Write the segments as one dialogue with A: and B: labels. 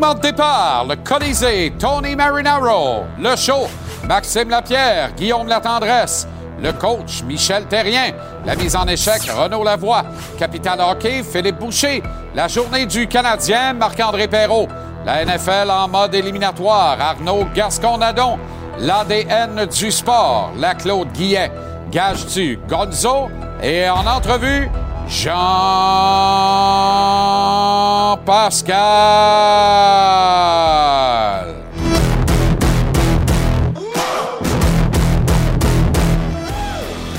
A: Départ, le Colisée, Tony Marinaro. Le show, Maxime Lapierre, Guillaume Latendresse. Le coach, Michel Terrien. La mise en échec, Renaud Lavoie. Capital hockey, Philippe Boucher. La journée du Canadien, Marc-André Perrault. La NFL en mode éliminatoire, Arnaud Gascon-Nadon. L'ADN du sport, la Claude Guillet. Gage-tu, Gonzo? Et en entrevue, Jean-Pascal.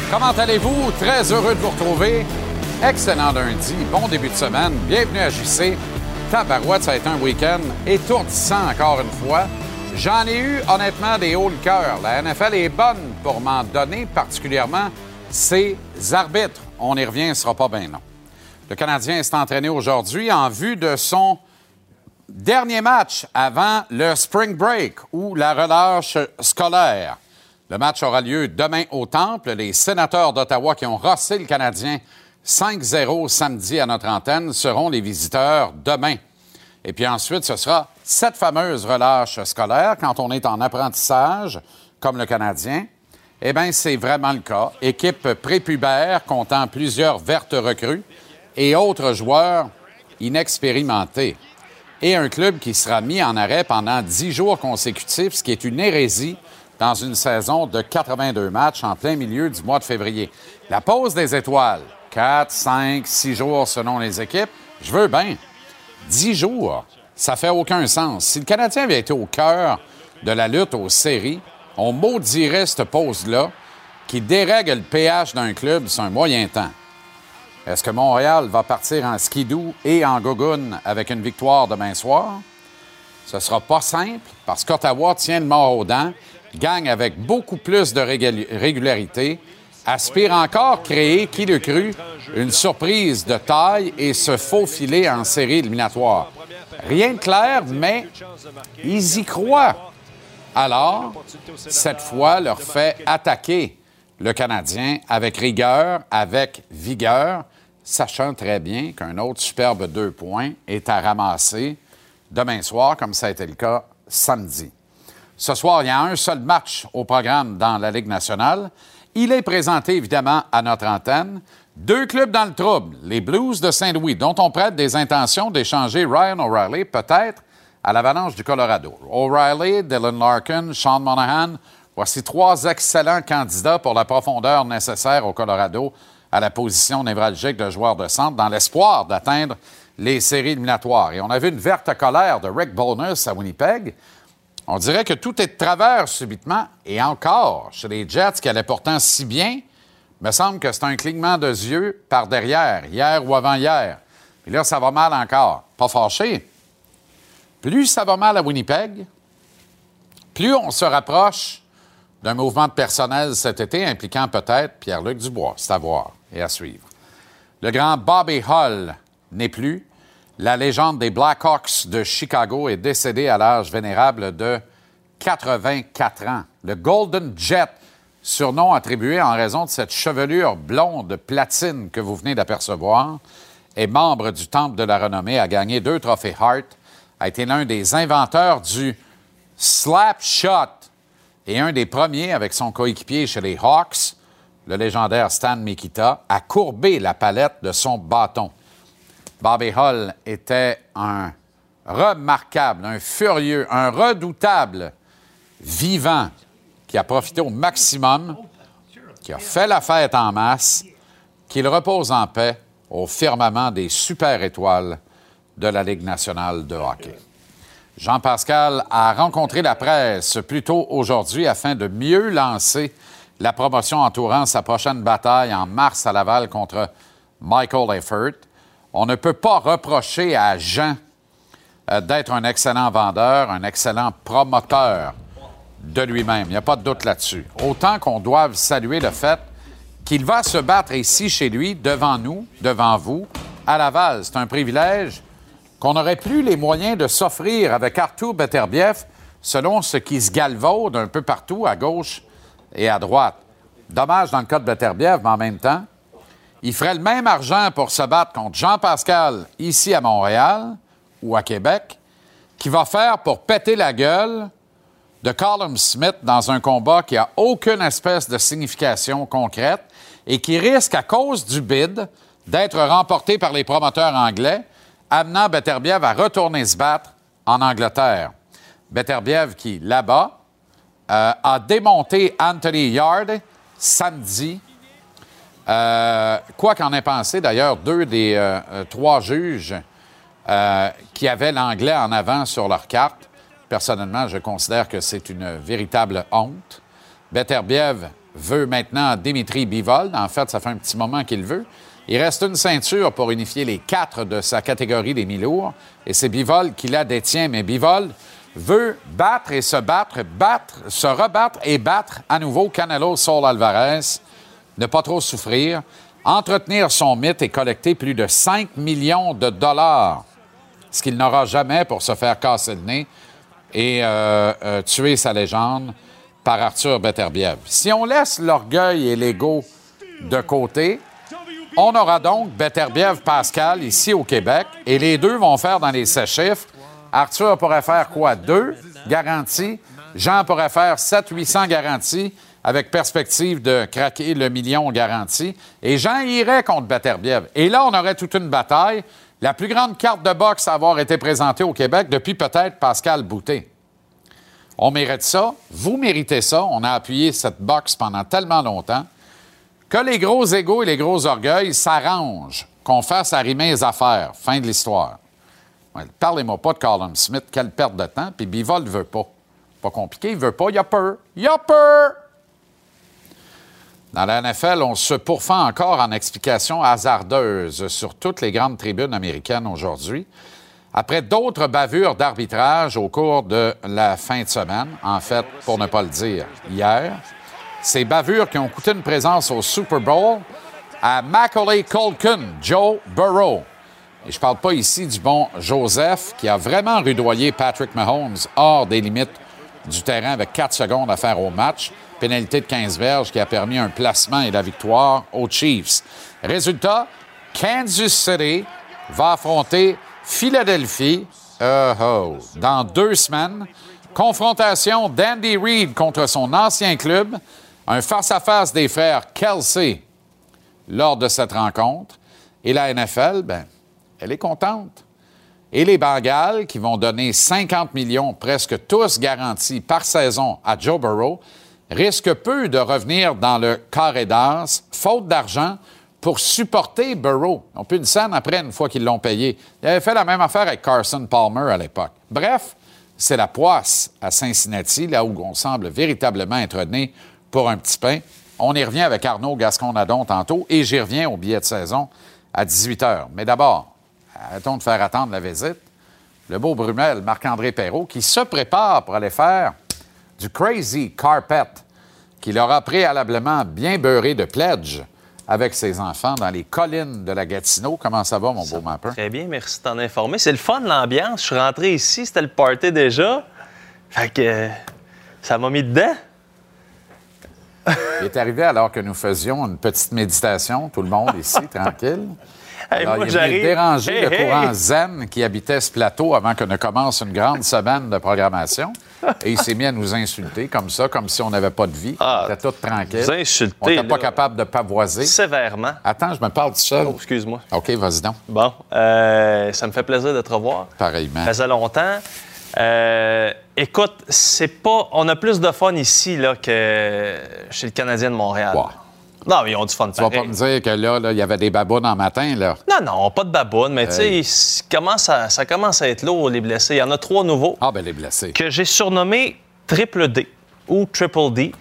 A: Comment allez-vous? Très heureux de vous retrouver. Excellent lundi, bon début de semaine. Bienvenue à JC. Tabarouette, ça a été un week-end étourdissant encore une fois. J'en ai eu honnêtement des hauts le cœur. La NFL est bonne pour m'en donner, particulièrement ses arbitres. On y revient, ce ne sera pas bien long. Le Canadien s'est entraîné aujourd'hui en vue de son dernier match avant le spring break ou la relâche scolaire. Le match aura lieu demain au Temple. Les sénateurs d'Ottawa qui ont rossé le Canadien 5-0 samedi à notre antenne seront les visiteurs demain. Et puis ensuite, ce sera cette fameuse relâche scolaire quand on est en apprentissage, comme le Canadien. Eh bien, c'est vraiment le cas. Équipe prépubère comptant plusieurs vertes recrues et autres joueurs inexpérimentés. Et un club qui sera mis en arrêt pendant dix jours consécutifs, ce qui est une hérésie dans une saison de 82 matchs en plein milieu du mois de février. La pause des étoiles, 4, 5, 6 jours selon les équipes, je veux bien. 10 jours, ça fait aucun sens. Si le Canadien avait été au cœur de la lutte aux séries, on maudirait cette pause-là qui dérègle le pH d'un club sur un moyen temps. Est-ce que Montréal va partir en skidoo et en gogoune avec une victoire demain soir? Ce sera pas simple parce qu'Ottawa tient le mort aux dents, gagne avec beaucoup plus de régularité, aspire encore créer, qui le cru, une surprise de taille et se faufiler en série éliminatoire. Rien de clair, mais ils y croient. Alors, cette fois, leur fait attaquer le Canadien avec rigueur, avec vigueur, sachant très bien qu'un autre superbe deux points est à ramasser demain soir, comme ça a été le cas samedi. Ce soir, il y a un seul match au programme dans la Ligue nationale. Il est présenté évidemment à notre antenne. Deux clubs dans le trouble, les Blues de Saint-Louis, dont on prête des intentions d'échanger Ryan O'Reilly peut-être à l'Avalanche du Colorado. O'Reilly, Dylan Larkin, Sean Monahan, voici trois excellents candidats pour la profondeur nécessaire au Colorado à la position névralgique de joueur de centre dans l'espoir d'atteindre les séries éliminatoires. Et on a vu une verte colère de Rick Bonus à Winnipeg. On dirait que tout est de travers subitement. Et encore, chez les Jets qui allaient pourtant si bien, me semble que c'est un clignement de yeux par derrière, hier ou avant-hier. Et là, ça va mal encore. Pas fâché. Plus ça va mal à Winnipeg, plus on se rapproche d'un mouvement de personnel cet été impliquant peut-être Pierre-Luc Dubois. C'est et à suivre. Le grand Bobby Hull n'est plus. La légende des Blackhawks de Chicago est décédée à l'âge vénérable de 84 ans. Le Golden Jet, surnom attribué en raison de cette chevelure blonde platine que vous venez d'apercevoir, est membre du Temple de la Renommée, a gagné deux trophées Hart, a été l'un des inventeurs du slap shot et un des premiers avec son coéquipier chez les Hawks, le légendaire Stan Mikita, à courber la palette de son bâton. Bobby Hull était un remarquable, un furieux, un redoutable vivant qui a profité au maximum, qui a fait la fête en masse, qu'il repose en paix au firmament des super étoiles de la Ligue nationale de hockey. Jean-Pascal a rencontré la presse plus tôt aujourd'hui afin de mieux lancer la promotion entourant sa prochaine bataille en mars à Laval contre Michael Effert. On ne peut pas reprocher à Jean euh, d'être un excellent vendeur, un excellent promoteur de lui-même. Il n'y a pas de doute là-dessus. Autant qu'on doive saluer le fait qu'il va se battre ici chez lui, devant nous, devant vous, à Laval. C'est un privilège qu'on n'aurait plus les moyens de s'offrir avec Arthur Beterbiev selon ce qui se galvaude un peu partout, à gauche et à droite. Dommage dans le cas de Beterbiev, mais en même temps, il ferait le même argent pour se battre contre Jean-Pascal ici à Montréal ou à Québec qui va faire pour péter la gueule de Callum Smith dans un combat qui a aucune espèce de signification concrète et qui risque, à cause du bid, d'être remporté par les promoteurs anglais, amenant Beterbiev à retourner se battre en Angleterre. Beterbiev qui, là-bas, euh, a démonté Anthony Yard samedi. Euh, quoi qu'en ait pensé, d'ailleurs, deux des euh, trois juges qui avaient l'anglais en avant sur leur carte. Personnellement, je considère que c'est une véritable honte. Beterbiev veut maintenant Dimitri Bivol. En fait, ça fait un petit moment qu'il veut. Il reste une ceinture pour unifier les quatre de sa catégorie des mi-lourds. Et c'est Bivol qui la détient. Mais Bivol veut battre et se battre, battre, se rebattre et battre à nouveau Canelo Saul Alvarez, ne pas trop souffrir, entretenir son mythe et collecter plus de 5 millions de dollars, ce qu'il n'aura jamais pour se faire casser le nez et euh, euh, tuer sa légende par Arthur Beterbiev. Si on laisse l'orgueil et l'ego de côté, on aura donc Beterbiev Pascal ici au Québec et les deux vont faire dans les sept chiffres. Arthur pourrait faire quoi? Deux garanties. Jean pourrait faire 700-800 garanties avec perspective de craquer le million garanti. Et Jean irait contre Beterbiev. Et là, on aurait toute une bataille. La plus grande carte de boxe à avoir été présentée au Québec depuis peut-être Pascal Boutet. On mérite ça. Vous méritez ça. On a appuyé cette boxe pendant tellement longtemps que les gros égaux et les gros orgueils s'arrangent qu'on fasse arrimer les affaires. Fin de l'histoire. Parlez-moi pas de Colin Smith. Quelle perte de temps. Puis Bivol ne veut pas. Pas compliqué. Il veut pas. Il a peur. Il a peur. Dans la NFL, on se pourfend encore en explications hasardeuses sur toutes les grandes tribunes américaines aujourd'hui. Après d'autres bavures d'arbitrage au cours de la fin de semaine, en fait, pour ne pas le dire, hier, ces bavures qui ont coûté une présence au Super Bowl à Macaulay Culkin, Joe Burrow. Et je ne parle pas ici du bon Joseph qui a vraiment rudoyé Patrick Mahomes hors des limites du terrain avec 4 secondes à faire au match. Pénalité de 15 verges qui a permis un placement et la victoire aux Chiefs. Résultat, Kansas City va affronter Philadelphie -oh, dans deux semaines. Confrontation d'Andy Reid contre son ancien club. Un face-à-face des frères Kelsey lors de cette rencontre. Et la NFL, ben, elle est contente. Et les Bengals, qui vont donner 50 millions, presque tous garantis par saison à Joe Burrow, risquent peu de revenir dans le carré d'as, faute d'argent, pour supporter Burrow. On peut une scène après, une fois qu'ils l'ont payé. Il avait fait la même affaire avec Carson Palmer à l'époque. Bref, c'est la poisse à Cincinnati, là où on semble véritablement être né pour un petit pain. On y revient avec Arnaud Gascon-Nadon tantôt et j'y reviens au billet de saison à 18 h. Mais d'abord, arrêtons de faire attendre la visite. Le beau Brumel, Marc-André Perrault, qui se prépare pour aller faire du crazy carpet qu'il aura préalablement bien beurré de pledge avec ses enfants dans les collines de la Gatineau. Comment ça va, mon beau mapper?
B: Très bien, merci de t'en informer. C'est le fun, l'ambiance. Je suis rentré ici, c'était le party déjà. Fait que ça m'a mis dedans.
A: Il est arrivé alors que nous faisions une petite méditation, tout le monde ici, tranquille.
B: Hey,
A: Alors,
B: moi,
A: il
B: j'arrive.
A: dérangé
B: Hey,
A: le
B: hey.
A: courant zen qui habitait ce plateau avant que ne commence une grande semaine de programmation. Et il s'est mis à nous insulter comme ça, comme si on n'avait pas de vie.
B: Ah,
A: on était tous tranquilles.
B: vous insulter,
A: On n'était pas capable de pavoiser.
B: Sévèrement.
A: Attends, je me parle tout seul.
B: Oh, excuse-moi.
A: OK, vas-y donc.
B: Bon, euh, ça me fait plaisir de te revoir.
A: Pareillement.
B: Ça faisait longtemps. Euh, écoute, c'est pas. On a plus de fun ici là, que chez le Canadien de Montréal.
A: Ouais.
B: Non, mais ils ont du fun
A: Tu vas
B: pareil.
A: pas me dire que là, là, il y avait des babounes en matin, là.
B: Non, non, pas de baboune, mais tu sais, ça commence à- ça commence à être lourd, les blessés. Il y en a trois nouveaux
A: Ah, ben les blessés.
B: que j'ai surnommés Triple D ou Triple D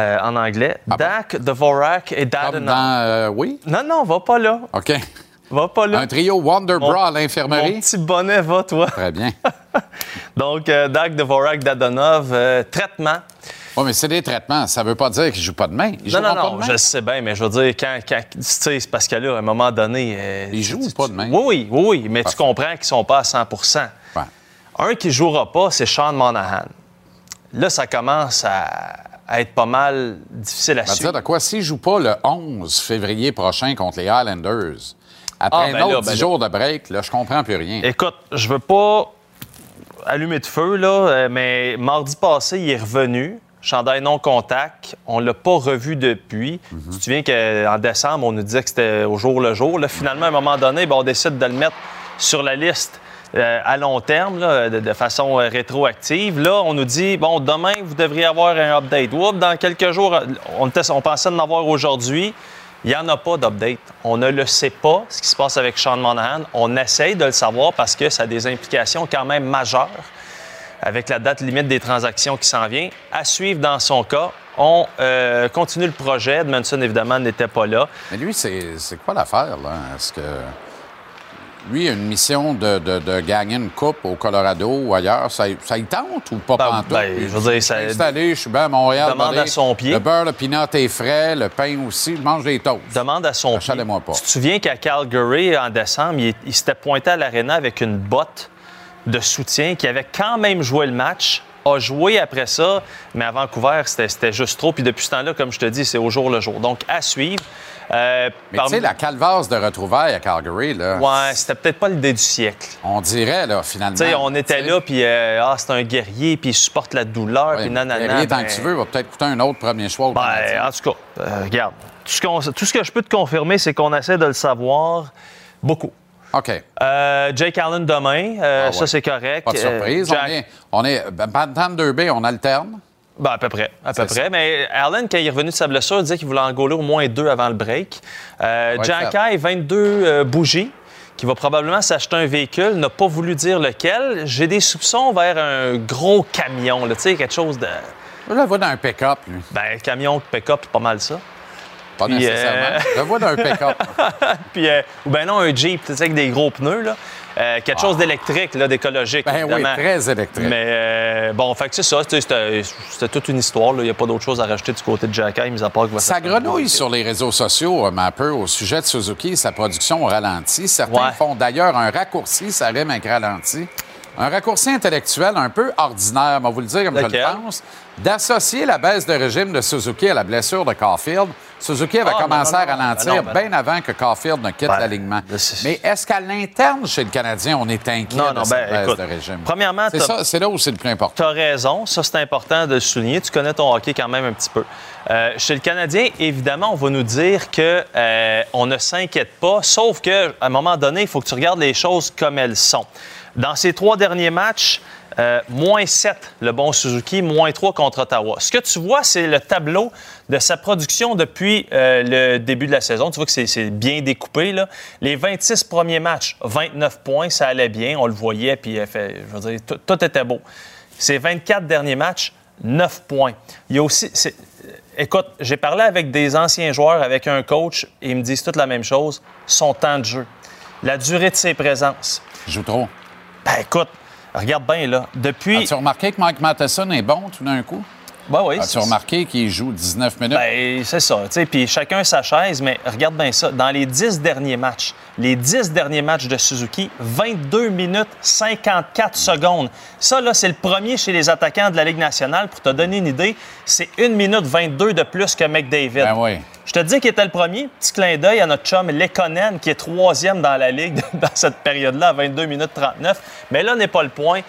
B: euh, en anglais.
A: Ah?
B: Dak, Dvorak et
A: dans... euh, oui?
B: Non, non, va pas là.
A: OK.
B: Va pas là.
A: Un trio Wonder
B: Mon-
A: Bra à
B: Mon
A: l'infirmerie?
B: petit bonnet, va, toi.
A: Très bien.
B: Donc, euh, Dak, Dvorak, Dadonov, euh, traitement.
A: Oui, mais c'est des traitements. Ça veut pas dire qu'ils jouent pas de main. Ils
B: Non, non,
A: pas
B: non,
A: de main.
B: je le sais bien, mais je veux dire, quand, quand tu sais, c'est parce que là, à un moment donné. euh,
A: Ils jouent
B: tu-
A: pas
B: tu-
A: de main?
B: Oui, oui, oui, mais
A: Parfait.
B: tu comprends qu'ils sont pas à 100
A: Ouais.
B: Un qui jouera pas, c'est Sean Monahan. Là, ça commence à, à être pas mal difficile à
A: va
B: suivre.
A: dire de quoi? S'ils ne jouent pas le 11 février prochain contre les Highlanders, après
B: Ah,
A: un
B: ben
A: autre
B: là,
A: 10
B: ben
A: jours de break, là, je comprends plus rien.
B: Écoute, je veux pas allumé de feu, là, euh, mais mardi passé, il est revenu. Chandail non contact. On ne l'a pas revu depuis.
A: Mhm.
B: Tu te souviens qu'en décembre, on nous disait que c'était au jour le jour. Là, finalement, à un moment donné, ben, on décide de le mettre sur la liste euh, à long terme, là, de, de façon euh, rétroactive. Là, on nous dit, bon, demain, vous devriez avoir un update. Oups, dans quelques jours, on, on pensait en avoir aujourd'hui. Il n'y en a pas d'update. On ne le sait pas, ce qui se passe avec Sean Monahan. On essaye de le savoir parce que ça a des implications quand même majeures avec la date limite des transactions qui s'en vient. À suivre dans son cas. On euh, continue le projet. Edmondson, évidemment, n'était pas là.
A: Mais lui, c'est quoi l'affaire, là? Est-ce que. Lui, une mission de, de- de gagner une coupe au Colorado ou ailleurs. Ça, ça y tente ou pas
B: Ben,
A: pantoute?
B: ben, je veux dire, ça-
A: Je suis installé, je suis bien à Montréal.
B: Demande à son pied.
A: Le beurre, le peanut est frais, le pain aussi. Je mange des toasts.
B: demande à son pied.
A: Achalez-moi pas.
B: Tu te souviens qu'à Calgary, en décembre, il, il s'était pointé à l'aréna avec une botte de soutien qui avait quand même joué le match, a joué après ça, mais à Vancouver, c'était juste trop. Puis depuis ce temps-là, comme je te dis, c'est au jour le jour. Donc, à suivre. Euh,
A: Mais
B: parmi-
A: tu sais, la calvasse de retrouvailles à Calgary, là,
B: Ouais, c'était peut-être pas l'idée du siècle.
A: on dirait, là, finalement.
B: Tu sais, on était là, puis euh, ah, c'est un guerrier, puis il supporte la douleur,
A: ouais,
B: puis nanana.
A: Guerrier, tant
B: ben-
A: que tu veux, va peut-être coûter un autre premier choix au
B: Ben, en tout cas, euh, regarde, tout ce, qu'on- tout ce que je peux te confirmer, c'est qu'on essaie de le savoir beaucoup.
A: OK.
B: Euh, Jake Allen demain, euh,
A: Ah ouais.
B: ça c'est correct.
A: Pas de
B: Euh,
A: surprise.
B: Jack-
A: On est, on est ben, Bantam 2B, on alterne.
B: Ben, à peu près, à peu
A: ça.
B: près. Mais Allen, quand il est revenu de sa blessure, il disait qu'il voulait en gauler au moins deux avant le break. Euh, Jacky, 22 euh, bougies, qui va probablement s'acheter un véhicule, n'a pas voulu dire lequel. J'ai des soupçons vers un gros camion, tu sais, quelque chose de...
A: Je le vois dans un pick-up, lui.
B: Ben, camion, pick-up, c'est pas mal ça.
A: Pas
B: Puis,
A: nécessairement.
B: euh,
A: Je le vois dans un pick-up.
B: Puis, euh, ou ben non, un Jeep, tu sais, avec des gros pneus, là. Euh, quelque chose d'électrique, là, d'écologique,
A: Ah. Ben oui, très électrique.
B: Mais euh, bon, fait que c'est ça. C'était toute une histoire. là. Il n'y a pas d'autre chose à rajouter du côté de Jacky, mis à part que va
A: Ça grenouille sur les réseaux sociaux, euh, Mapper, au sujet de Suzuki et sa production au ralenti. Certains
B: Ouais.
A: font d'ailleurs un raccourci, ça rime avec ralenti. Un raccourci intellectuel un peu ordinaire, on va vous le dire comme je le pense, d'associer la baisse de régime de Suzuki à la blessure de Caulfield. Suzuki avait
B: Ah,
A: commencé
B: non, non,
A: à ralentir
B: Ben ben
A: bien avant que Caulfield ne quitte
B: Ben,
A: l'alignement. Mais est-ce qu'à l'interne, chez le Canadien, on est inquiet
B: Non,
A: de cette
B: ben,
A: baisse
B: écoute,
A: de régime?
B: premièrement,
A: c'est là où c'est le plus important.
B: Tu as raison, ça c'est important de le souligner. Tu connais ton hockey quand même un petit peu. Euh, chez le Canadien, évidemment, on va nous dire que euh, on ne s'inquiète pas, sauf que à un moment donné, il faut que tu regardes les choses comme elles sont. Dans ces trois derniers matchs, euh, moins 7 le bon Suzuki, moins 3 contre Ottawa. Ce que tu vois, c'est le tableau de sa production depuis euh, le début de la saison. Tu vois que c'est- bien découpé. Là. Les 26 premiers matchs, 29 points, ça allait bien, on le voyait, puis euh, fait, je veux dire, tout, était beau. Ces 24 derniers matchs, 9 points. Il y a aussi. Écoute, j'ai parlé avec des anciens joueurs, avec un coach, et ils me disent toute la même chose son temps de jeu, la durée de ses présences.
A: Il joue trop.
B: Ben écoute, regarde bien là. Depuis.
A: As-tu remarqué que Mike Matheson est bon tout d'un coup?
B: Ben oui,
A: As-tu remarqué qu'il joue 19 minutes?
B: Ben, c'est ça. tu sais, Puis chacun sa chaise, mais regarde bien ça. Dans les 10 derniers matchs, les 10 derniers matchs de Suzuki, 22 minutes 54 secondes. Ça, là, c'est le premier chez les attaquants de la Ligue nationale. Pour te donner une idée, c'est 1 minute 22 de plus que McDavid.
A: Ben oui.
B: Je te dis qu'il était le premier. Petit clin d'œil à notre chum Lekonen, qui est troisième dans la Ligue dans cette période-là, à 22 minutes 39. Mais là n'est pas le point.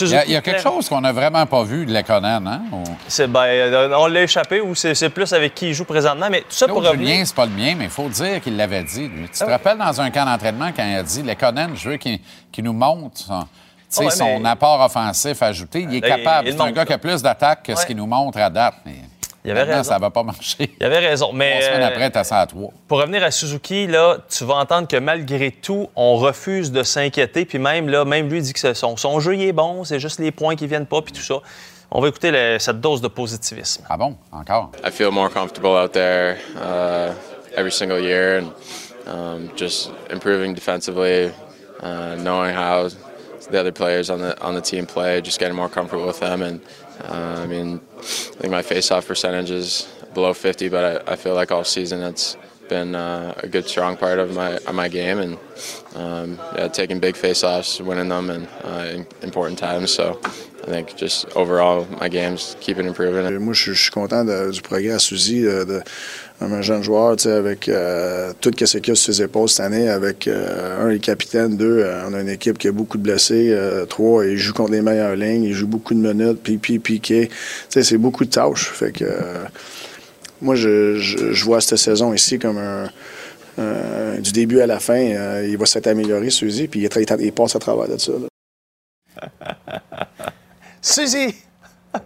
A: Il y a, il y a quelque chose qu'on n'a vraiment pas vu de Lekonen, hein?
B: C'est- ben, euh, on l'a échappé ou c'est plus avec qui il joue présentement. Mais tout ça pour revenir.
A: C'est pas le mien, mais il faut dire qu'il l'avait dit, lui. Tu te
B: Ah oui.
A: rappelles dans un camp d'entraînement quand il a dit Lekonen, je veux qu'il nous montre son, apport offensif ajouté. Il est
B: Là, il-
A: capable. C'est un gars qui a plus d'attaques que ce qu'il nous montre à date. Mais
B: Il avait
A: maintenant,
B: raison.
A: ça va pas marcher.
B: Il avait raison. Mais
A: Trois semaines après, t'as ça à trois.
B: pour revenir à Suzuki, là, tu vas entendre que malgré tout, on refuse de s'inquiéter. Puis même là, même lui dit que son, son jeu il est bon, c'est juste les points qui viennent pas, puis tout ça. On va écouter le- cette dose de positivisme.
A: Ah bon? Encore?
C: I feel more comfortable out there uh, every single year, and um, just improving defensively, uh, knowing how the other players on the on the team play, just getting more comfortable with them. And uh, I mean, I think my face-off percentage is below 50, but I, I feel like all season it's been uh, a good, strong part of my of my game, and um, yeah, taking big face-offs, winning them, and uh, in important times. So. I think just overall, my game's keeping improving.
D: Moi, je je suis content de- du progrès à Suzy. euh, de- un jeune joueur, tu sais, avec euh, tout ce qu'il y a sur ses épaules cette année, avec euh, un, les capitaines, deux, euh, on a une équipe qui a beaucoup de blessés, euh, trois, il joue contre les meilleures lignes, il joue beaucoup de minutes, pipi, piqué. Tu sais, c'est beaucoup de tâches. Fait que euh, moi, je, je, je vois cette saison ici comme un. euh, du début à la fin, euh, il va s'être amélioré, Suzy, puis il, est- il passe à travers de ça. là.
B: Suzy!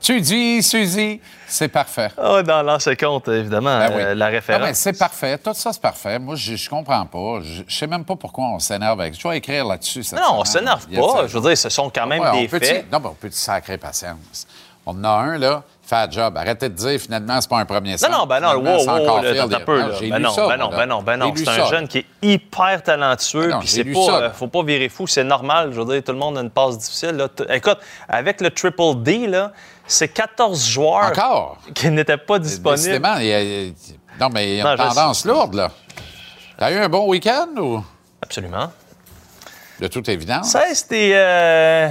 A: Tu dis, Suzy, c'est parfait.
B: Oh, dans l'ancien compte, évidemment,
A: Ben oui.
B: euh, la
A: Ah ben,
B: référence.
A: c'est parfait. Tout ça, c'est parfait. Moi, je, je comprends pas. Je, je sais même pas pourquoi on s'énerve avec. Je vais écrire là-dessus. cette
B: non, on
A: semaine.
B: s'énerve
A: y a
B: pas. Je veux dire, ce sont quand même
A: Ouais, on
B: des faits.
A: Non, mais on peut sacrer patience? On en a un, là, fait le job. Arrêtez de dire, finalement, c'est pas un premier centre.
B: Non, non, ben non, wow, wow, là, un peu, là. Ben non,
A: ça,
B: ben non, ben non, ben non. C'est un
A: ça.
B: jeune qui est hyper talentueux,
A: Ben
B: puis c'est pas,
A: ça,
B: euh, faut pas virer fou, c'est normal. Je veux dire, tout le monde a une passe difficile. là. Écoute, avec le triple D, là, c'est 14 joueurs
A: Encore?
B: qui n'étaient pas disponibles.
A: Décidément, il y a- non, mais il y a
B: Non,
A: une
B: je
A: tendance lourde, là. T'as eu un bon week-end ou?
B: Absolument.
A: De toute évidence.
B: Cesse tes, euh,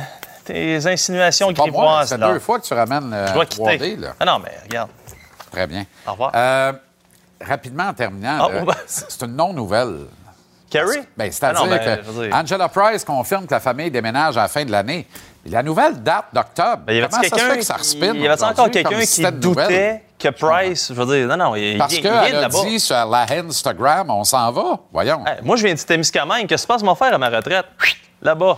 B: tes insinuations grivoises.
A: c'est deux fois que tu ramènes le
B: Je dois
A: 3D,
B: quitter.
A: là.
B: Ah non, mais regarde.
A: Très bien.
B: Au revoir.
A: Euh, rapidement, en terminant,
B: Ah, ouais.
A: c'est une non-nouvelle.
B: Carrie?
A: Ben,
B: Ah
A: C'est-à-dire
B: ben,
A: que
B: dire-
A: Angela Price confirme que la famille déménage à la fin de l'année. La nouvelle date d'octobre.
B: Ben, y avait
A: Comment ça se
B: quelqu'un
A: fait que ça
B: Il y avait encore quelqu'un qui doutait que Price, je veux dire, non, non, il,
A: Parce qu'elle
B: de
A: a dit sur la Instagram, on s'en va. Voyons.
B: Hey, moi, je viens du Témiscamingue. Qu'est-ce qui se passe, mon frère, à ma retraite? Là-bas.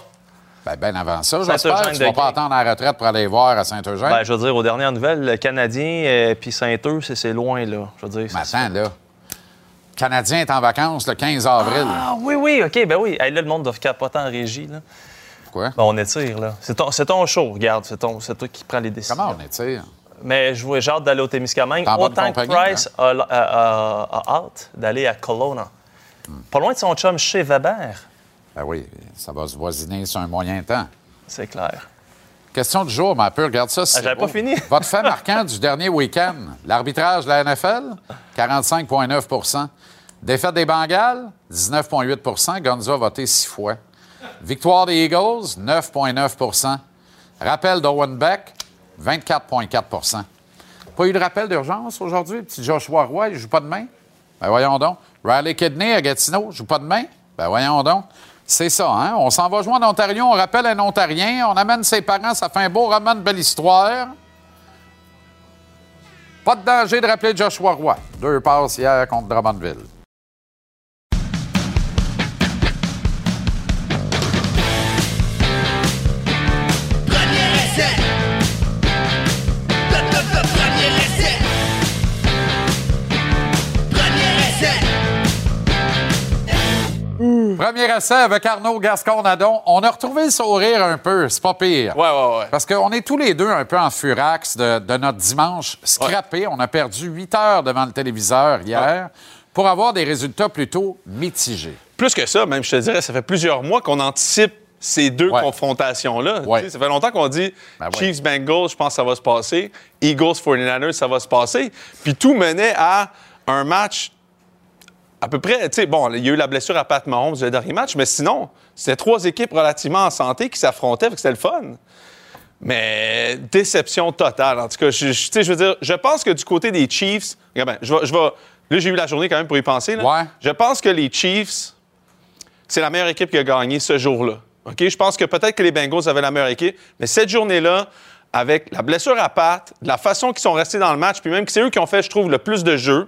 A: Ben, ben avant ça, j'espère tu
B: de
A: vas pas attendre la retraite pour aller voir à Saint-Eugène.
B: Ben, je veux dire, aux dernières nouvelles, le Canadien euh, puis Saint-Eustache, c'est- loin, là. Je veux dire.
A: Mais attends, là. Le Canadien est en vacances le 15 avril.
B: Ah, oui, oui, OK, ben oui. Hey, là, le monde doit capoter en régie, là.
A: Pourquoi?
B: Ben, on étire, là. C'est ton, show, regarde. C'est, ton, c'est toi qui prends les décisions.
A: Comment on étire?
B: Mais je vois- j'ai hâte d'aller au Témiscamingue. Autant que
A: compagnie, hein?
B: Price a, a- a- a hâte d'aller à Kelowna. Pas loin de son chum chez Weber.
A: Ben oui, ça va se voisiner sur un moyen temps.
B: C'est clair.
A: Question du jour, mais un peu, regarde ça.
B: Ah, j'avais pas fini.
A: Votre fait marquant du dernier week-end, l'arbitrage de la NFL, 45,9% Défaite des Bengals, 19,8 Gonza a voté six fois. Victoire des Eagles, 9,9% Rappel d'Owen Beck, 24,4% Pas eu de rappel d'urgence aujourd'hui? Petit Joshua Roy, il joue pas demain? Ben voyons donc. Riley Kidney à Gatineau, joue pas demain? Ben voyons donc. C'est ça, hein? On s'en va jouer en Ontario, on rappelle un Ontarien, on amène ses parents, ça fait un beau roman de belle histoire. Pas de danger de rappeler Joshua Roy. Deux passes hier contre Drummondville.
E: Premier essai
A: avec Arnaud Gascon-Nadon. On a retrouvé le sourire un peu, c'est pas pire.
F: Ouais, ouais, ouais.
A: Parce qu'on est tous les deux un peu en furax de, de notre dimanche scrappé. On a perdu 8 heures devant le téléviseur hier pour avoir des résultats plutôt mitigés.
F: Plus que ça, même, je te dirais, ça fait plusieurs mois qu'on anticipe ces deux
A: Ouais.
F: confrontations-là.
A: Ouais.
F: Ça fait longtemps qu'on dit
A: Ben ouais.
F: Chiefs-Bengals, je pense que ça va se passer. Eagles-49ers, ça va se passer. Puis tout menait à un match à peu près, tu sais, bon, il y a eu la blessure à Pat Mahomes le dernier match, mais sinon, c'était trois équipes relativement en santé qui s'affrontaient, c'était le fun. Mais déception totale. En tout cas, je, je- tu sais, je veux dire, je pense que du côté des Chiefs, regarde je vais, je vais- là, j'ai eu la journée quand même pour y penser. là.
A: Ouais.
F: Je pense que les Chiefs, c'est la meilleure équipe qui a gagné ce jour-là. OK? Je pense que peut-être que les Bengals avaient la meilleure équipe, mais cette journée-là, avec la blessure à Pat, la façon qu'ils sont restés dans le match, puis même que c'est eux qui ont fait, je trouve, le plus de jeux,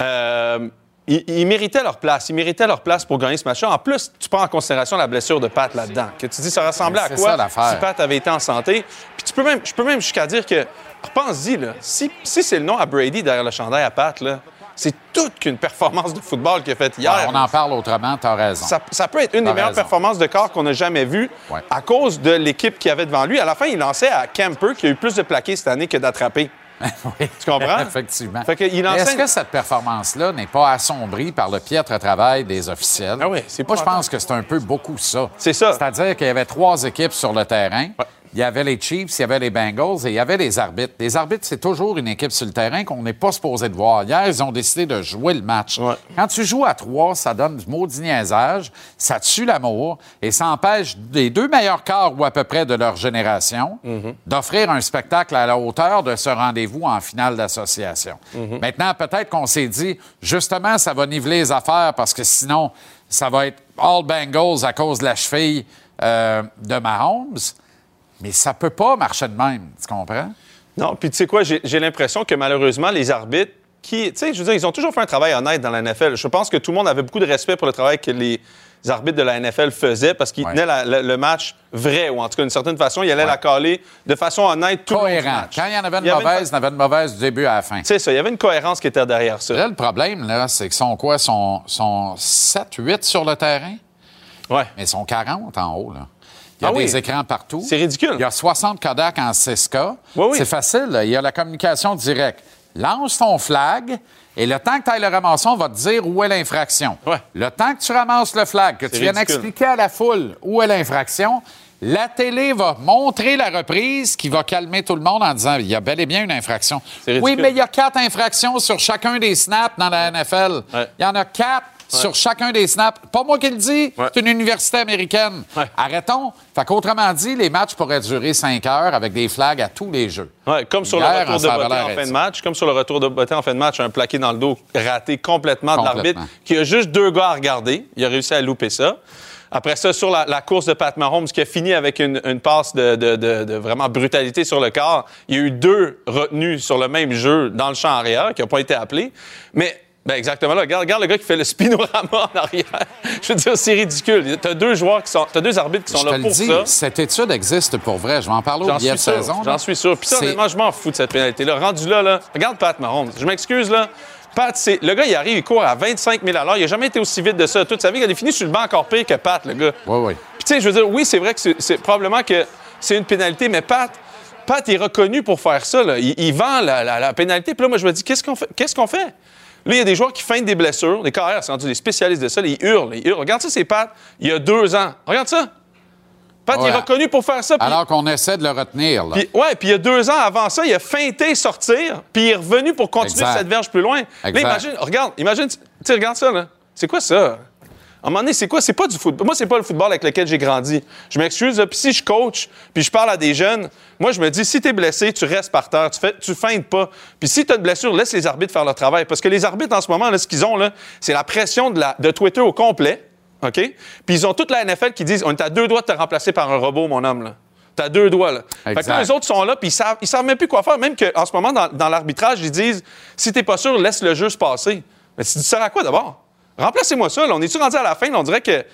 F: euh, ils, ils méritaient leur place. Ils méritaient leur place pour gagner ce match-là. En plus, tu prends en considération la blessure de Pat là-dedans. Que tu dis, ça ressemblait à quoi
A: ça,
F: si Pat avait été en santé? Puis tu peux même, je peux même jusqu'à dire que, repense-y, là, si, si c'est le nom à Brady derrière le chandail à Pat, là, c'est toute qu'une performance de football qu'il a faite hier.
A: on en parle autrement, t'as raison.
F: Ça, ça peut être une des meilleures
A: raison.
F: performances de corps qu'on a jamais vues
A: Ouais.
F: à cause de l'équipe qu'il y avait devant lui. À la fin, il lançait à Camper, qui a eu plus de plaqués cette année que d'attrapés.
A: Oui.
F: Tu comprends?
A: Effectivement.
F: Fait enseigne-
A: Est-ce que cette performance-là n'est pas assombrie par le piètre travail des officiels?
F: Ah oui, c'est
A: Moi, je pense que c'est un peu beaucoup ça.
F: C'est ça.
A: C'est-à-dire qu'il y avait trois équipes sur le terrain. Il y avait les Chiefs, il y avait les Bengals et il y avait les arbitres. Les arbitres, c'est toujours une équipe sur le terrain qu'on n'est pas supposé de voir. Hier, ils ont décidé de jouer le match.
F: Ouais.
A: Quand tu joues à trois, ça donne du maudit niaisage, ça tue l'amour et ça empêche les deux meilleurs corps ou à peu près de leur génération d'offrir un spectacle à la hauteur de ce rendez-vous en finale d'association. Maintenant, peut-être qu'on s'est dit, justement, ça va niveler les affaires parce que sinon, ça va être all Bengals à cause de la cheville euh, de Mahomes. Mais ça peut pas marcher de même, tu comprends?
F: Non, puis tu sais quoi, j'ai l'impression que malheureusement, les arbitres qui, tu sais, je veux dire, ils ont toujours fait un travail honnête dans la NFL. Je pense que tout le monde avait beaucoup de respect pour le travail que les arbitres de la NFL faisaient parce qu'ils
A: Ouais.
F: tenaient la- le, le match vrai, ou en tout cas, d'une certaine façon, ils allaient
A: Ouais.
F: la caler de façon honnête tout le long
A: Cohérent. Quand il y en avait une
F: Il
A: mauvaise, il y en avait une mauvaise du début à la fin.
F: C'est ça, il y avait une cohérence qui était derrière ça.
A: Là, le problème, là, c'est qu'ils sont quoi? Ils sont, sont 7, 8 sur le terrain,
F: Ouais.
A: mais ils sont 40 en haut, là. Il y a
F: Ah oui.
A: des écrans partout.
F: C'est ridicule.
A: Il y a 60 Kodak en 6K.
F: Oui, oui.
A: C'est facile. Il y a la communication directe. Lance ton flag et le temps que tu ailles le ramasser, on va te dire où est l'infraction.
F: Ouais.
A: Le temps que tu ramasses le flag, que tu viennes
F: ridicule.
A: expliquer à la foule où est l'infraction, la télé va montrer la reprise qui va calmer tout le monde en disant il y a bel et bien une infraction. Oui, mais il y a quatre infractions sur chacun des snaps dans la NFL.
F: Ouais.
A: Il y en a quatre sur chacun des snaps. Pas moi qui le dis, c'est une université américaine. Arrêtons. Fait qu'autrement dit, les matchs pourraient durer cinq heures avec des flags à tous les jeux.
F: Ouais, comme sur
A: Hier,
F: le retour de beauté en fin de match, comme sur le retour de beauté en fin de match, un plaqué dans le dos raté complètement, de
A: Complètement.
F: l'arbitre, qui a juste deux gars à regarder. Il a réussi à louper ça. Après ça, sur la, la course de Pat Mahomes, qui a fini avec une, une passe de, de- de- de vraiment brutalité sur le corps, il y a eu deux retenues sur le même jeu dans le champ arrière qui n'ont pas été appelés. Mais ben exactement là, regarde, regarde le gars qui fait le spinorama en arrière. Je veux dire, c'est ridicule. T'as deux joueurs qui sont, t'as deux arbitres qui sont
A: Je
F: là
A: te le
F: pour
A: dis,
F: ça.
A: cette étude existe pour vrai. Je vais en parler au billet de saison.
F: J'en suis sûr. Puis ça, honnêtement, je m'en fous de cette pénalité-là. Rendu là, là, regarde Pat Mahomes. Je m'excuse, là. Pat, c'est... le gars, il arrive, il court à 25 000 à l'heure. Il n'a jamais été aussi vite de ça. Toute sa vie, il a fini sur le banc encore pire que Pat, le gars.
A: Oui, oui.
F: Puis, tu sais, je veux dire, oui, c'est vrai que c'est, c'est probablement que c'est une pénalité, mais Pat, Pat est reconnu pour faire ça. Là. Il, il vend la, la- la pénalité. Puis là, moi, je me dis, qu'est-ce qu'on fait? Qu'est-ce qu'on fait? Là, il y a des joueurs qui feignent des blessures, des carrières, c'est rendu des spécialistes de ça. là, ils hurlent, ils hurlent. Regarde ça, c'est Pat, il y a deux ans. Regarde ça. Pat, il est reconnu pour faire ça.
A: Alors qu'on essaie de le retenir. Là.
F: puis, ouais, puis il y a deux ans avant ça, il a feinté sortir, puis il est revenu pour continuer
A: Exact.
F: cette verge plus loin. Là,
A: Exact.
F: imagine, regarde, imagine, tu sais, regarde ça, là. C'est quoi ça? À un moment donné, c'est quoi? C'est pas du football. Moi, c'est pas le football avec lequel j'ai grandi. Je m'excuse, puis si je coach, puis je parle à des jeunes, moi, je me dis, si t'es blessé, tu restes par terre, tu, fais, tu feintes pas. Puis si t'as une blessure, laisse les arbitres faire leur travail. Parce que les arbitres, en ce moment, là, ce qu'ils ont, là, c'est la pression de, la, de Twitter au complet, OK? Puis ils ont toute la NFL qui disent, on est à deux doigts de te remplacer par un robot, mon homme, là. T'as deux doigts, là. Fait que
A: Exact.
F: là, eux autres sont là, puis ils savent, ils savent même plus quoi faire. Même qu'en ce moment, dans, dans l'arbitrage, ils disent si t'es pas sûr, laisse le jeu se passer. Mais tu sers à quoi d'abord? Remplacez-moi ça, là. On est-tu rendu à la fin? là? On dirait que.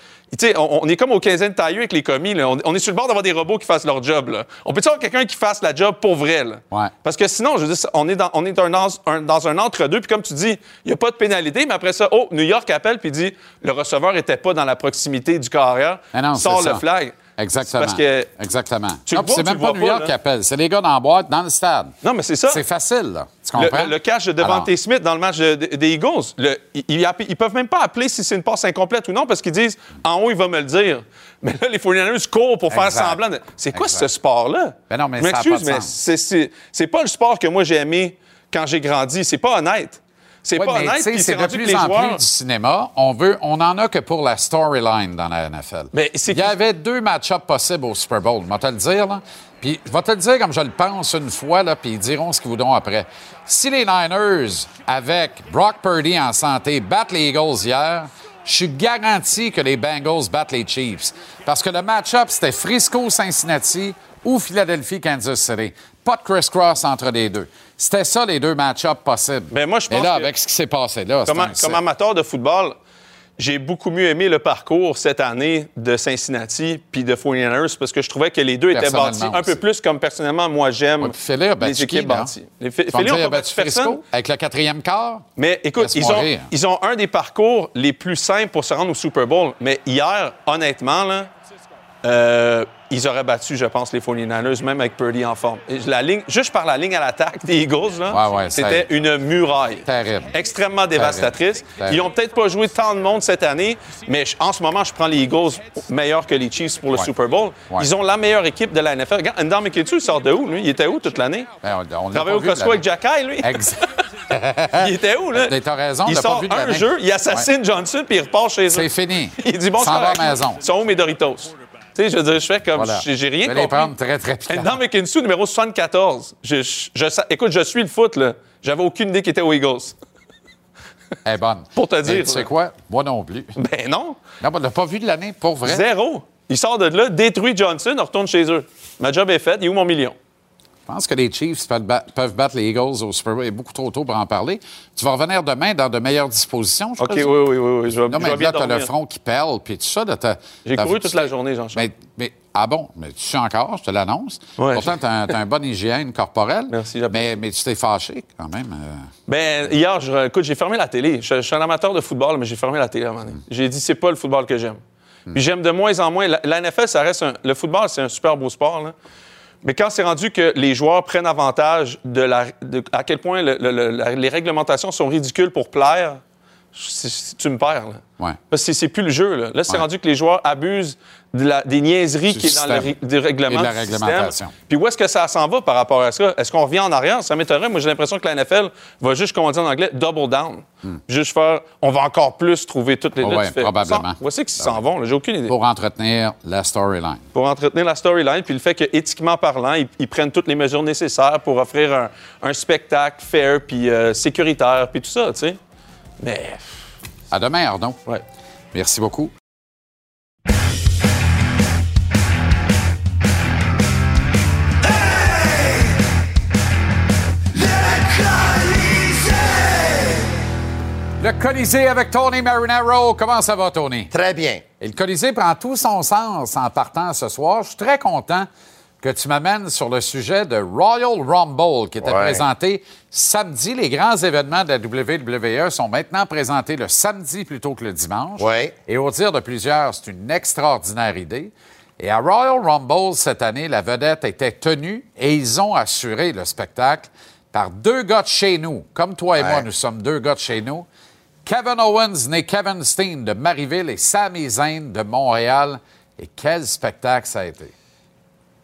F: On, on est comme au 15e tailleux avec les commis. là. On, on est sur le bord d'avoir des robots qui fassent leur job. Là. On peut-tu avoir quelqu'un qui fasse la job pour vrai? Là?
A: Ouais.
F: Parce que sinon, je veux dire, on est dans, on est dans, un, un- dans un entre-deux. Puis comme tu dis, il n'y a pas de pénalité. Mais après ça, oh, New York appelle puis dit le receveur n'était pas dans la proximité du carrière.
A: Non,
F: Sort le
A: ça.
F: flag.
A: Exactement.
F: Parce que.
A: Exactement.
F: Tu
A: non, c'est même pas New York qui appelle. C'est les gars dans la boîte, dans le stade.
F: Non, mais c'est ça.
A: C'est facile, là. Tu
F: Le,
A: comprends?
F: le- le catch de Devante
A: Alors,
F: Smith dans le match de- de- des Eagles, le- ils, ils peuvent même pas appeler si c'est une passe incomplète ou non parce qu'ils disent en haut, il va me le dire. Mais là, les 49ers courent pour faire semblant. de- C'est quoi
A: Exact.
F: ce sport-là?
A: Ben non, mais
F: Je m'excuse, mais c'est pas le sport que moi j'ai aimé quand j'ai grandi. C'est pas honnête. C'est
A: Ouais,
F: pas honnête.
A: c'est de plus en
F: joueurs-
A: plus du cinéma. On veut, on en a que pour la storyline dans la NFL.
F: Mais
A: Il y avait deux match-ups possibles au Super Bowl. Je vais te le dire, là. Puis je vais te le dire comme je le pense une fois, là, puis ils diront ce qu'ils voudront après. Si les Niners, avec Brock Purdy en santé, battent les Eagles hier, je suis garanti que les Bengals battent les Chiefs. Parce que le match-up, c'était Frisco-Cincinnati ou Philadelphie-Kansas City. Pas de criss-cross entre les deux. C'était ça, les deux match-ups possibles.
F: Ben, moi, je
A: Et
F: pense
A: là,
F: que-
A: avec ce qui s'est passé là,
F: Comme,
A: un-
F: comme amateur de football, j'ai beaucoup mieux aimé le parcours cette année de Cincinnati puis de 49ers parce que je trouvais que les deux étaient bâtis un peu plus comme personnellement moi j'aime
A: Ouais, Philly
F: les
A: qui,
F: équipes
A: là?
F: bâties. Les Philly ont
A: battu
F: personne.
A: Frisco avec le quatrième quart?
F: Mais écoute, ont, ils ont un des parcours les plus simples pour se rendre au Super Bowl. Mais hier, honnêtement, là, euh, ils auraient battu, je pense, les 49ers, même avec Purdy en forme. Et La ligne, juste par la ligne à l'attaque des Eagles, là,
A: Ouais, ouais,
F: c'était une muraille.
A: Terrible.
F: Extrêmement dévastatrice.
A: Terrible.
F: Ils ont peut-être pas joué tant de monde cette année, mais en ce moment, je prends les Eagles meilleurs que les Chiefs pour le
A: Ouais.
F: Super Bowl. Ils ont la meilleure équipe de la NFL. Regarde, Ndam il sort de où, lui? Il était où toute l'année?
A: Ben, on-
F: au
A: pas
F: Costco avec. Jacky, lui?
A: Exact.
F: Il était où, là?
A: Mais t'as raison, on
F: Il
A: pas
F: sort
A: vu de
F: un jeu, il assassine Johnson, puis il repart chez eux.
A: C'est fini.
F: Il dit bon, c'est
A: maison.
F: Ils sont où mes Doritos? Sais, je veux dire, je fais comme.
A: Voilà.
F: J'ai rien
A: Je vais les
F: compris.
A: prendre très, très piquants.
F: Dans McKinsey, numéro 74. Je, je- je sa- écoute, je suis le foot, là. J'avais aucune idée qu'il était aux Eagles.
A: Elle est bonne.
F: Pour te
A: Mais
F: dire,
A: Tu sais quoi? Moi non plus.
F: Ben non.
A: Non, on l'a pas vu de l'année, pour vrai.
F: Zéro. Il sort de là, détruit Johnson, on retourne chez eux. Ma job est faite. Il est où mon million?
A: Je pense que les Chiefs peuvent, ba- peuvent battre les Eagles au Super Bowl. Il est beaucoup trop tôt pour en parler. Tu vas revenir demain dans de meilleures dispositions, je
F: OK, oui, oui, oui. oui. Je vais,
A: Non,
F: je
A: mais
F: vais bien
A: là, t'as le
F: dormir.
A: front qui pèle, puis tout ça.
F: J'ai couru toute la journée, Jean-Charles.
A: Mais, ah bon? Mais tu sais encore, je te l'annonce.
F: Ouais.
A: Pourtant, tu as, un bonne hygiène corporelle.
F: Merci,
A: mais, mais tu t'es fâché quand même. euh.
F: Ben, hier, je, écoute, j'ai fermé la télé. Je, je suis un amateur de football, mais j'ai fermé la télé à un moment donné. J'ai dit, c'est pas le football que j'aime. Puis j'aime de moins en moins. La, la NFL, ça reste un. Le football, c'est un super beau sport, là. Mais quand c'est rendu que les joueurs prennent avantage de, la, de- à quel point le- le- le- la- les réglementations sont ridicules pour plaire, tu me perds. Là.
A: Ouais.
F: Parce que c'est- c'est plus le jeu. Là, Là, c'est
A: Ouais.
F: rendu que les joueurs abusent de la- des niaiseries
A: Du
F: qui est dans le, règlement.
A: La
F: système.
A: réglementation.
F: Puis où est-ce que ça s'en va par rapport à ça? Est-ce qu'on revient en arrière? Ça m'étonnerait. Moi, j'ai l'impression que la NFL va juste, comme on dit en anglais, double down. Juste faire, on va encore plus trouver toutes les...
A: Oh
F: tu fais,
A: probablement.
F: Voici qu'ils s'en vont. J'ai aucune idée.
A: pour entretenir la storyline.
F: Pour entretenir la storyline, puis le fait que, éthiquement parlant, ils, ils prennent toutes les mesures nécessaires pour offrir un, un spectacle fair, puis euh, sécuritaire, puis tout ça, tu sais. Mais,
A: À demain, Arnaud.
F: ouais.
A: Merci beaucoup. Le Colisée avec Tony Marinaro. Comment ça va, Tony?
G: Très bien.
A: Et le Colisée prend tout son sens en partant ce soir. Je suis très content que tu m'amènes sur le sujet de Royal Rumble qui était
G: Ouais.
A: présenté samedi. Les grands événements de la WWE sont maintenant présentés le samedi plutôt que le dimanche.
G: Ouais.
A: Et au dire de plusieurs, c'est une extraordinaire idée. Et à Royal Rumble cette année, la vedette était tenue et ils ont assuré le spectacle par deux gars de chez nous. Comme toi et moi, nous sommes deux gars de chez nous. Kevin Owens, né Kevin Steen de Marieville et Sami Zayn de Montréal. Et quel spectacle ça a été.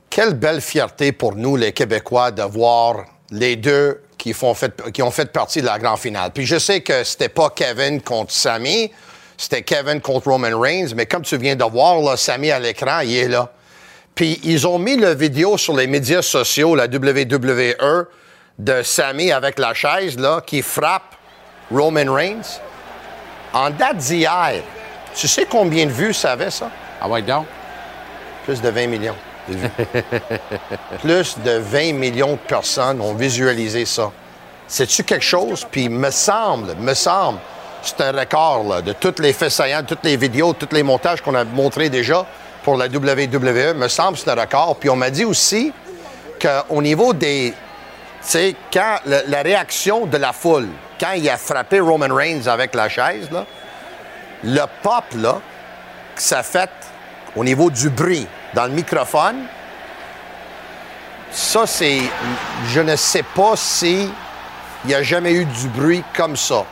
G: Quelle belle fierté pour nous, les Québécois, de voir les deux qui, ont fait partie de la grande finale. Puis je sais que c'était pas Kevin contre Sammy, c'était Kevin contre Roman Reigns, mais comme tu viens de voir, là, Sammy à l'écran, il est là. Puis ils ont mis la vidéo sur les médias sociaux, la WWE, de Sammy avec la chaise, là, qui frappe Roman Reigns. En date d'hier, tu sais combien de vues ça avait, ça?
A: Ah ouais, donc?
G: Plus de 20 millions de vues. Plus de 20 millions de personnes ont visualisé ça. C'est-tu quelque chose? Puis me semble, me semble, c'est un record là, de toutes les faits saillants, toutes les vidéos, tous les montages qu'on a montrés déjà pour la WWE. Me semble c'est un record. Puis on m'a dit aussi qu'au niveau des... Tu sais, quand la réaction de la foule, quand il a frappé Roman Reigns avec la chaise, là, le pop, là, que ça fait au niveau du bruit dans le microphone, ça, c'est. Je ne sais pas si il n'y a jamais eu du bruit comme ça.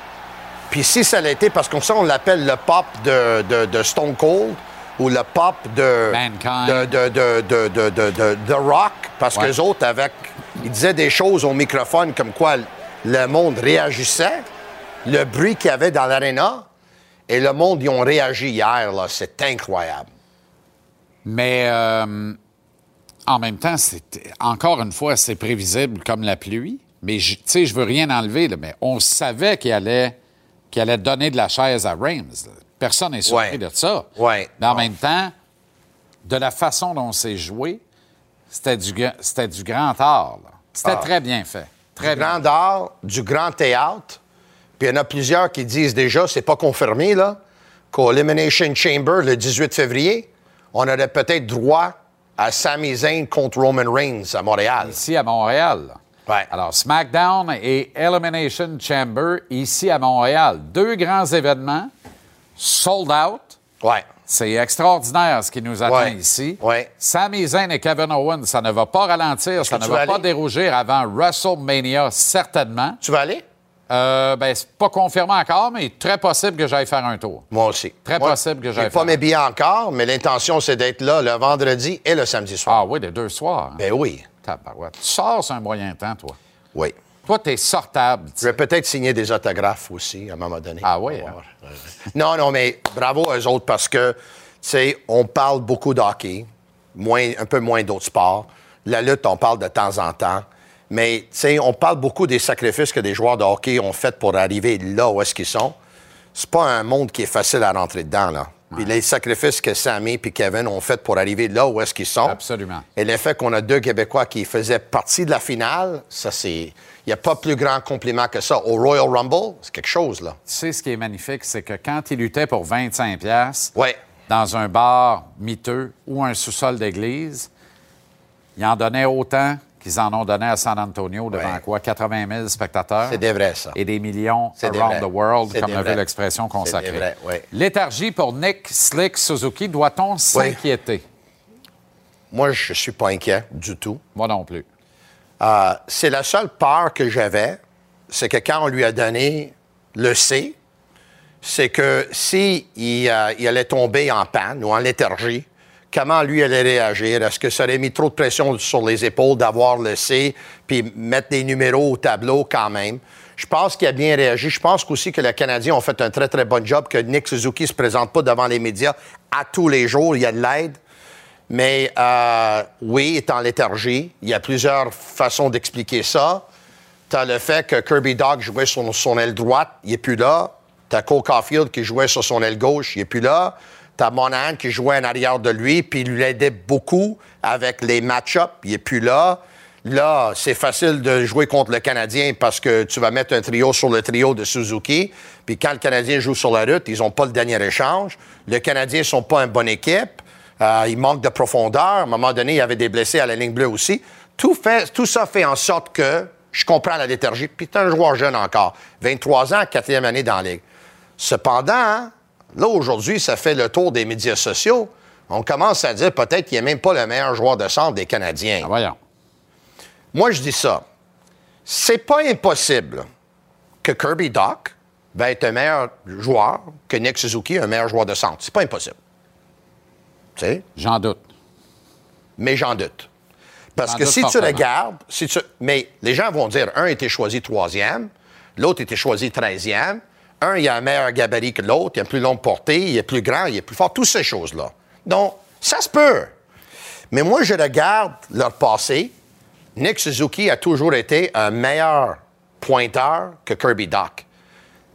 G: Puis si ça l'était, parce qu'on ça, on l'appelle le pop de, de- de Stone Cold ou le pop de.
A: Mankind.
G: De, Rock, parce
A: Ouais.
G: que les autres, avec. Ils disaient des choses au microphone comme quoi le monde réagissait, le bruit qu'il y avait dans l'aréna, et le monde, ils ont réagi hier, là. C'est incroyable.
A: Mais euh, en même temps, c'est encore une fois, c'est prévisible comme la pluie. Mais je- tu sais, je veux rien enlever, là, mais on savait qu'il allait, qu'il allait donner de la chaise à Reims. là. Personne n'est surpris
G: Ouais.
A: de ça.
G: Ouais.
A: Mais en
G: Ouais.
A: même temps, de la façon dont c'est joué, c'était du, grand art. C'était
G: Ah.
A: très bien fait. Très
G: du
A: bien.
G: grand art, du grand théâtre. Puis il y en a plusieurs qui disent déjà, c'est pas confirmé, là, qu'au Elimination Chamber, le 18 février, on aurait peut-être droit à Sami Zayn contre Roman Reigns à Montréal.
A: Ici à Montréal.
G: Ouais.
A: Alors, SmackDown et Elimination Chamber ici à Montréal. Deux grands événements, sold out.
G: Ouais.
A: C'est extraordinaire ce qui nous attend
G: Ouais.
A: ici.
G: Ouais.
A: Sami Zayn et Kevin Owens, ça ne va pas ralentir, ça ne va pas
G: aller?
A: dérougir avant WrestleMania, certainement.
G: Tu vas aller?
A: Euh, ben, c'est pas confirmé encore, mais très possible que j'aille faire un tour.
G: Moi aussi.
A: Très
G: Moi,
A: possible que j'aille
G: J'ai pas
A: faire.
G: mes billets encore, mais l'intention, c'est d'être là le vendredi et le samedi soir.
A: Ah oui, les deux soirs. hein.
G: Ben oui.
A: Tabarouette. Tu sors sur un moyen temps, toi.
G: Oui.
A: Toi, t'es sortable.
G: Je vais peut-être signer des autographes aussi, à un moment donné.
A: Ah oui, hein?
G: Non, non, mais bravo aux autres parce que, tu sais, on parle beaucoup de hockey, moins, un peu moins d'autres sports. La lutte, on parle de temps en temps. Mais, tu sais, on parle beaucoup des sacrifices que des joueurs de hockey ont fait pour arriver là où est-ce qu'ils sont. C'est pas un monde qui est facile à rentrer dedans, là. Puis les sacrifices que Sammy et Kevin ont fait pour arriver là où est-ce qu'ils sont.
A: Absolument.
G: Et le fait qu'on a deux Québécois qui faisaient partie de la finale, ça, c'est. Il n'y a pas plus grand compliment que ça. Au Royal Rumble, c'est quelque chose, là.
A: Tu sais, ce qui est magnifique, c'est que quand il luttait pour 25 pièces
G: Ouais.
A: dans un bar miteux ou un sous-sol d'église, il en donnait autant qu'ils en ont donné à San Antonio devant
G: Ouais.
A: quoi? 80 000 spectateurs?
G: C'est des vrais, ça.
A: Et des millions
G: des
A: around the world, comme avait
G: vrais.
A: l'expression consacrée.
G: Vrais, oui.
A: Léthargie pour Nick Slick Suzuki, doit-on s'inquiéter?
G: Moi, je suis pas inquiet du tout.
A: Moi non plus.
G: Euh, c'est la seule peur que j'avais, c'est que quand on lui a donné le C, c'est que si il, euh, il allait tomber en panne ou en léthargie, comment lui allait réagir? Est-ce que ça aurait mis trop de pression sur les épaules d'avoir le C puis mettre des numéros au tableau quand même? Je pense qu'il a bien réagi. Je pense aussi que les Canadiens ont fait un très, très bon job, que Nick Suzuki se présente pas devant les médias à tous les jours. Il y a de l'aide. Mais euh, oui, il est léthargie. Il y a plusieurs façons d'expliquer ça. Tu as le fait que Kirby Dog jouait sur son aile droite, il n'est plus là. Tu as Cole Caulfield qui jouait sur son aile gauche, il n'est plus là. Tu as Monahan qui jouait en arrière de lui, puis il lui aidait beaucoup avec les match-ups, il n'est plus là. Là, c'est facile de jouer contre le Canadien parce que tu vas mettre un trio sur le trio de Suzuki. Puis quand le Canadien joue sur la route, ils n'ont pas le dernier échange. Le Canadien ne sont pas une bonne équipe. Euh, il manque de profondeur. À un moment donné, il y avait des blessés à la ligne bleue aussi. Tout, fait, tout ça fait en sorte que je comprends la léthargie. Puis tu un joueur jeune encore. 23 ans, quatrième année dans la Ligue. Cependant, là, aujourd'hui, ça fait le tour des médias sociaux. On commence à dire peut-être qu'il n'est même pas le meilleur joueur de centre des Canadiens.
A: Ah, voyons.
G: Moi, je dis ça. C'est pas impossible que Kirby Doc va être un meilleur joueur que Nick Suzuki, un meilleur joueur de centre. C'est pas impossible. Tu sais?
A: J'en doute.
G: mais j'en doute. Parce que si tu regardes, si tu- mais les gens vont dire, un était choisi troisième, l'autre était choisi treizième, un, il a un meilleur gabarit que l'autre, il a une plus longue portée, il est plus grand, il est plus fort, toutes ces choses-là. Donc, ça se peut. Mais moi, je regarde leur passé. Nick Suzuki a toujours été un meilleur pointeur que Kirby Doc.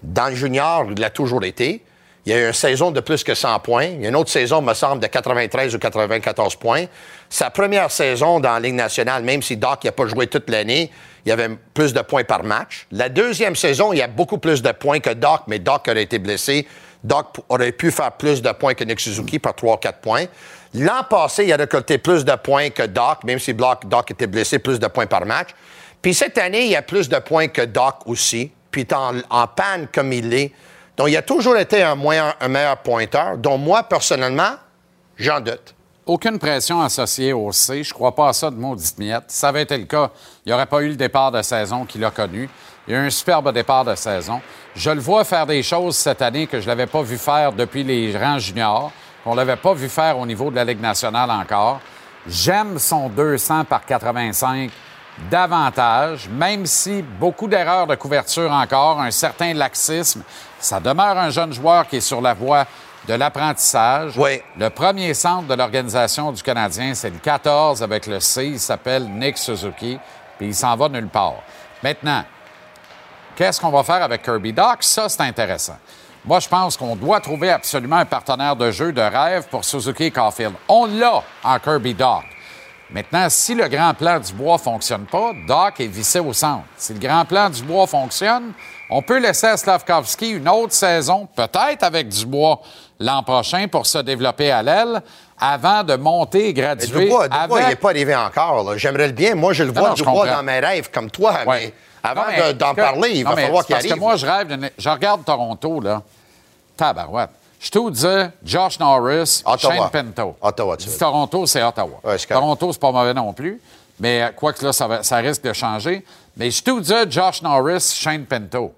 G: Dans le junior, il l'a toujours été. Il y a eu une saison de plus que 100 points. Il y a une autre saison, me semble, de 93 ou 94 points. Sa première saison dans la Ligue nationale, même si Doc n'a pas joué toute l'année, il y avait plus de points par match. La deuxième saison, il y a beaucoup plus de points que Doc, mais Doc aurait été blessé. Doc aurait pu faire plus de points que Nick Suzuki par 3-4 points. L'an passé, il a récolté plus de points que Doc, même si Doc, Doc était blessé, plus de points par match. Puis cette année, il y a plus de points que Doc aussi. Puis il est en, panne comme il est. Donc, il a toujours été un meilleur pointeur, dont moi, personnellement, j'en doute.
A: Aucune pression associée au C. Je crois pas à ça de maudite miette. Ça avait été le cas, il n'y aurait pas eu le départ de saison qu'il a connu. Il y a eu un superbe départ de saison. Je le vois faire des choses cette année que je ne l'avais pas vu faire depuis les rangs juniors, qu'on ne l'avait pas vu faire au niveau de la Ligue nationale encore. J'aime son 200 par 85 davantage, même si beaucoup d'erreurs de couverture encore, un certain laxisme. Ça demeure un jeune joueur qui est sur la voie de l'apprentissage.
G: Oui.
A: Le premier centre de l'organisation du Canadien, c'est le 14 avec le C. Il s'appelle Nick Suzuki, puis il s'en va nulle part. Maintenant, qu'est-ce qu'on va faire avec Kirby Doc? Ça, c'est intéressant. Moi, je pense qu'on doit trouver absolument un partenaire de jeu de rêve pour Suzuki et Caulfield. On l'a en Kirby Doc. Maintenant, si le grand plan du bois ne fonctionne pas, Doc est vissé au centre. Si le grand plan du bois fonctionne, on peut laisser à Slavkovski une autre saison, peut-être avec Dubois l'an prochain pour se développer à l'aile, avant de monter et
G: Mais
A: graduer
G: Dubois, Dubois,
A: avec...
G: il n'est pas arrivé encore. J'aimerais le bien. Moi, je le vois,
A: non,
G: Dubois, dans mes rêves, comme toi.
A: Ouais.
G: Mais avant de- d'en
A: que-
G: parler, il
A: non,
G: va
A: mais
G: falloir qu'il
A: parce
G: arrive.
A: que moi, je rêve d'une- Je regarde Toronto, là. Tabarouette. Je te dis Josh Norris,
G: Ottawa.
A: Shane Pinto.
G: Ottawa, tu.
A: Toronto, c'est Ottawa.
G: Ouais.
A: Toronto, c'est pas mauvais non plus. Mais euh, quoi que là, ça, va- ça risque de changer. Mais je te dis Josh Norris, Shane Pinto.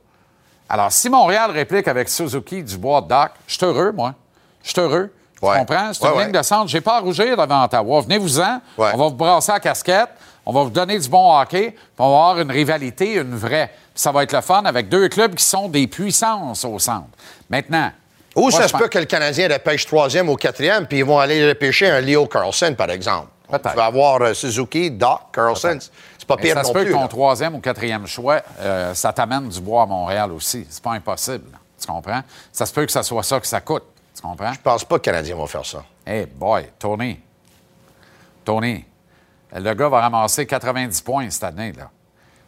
A: Alors, si Montréal réplique avec Suzuki, Dubois, Doc, je suis heureux, moi. Je suis heureux. Tu
G: Ouais.
A: comprends? C'est une
G: ouais.
A: ligne de centre. J'ai pas à rougir devant Ottawa. Venez-vous-en. On va vous brasser la casquette. On va vous donner du bon hockey. Puis on va avoir une rivalité, une vraie. Puis ça va être le fun avec deux clubs qui sont des puissances au centre. Maintenant.
G: Ou
A: moi,
G: ça se
A: pense-
G: peut que le Canadien repêche troisième ou quatrième, puis ils vont aller repêcher un Leo Carlson, par exemple.
A: Peut-être.
G: Tu vas avoir euh, Suzuki, Doc, Carlson. Pas pire
A: ça
G: non
A: se peut
G: plus.
A: que ton
G: là.
A: troisième ou quatrième choix, euh, ça t'amène du bois à Montréal aussi. C'est pas impossible. Tu comprends? Ça se peut que ça soit ça que ça coûte. Tu comprends?
G: Je pense pas que le Canadien va faire ça.
A: Hey boy, Tony. Tony, le gars va ramasser 90 points cette année. Là.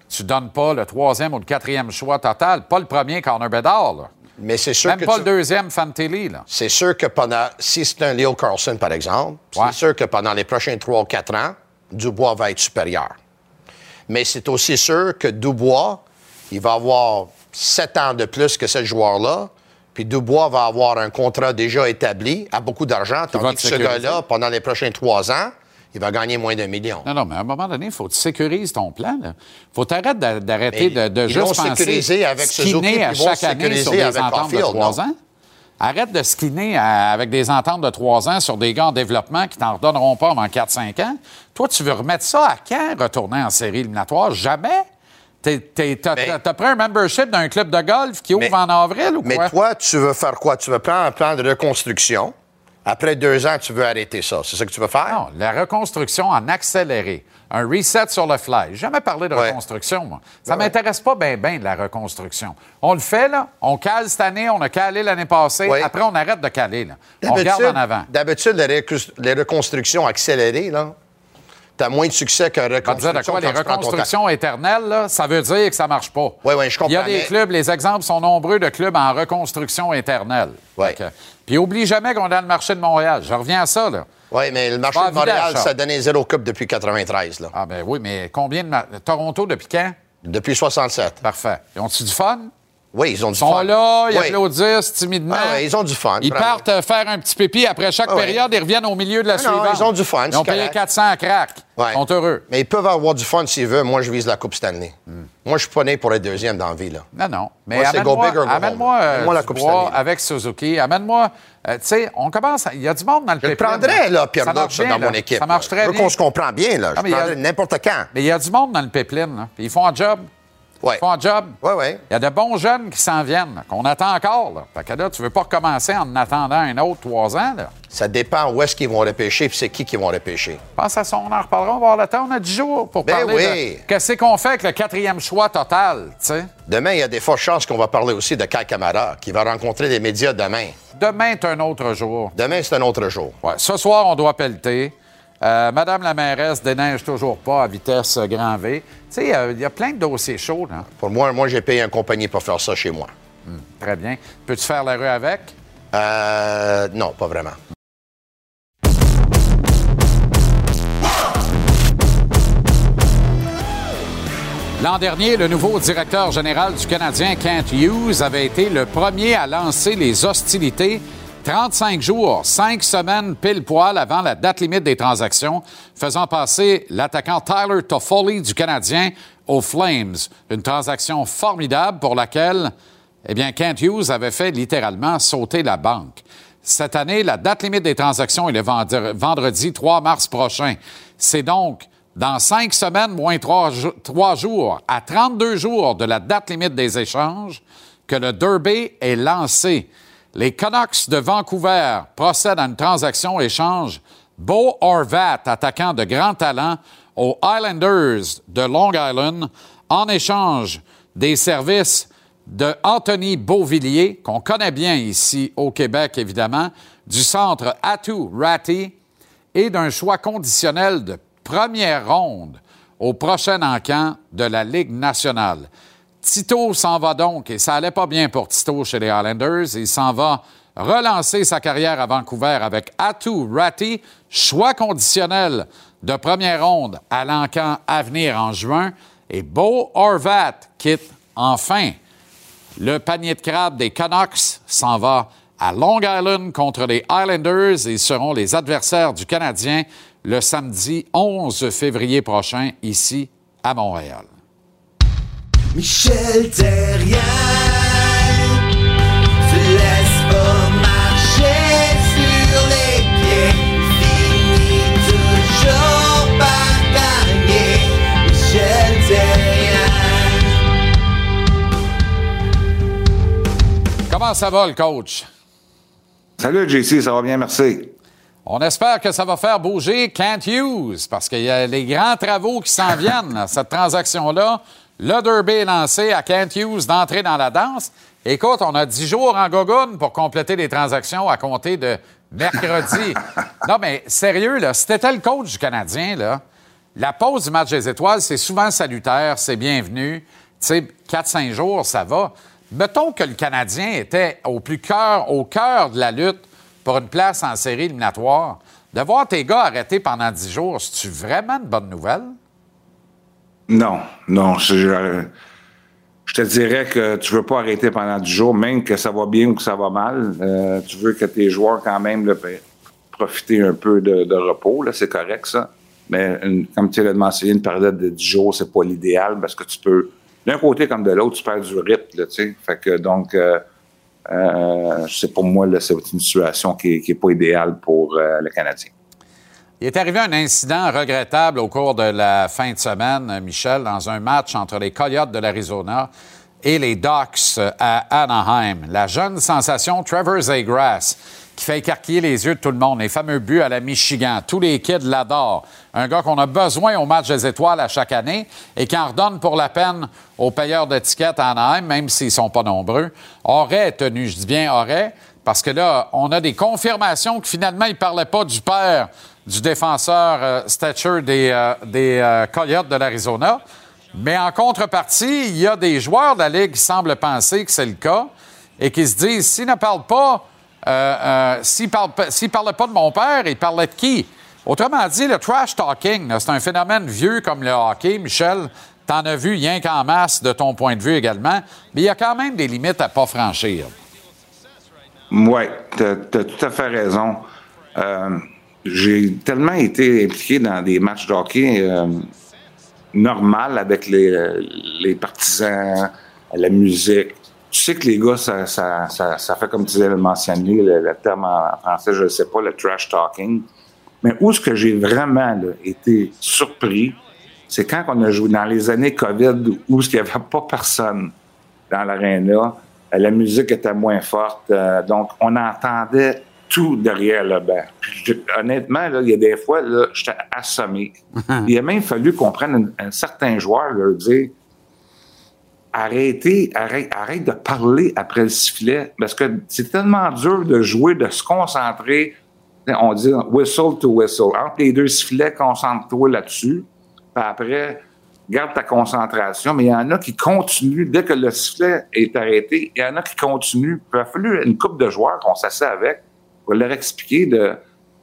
A: Tu donnes pas le troisième ou le quatrième choix total, pas le premier Corner Bedard. Là.
G: Mais c'est sûr
A: Même
G: que
A: pas
G: tu-
A: le deuxième Fantilli. Là.
G: C'est sûr que pendant. Si c'est un Leo Carlson, par exemple,
A: Ouais.
G: c'est sûr que pendant les prochains 3 ou 4 ans, Dubois va être supérieur. Mais c'est aussi sûr que Dubois, il va avoir 7 ans de plus que ce joueur-là. Puis Dubois va avoir un contrat déjà établi à beaucoup d'argent, tandis que ce gars-là, pendant les prochains 3 ans, il va gagner moins d'un million.
A: Non, non, mais à un moment donné, il faut que tu sécurises ton plan. Il faut t'arrêter d'a- d'arrêter de, de
G: ils l'ont
A: juste penser
G: sécurisé avec Suzuki,
A: à
G: ils vont
A: chaque année
G: sécuriser
A: sur des
G: avec
A: ententes de
G: Caulfield,
A: trois ans. Arrête de skinner à- avec des ententes de trois ans sur des gars en développement qui t'en redonneront pas avant 4-5 ans. Toi, tu veux remettre ça à quand, retourner en série éliminatoire? Jamais? T'as
G: Mais-
A: pris un membership d'un club de golf qui ouvre
G: Mais-
A: en avril ou
G: Mais
A: quoi?
G: toi, tu veux faire quoi? Tu veux prendre un plan de reconstruction. Après deux ans, tu veux arrêter ça. C'est ça que tu veux faire?
A: Non, la reconstruction en accéléré. Un reset sur le fly. J'ai Jamais parlé de
G: Ouais.
A: reconstruction, moi. Ça
G: Ouais.
A: m'intéresse pas bien, bien, la reconstruction. On le fait, là. On cale cette année, on a calé l'année passée.
G: Ouais.
A: Après, on arrête de caler, là. On regarde en avant.
G: D'habitude, les reconstructions accélérées, là, tu as moins de succès qu'une
A: On disait de
G: reconstruction.
A: quoi, les reconstructions éternelles, là, ça veut dire que ça marche pas.
G: Oui, oui, je comprends,
A: Il y a des
G: mais-
A: clubs, les exemples sont nombreux de clubs en reconstruction éternelle. Que- Puis oublie jamais qu'on est dans le marché de Montréal. Je reviens à ça, là.
G: Oui, mais le marché de Montréal,
A: ça.
G: donné zéro coupe depuis 93, là.
A: Ah ben oui, mais combien de... Toronto depuis quand?
G: Depuis 67.
A: Parfait. Ils ont-tu du fun?
G: Oui, ils ont du
A: Ils sont
G: fun.
A: là, ils
G: Oui.
A: applaudissent timidement.
G: Ah ouais, ils ont du fun,
A: Ils
G: vraiment.
A: partent euh, faire un petit pipi après chaque
G: Ah ouais.
A: période, ils reviennent au milieu de la
G: Ah non,
A: suivante.
G: ils ont du fun,
A: Ils ont payé
G: correct.
A: 400 à crack.
G: Ouais.
A: Ils sont heureux.
G: Mais ils peuvent avoir du fun s'ils veulent. Moi, je vise la Coupe Stanley.
A: Hmm.
G: Moi, je suis pas né pour être deuxième dans la vie, là.
A: Non, non. Mais
G: Moi,
A: amène-moi
G: home.
A: amène-moi, euh,
G: la Coupe Stanley,
A: avec Suzuki. Amène-moi... euh, tu sais, on commence... Il y a du monde dans le
G: Je le prendrais, là, Pierre
A: bien,
G: dans mon équipe.
A: Ça marche très
G: Je veux
A: bien.
G: qu'on se comprend bien, là.
A: Ah,
G: Je prendrais n'importe quand.
A: Mais il y a du monde dans le pipeline. Ils font un job.
G: Ouais.
A: Ils font un job.
G: Ouais, ouais.
A: Il y a de bons jeunes qui s'en viennent, qu'on attend encore. Là. Fait que là, tu veux pas recommencer en en attendant un autre trois ans. Là.
G: Ça dépend où est-ce qu'ils vont repêcher puis c'est qui qui vont repêcher.
A: Pense à ça, on en reparlera, on va avoir le temps. On a 10 jours pour
G: Ben
A: parler
G: oui.
A: de qu'est-ce qu'on fait avec le quatrième choix total, tu sais.
G: Demain, il y a des fortes chances qu'on va parler aussi de Kai Kamara, qui va rencontrer les médias demain.
A: Demain est un autre jour.
G: Demain, c'est un autre jour.
A: Ouais, ce soir, on doit pelleter. Euh, Madame la mairesse déneige toujours pas à vitesse grand V. Tu sais, euh, il y a plein de dossiers chauds, là.
G: Pour moi, moi, j'ai payé une compagnie pour faire ça chez moi.
A: Très bien. Peux-tu faire la rue avec?
G: Euh, non, pas vraiment.
A: L'an dernier, le nouveau directeur général du Canadien, Kent Hughes, avait été le premier à lancer les hostilités 35 jours, 5 semaines pile poil avant la date limite des transactions, faisant passer l'attaquant Tyler Toffoli du Canadien aux Flames. Une transaction formidable pour laquelle, eh bien, Kent Hughes avait fait littéralement sauter la banque. Cette année, la date limite des transactions est le vendre- vendredi 3 mars prochain. C'est donc dans cinq semaines, moins trois jours, à 32 jours de la date limite des échanges, que le Derby est lancé. Les Canucks de Vancouver procèdent à une transaction échange Beau Horvat, attaquant de grand talent, aux Islanders de Long Island, en échange des services de Anthony Beauvillier, qu'on connaît bien ici au Québec, évidemment, du centre Atu Ratti et d'un choix conditionnel de première ronde au prochain encamp de la Ligue nationale. Tito s'en va donc, et ça allait pas bien pour Tito chez les Islanders. Il s'en va relancer sa carrière à Vancouver avec Atu Ratti, choix conditionnel de première ronde à l'encamp à venir en juin. Et Beau Horvat quitte enfin le panier de crabe des Canucks s'en va à Long Island contre les Islanders. Ils seront les adversaires du Canadien le samedi 11 février prochain ici à Montréal.
H: Michel Terrien, se laisse pas marcher sur les pieds, finit toujours par gagner. Michel Terrien.
A: Comment ça va, le coach?
I: Salut JC, ça va bien, merci.
A: On espère que ça va faire bouger Kent Hughes parce qu'il y a les grands travaux qui s'en viennent. Cette transaction-là, le derby est lancé à Kent Hughes d'entrer dans la danse. Écoute, on a 10 jours en gogoune pour compléter les transactions à compter de mercredi. non, mais sérieux, là, si t'étais le coach du Canadien, là, la pause du match des étoiles, c'est souvent salutaire, c'est bienvenu. Tu sais, 4-5 jours, ça va. Mettons que le Canadien était au plus cœur, au cœur de la lutte pour une place en série éliminatoire. De voir tes gars arrêtés pendant 10 jours, c'est-tu vraiment une bonne nouvelle?
I: Non, non, je, te dirais que tu veux pas arrêter pendant 10 jours, même que ça va bien ou que ça va mal. Euh, tu veux que tes joueurs, quand même, ben, profiter un peu de, repos, c'est correct, ça. Mais comme tu l'as mentionné, une période de 10 jours, c'est pas l'idéal parce que tu peux, d'un côté comme de l'autre, tu perds du rythme, là. Fait que donc, euh, euh, c'est pour moi, c'est une situation qui, est- qui est pas idéale pour euh, le Canadien.
A: Il est arrivé un incident regrettable au cours de la fin de semaine, Michel, dans un match entre les Coyotes de l'Arizona et les Ducks à Anaheim. La jeune sensation Trevor Zegras, qui fait écarquiller les yeux de tout le monde, les fameux buts à la Michigan. Tous les kids l'adorent. Un gars qu'on a besoin au match des étoiles à chaque année et qui en redonne pour la peine aux payeurs d'étiquettes à Anaheim, même s'ils sont pas nombreux, aurait tenu, je dis bien aurait, parce que là, on a des confirmations que finalement, il parlait pas du père du défenseur euh, Stetcher des, euh, des euh, Coyotes de l'Arizona. Mais en contrepartie, il y a des joueurs de la Ligue qui semblent penser que c'est le cas et qui se disent s'il ne parle pas, s'il parle, pas- s'il parlait pas de mon père, il parlait de qui? Autrement dit, le trash talking, c'est un phénomène vieux comme le hockey. Michel, t'en as vu rien qu'en masse de ton point de vue également, mais il y a quand même des limites à pas franchir.
I: Oui, tu as, tout à fait raison. J'ai tellement été impliqué dans des matchs de hockey euh, normal avec les, partisans, la musique. Tu sais que les gars, ça, ça, ça, fait comme tu disais le mentionner, le, terme en français, je ne sais pas, le trash talking. Mais où est-ce que j'ai vraiment été surpris, c'est quand on a joué dans les années COVID où il n'y avait pas personne dans l'aréna. La musique était moins forte. euh, donc, on entendait tout derrière le banc. Je- honnêtement, là, il y a des fois, j'étais assommé. il a même fallu qu'on prenne un, un certain joueur, leur dire arrêtez, arrête, arrête de parler après le sifflet, parce que c'est tellement dur de jouer, de se concentrer. On dit whistle to whistle. Entre les deux sifflets, concentre-toi là-dessus. Puis après, garde ta concentration. Mais il y en a qui continuent, dès que le sifflet est arrêté, il y en a qui continuent. Puis il a fallu une couple de joueurs qu'on s'assied avec pour leur expliquer de,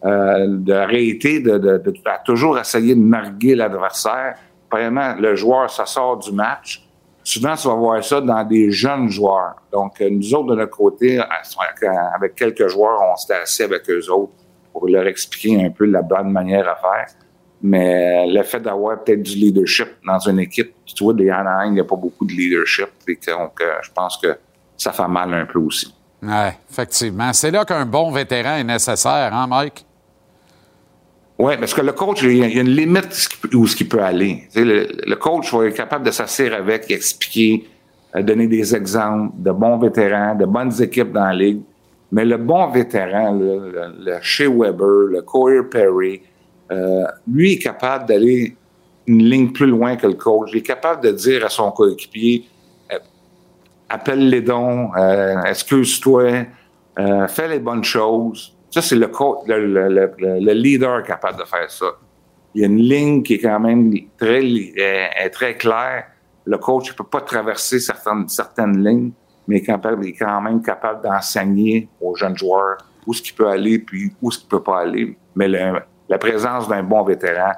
I: euh, de, de, de- à toujours essayer de narguer l'adversaire. Premièrement, le joueur, ça sort du match. Souvent, tu vas voir ça dans des jeunes joueurs. Donc, euh, nous autres, de notre côté, avec quelques joueurs, on s'était assis avec eux autres pour leur expliquer un peu la bonne manière à faire. Mais euh, le fait d'avoir peut-être du leadership dans une équipe, tu vois, des Anaheim, il n'y a pas beaucoup de leadership. Donc, je pense que ça fait mal un peu aussi.
A: Oui, effectivement. C'est là qu'un bon vétéran est nécessaire, hein, Mike?
I: Oui, parce que le coach, il y a une limite où ce qu'il peut aller. Le, coach va être capable de s'asseoir avec, expliquer, euh, donner des exemples de bons vétérans, de bonnes équipes dans la ligue. Mais le bon vétéran, le, le, Shea Weber, le Corey Perry, euh, lui est capable d'aller une ligne plus loin que le coach. Il est capable de dire à son coéquipier, appelle les dons, euh, excuse-toi, euh, fais les bonnes choses. Ça, c'est le, co- le, le- le- le- le leader capable de faire ça. Il y a une ligne qui est quand même très, euh, très claire. Le coach ne peut pas traverser certaines, certaines lignes, mais il est, quand même capable d'enseigner aux jeunes joueurs où ce qu'il peut aller puis où ce qu'il peut pas aller. Mais la présence d'un bon vétéran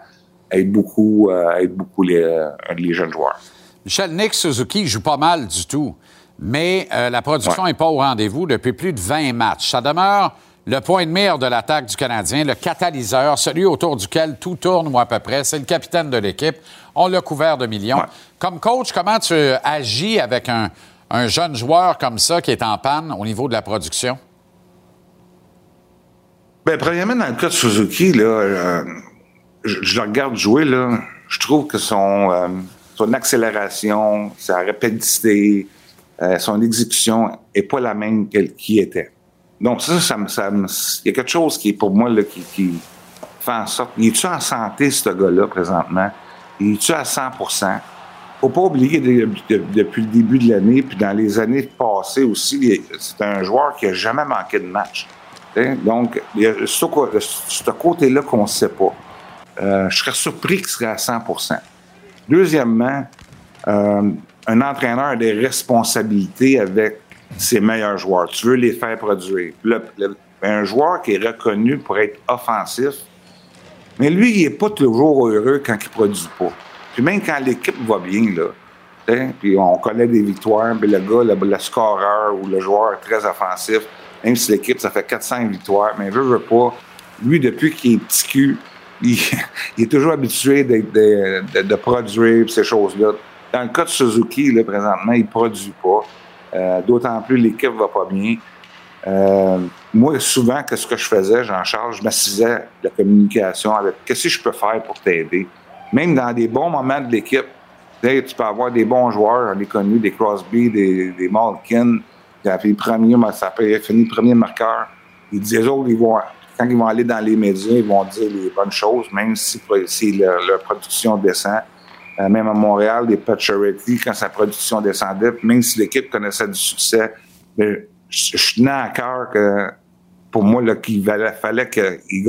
I: aide beaucoup, aide beaucoup les, les jeunes joueurs.
A: Michel, Nick Suzuki joue pas mal du tout. Mais euh, la production n'est pas au rendez-vous depuis plus de 20 matchs. Ça demeure le point de mire de l'attaque du Canadien, le catalyseur, celui autour duquel tout tourne ou à peu près. C'est le capitaine de l'équipe. On l'a couvert de millions.
I: Ouais.
A: Comme coach, comment tu agis avec un, un jeune joueur comme ça qui est en panne au niveau de la production?
I: Ben, premièrement, dans le cas de Suzuki, là, euh, je, je le regarde jouer, là, je trouve que son, euh, son accélération, sa rapidité, euh, son exécution est pas la même qu'elle qui était. Donc, ça, ça ça il y a quelque chose qui est pour moi, là, qui, qui fait en sorte. Il est-tu en santé, ce gars-là, présentement? Il est-tu à 100% faut pas oublier de- de- depuis le début de l'année, puis dans les années passées aussi, c'est un joueur qui a jamais manqué de match. Donc, il y a ce côté-là qu'on ne sait pas. Euh, je serais surpris qu'il serait à 100% Deuxièmement, euh, un entraîneur a des responsabilités avec ses meilleurs joueurs. Tu veux les faire produire. Un joueur qui est reconnu pour être offensif, mais lui, il n'est pas toujours heureux quand il ne produit pas. Puis même quand l'équipe va bien, là, puis on connaît des victoires, puis le gars, le, scoreur ou le joueur très offensif, même si l'équipe, ça fait 400 victoires, mais veut, veut pas, lui, depuis qu'il est petit cul, il, il est toujours habitué de, produire ces choses-là. Dans le cas de Suzuki, là, présentement, il ne produit pas. Euh, D'autant plus, l'équipe va pas bien. Euh, moi, souvent, qu'est-ce que je faisais, Jean-Charles, je m'assisais la communication avec qu'est-ce que je peux faire pour t'aider. Même dans des bons moments de l'équipe, tu peux avoir des bons joueurs, on les connus, des Crosby, des, Malkin, qui a fait le premier, ça le premier marqueur. Ils disaient, eux autres, ils vont, quand ils vont aller dans les médias, ils vont dire les bonnes choses, même si, si leur, leur production descend. Euh, même à Montréal, des Pacioretty, quand sa production descendait, même si l'équipe connaissait du succès, je, tenais à cœur que, pour moi, là, qu'il fallait que les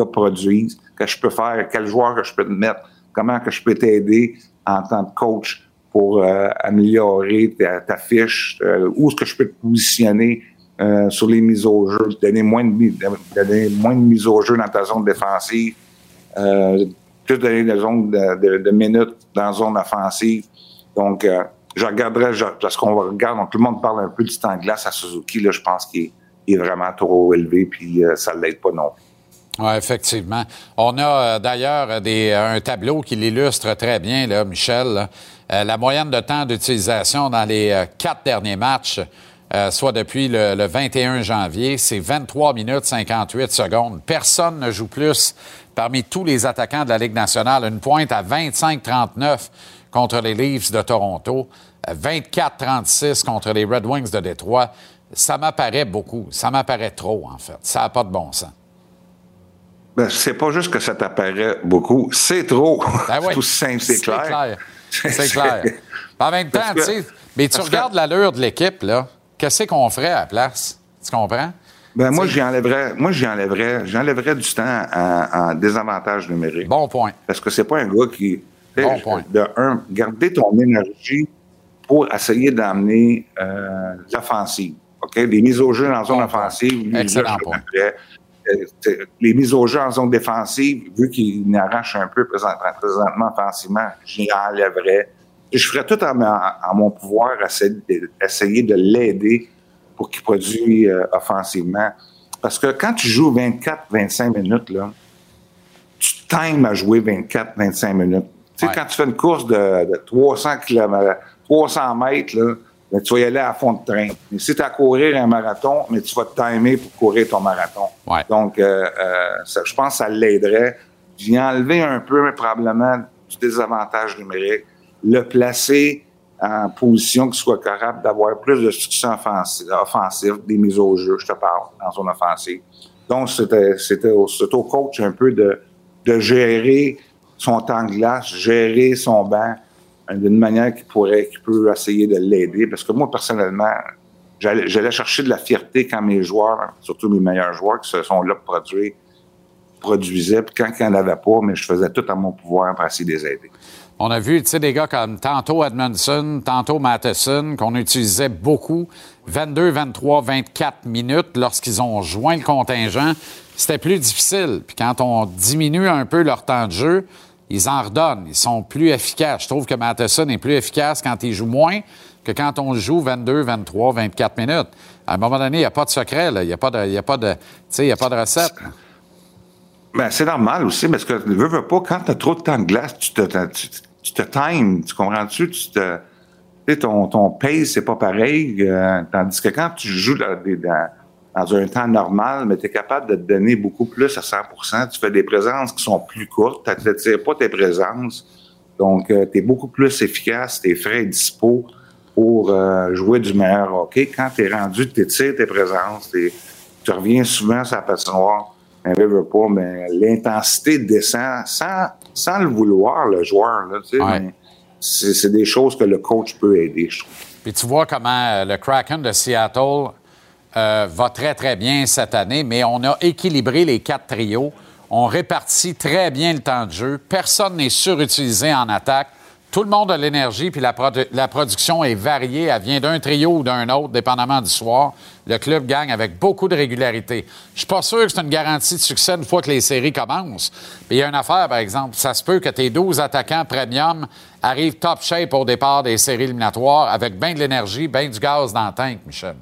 I: que je peux faire, quel joueur que je peux te mettre, comment que je peux t'aider en tant que coach pour euh, améliorer ta, fiche, euh, où est-ce que je peux te positionner sur les mises au jeu, donner moins de, donner moins de mises au jeu dans ta zone défensive, de, zone de, de- minutes dans la zone offensive. Donc, euh, je regarderais, je- parce qu'on regarde, donc tout le monde parle un peu du temps de glace à Suzuki, là, je pense qu'il est, vraiment trop élevé, puis euh, ça ne l'aide pas non plus.
A: Oui, effectivement. On a euh, d'ailleurs un tableau qui l'illustre très bien, là, Michel. la moyenne de temps d'utilisation dans les quatre derniers matchs, soit depuis le 21 janvier, c'est 23 minutes 58 secondes. Personne ne joue plus parmi tous les attaquants de la Ligue nationale. Une pointe à 25-39 contre les Leafs de Toronto, euh, 24-36 contre les Red Wings de Détroit. Ça m'apparaît beaucoup. Ça m'apparaît trop, en fait. Ça n'a pas de bon sens.
I: Ben, c'est pas juste que ça t'apparaît beaucoup, c'est trop.
A: Ben oui.
I: c'est aussi simple, c'est clair.
A: C'est clair. En même temps,
I: que-
A: mais tu
I: que-
A: regardes l'allure de l'équipe, là. Qu'est-ce qu'on ferait à la place? Tu comprends?
I: Ben, moi,
A: T'sais-
I: j'y enlèverais, moi, j'y enlèverais, j'enlèverais du temps en, désavantage numérique.
A: Bon point.
I: Parce que c'est pas un gars qui.
A: Bon point.
I: De un, garder ton énergie pour essayer d'amener euh, l'offensive. OK? Les mises au jeu en zone
A: Bon
I: offensive, lui,
A: Excellent point.
I: Euh, Les mises au jeu en zone défensive, vu qu'il n'arrache un peu présent- présentement offensivement, j'y enlèverais. Je ferais tout en, en- en mon pouvoir essayer de, essayer de l'aider pour qu'il produise euh, offensivement. Parce que quand tu joues 24-25 minutes, là, tu t'aimes à jouer 24-25 minutes. Tu sais,
A: Ouais.
I: quand tu fais une course de, de 300 km, 300 mètres, là, ben, tu vas y aller à fond de train. Mais si tu as à courir un marathon, mais tu vas te timer pour courir ton marathon.
A: Ouais.
I: Donc, euh, euh, ça- je pense que ça l'aiderait. J'y enlever un peu, mais probablement, du désavantage numérique. Le placer en position qui soit capable d'avoir plus de succès offensif, des mises au jeu, je te parle, dans son offensive. Donc, c'était, au, au coach un peu de, de gérer son temps de glace, gérer son banc d'une manière qui pourrait, qui peut essayer de l'aider. Parce que moi, personnellement, j'allais, chercher de la fierté quand mes joueurs, surtout mes meilleurs joueurs qui se sont là pour produire, produisaient. Puis quand il n'y en avait pas, mais je faisais tout à mon pouvoir pour essayer de les aider.
A: On a vu, des gars comme tantôt Edmondson, tantôt Matheson, qu'on utilisait beaucoup, 22, 23, 24 minutes lorsqu'ils ont joint le contingent. C'était plus difficile. Puis quand on diminue un peu leur temps de jeu, ils en redonnent. Ils sont plus efficaces. Je trouve que Matheson est plus efficace quand il joue moins, que quand on joue 22, 23, 24 minutes. À un moment donné, il n'y a pas de secret, il n'y a, pas de- a, pas de- a pas de recette.
I: Ben, c'est normal aussi, parce que veux, veux pas, quand tu as trop de temps de glace, tu te, tu te times, tu comprends-tu? Tu te, tu sais, ton, ton pace, c'est pas pareil. euh, tandis que quand tu joues dans, dans- un temps normal, mais tu es capable de te donner beaucoup plus à 100% Tu fais des présences qui sont plus courtes, tu n'attires pas tes présences. Donc, tu es beaucoup plus efficace, tu es frais et dispo pour euh, jouer du meilleur hockey. Quand tu es rendu, tu étires tes présences, t'es- tu reviens souvent sur la patinoire, mais mais l'intensité descend sans, sans le vouloir, le joueur. Là, tu sais,
A: Ouais.
I: mais c'est c'est des choses que le coach peut aider, je trouve.
A: Puis tu vois comment euh, le Kraken de Seattle euh, va très, très bien cette année, mais on a équilibré les quatre trios. On répartit très bien le temps de jeu. Personne n'est surutilisé en attaque. Tout le monde a l'énergie, puis la, produ- la production est variée. Elle vient d'un trio ou d'un autre, dépendamment du soir. Le club gagne avec beaucoup de régularité. Je suis pas sûr que c'est une garantie de succès une fois que les séries commencent. Puis il y a une affaire, par exemple. Ça se peut que tes 12 attaquants premium arrivent top shape au départ des séries éliminatoires avec bien de l'énergie, bien du gaz dans le tank, Michel.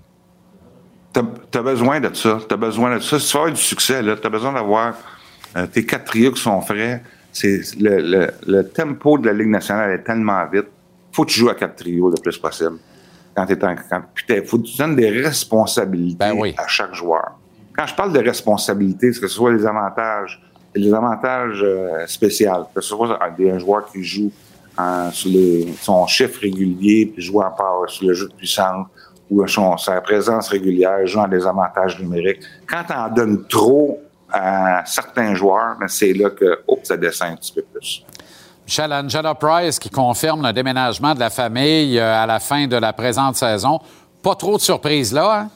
I: Tu as besoin de ça. Tu as besoin de ça. Si tu veux du succès, tu as besoin d'avoir euh, tes quatre trios qui sont frais. C'est le, le- le tempo de la Ligue nationale est tellement vite. faut que tu joues à quatre trios le plus possible. Quand tu en. Quand, t'as- faut que tu donnes des responsabilités
A: Ben oui.
I: à chaque joueur. Quand je parle de responsabilités, c'est que ce soit les avantages, les avantages euh, spéciaux, que ce soit un, joueur qui joue en- sur les- son chiffre régulier, puis joue en power sur le jeu de puissance, ou son, sa présence régulière, joue en des avantages numériques. Quand tu en donnes trop à certains joueurs, ben, c'est là que oh, ça descend un petit peu plus.
A: Michel Angela Price qui confirme le déménagement de la famille euh, à la fin de la présente saison. Pas trop de surprises là, hein?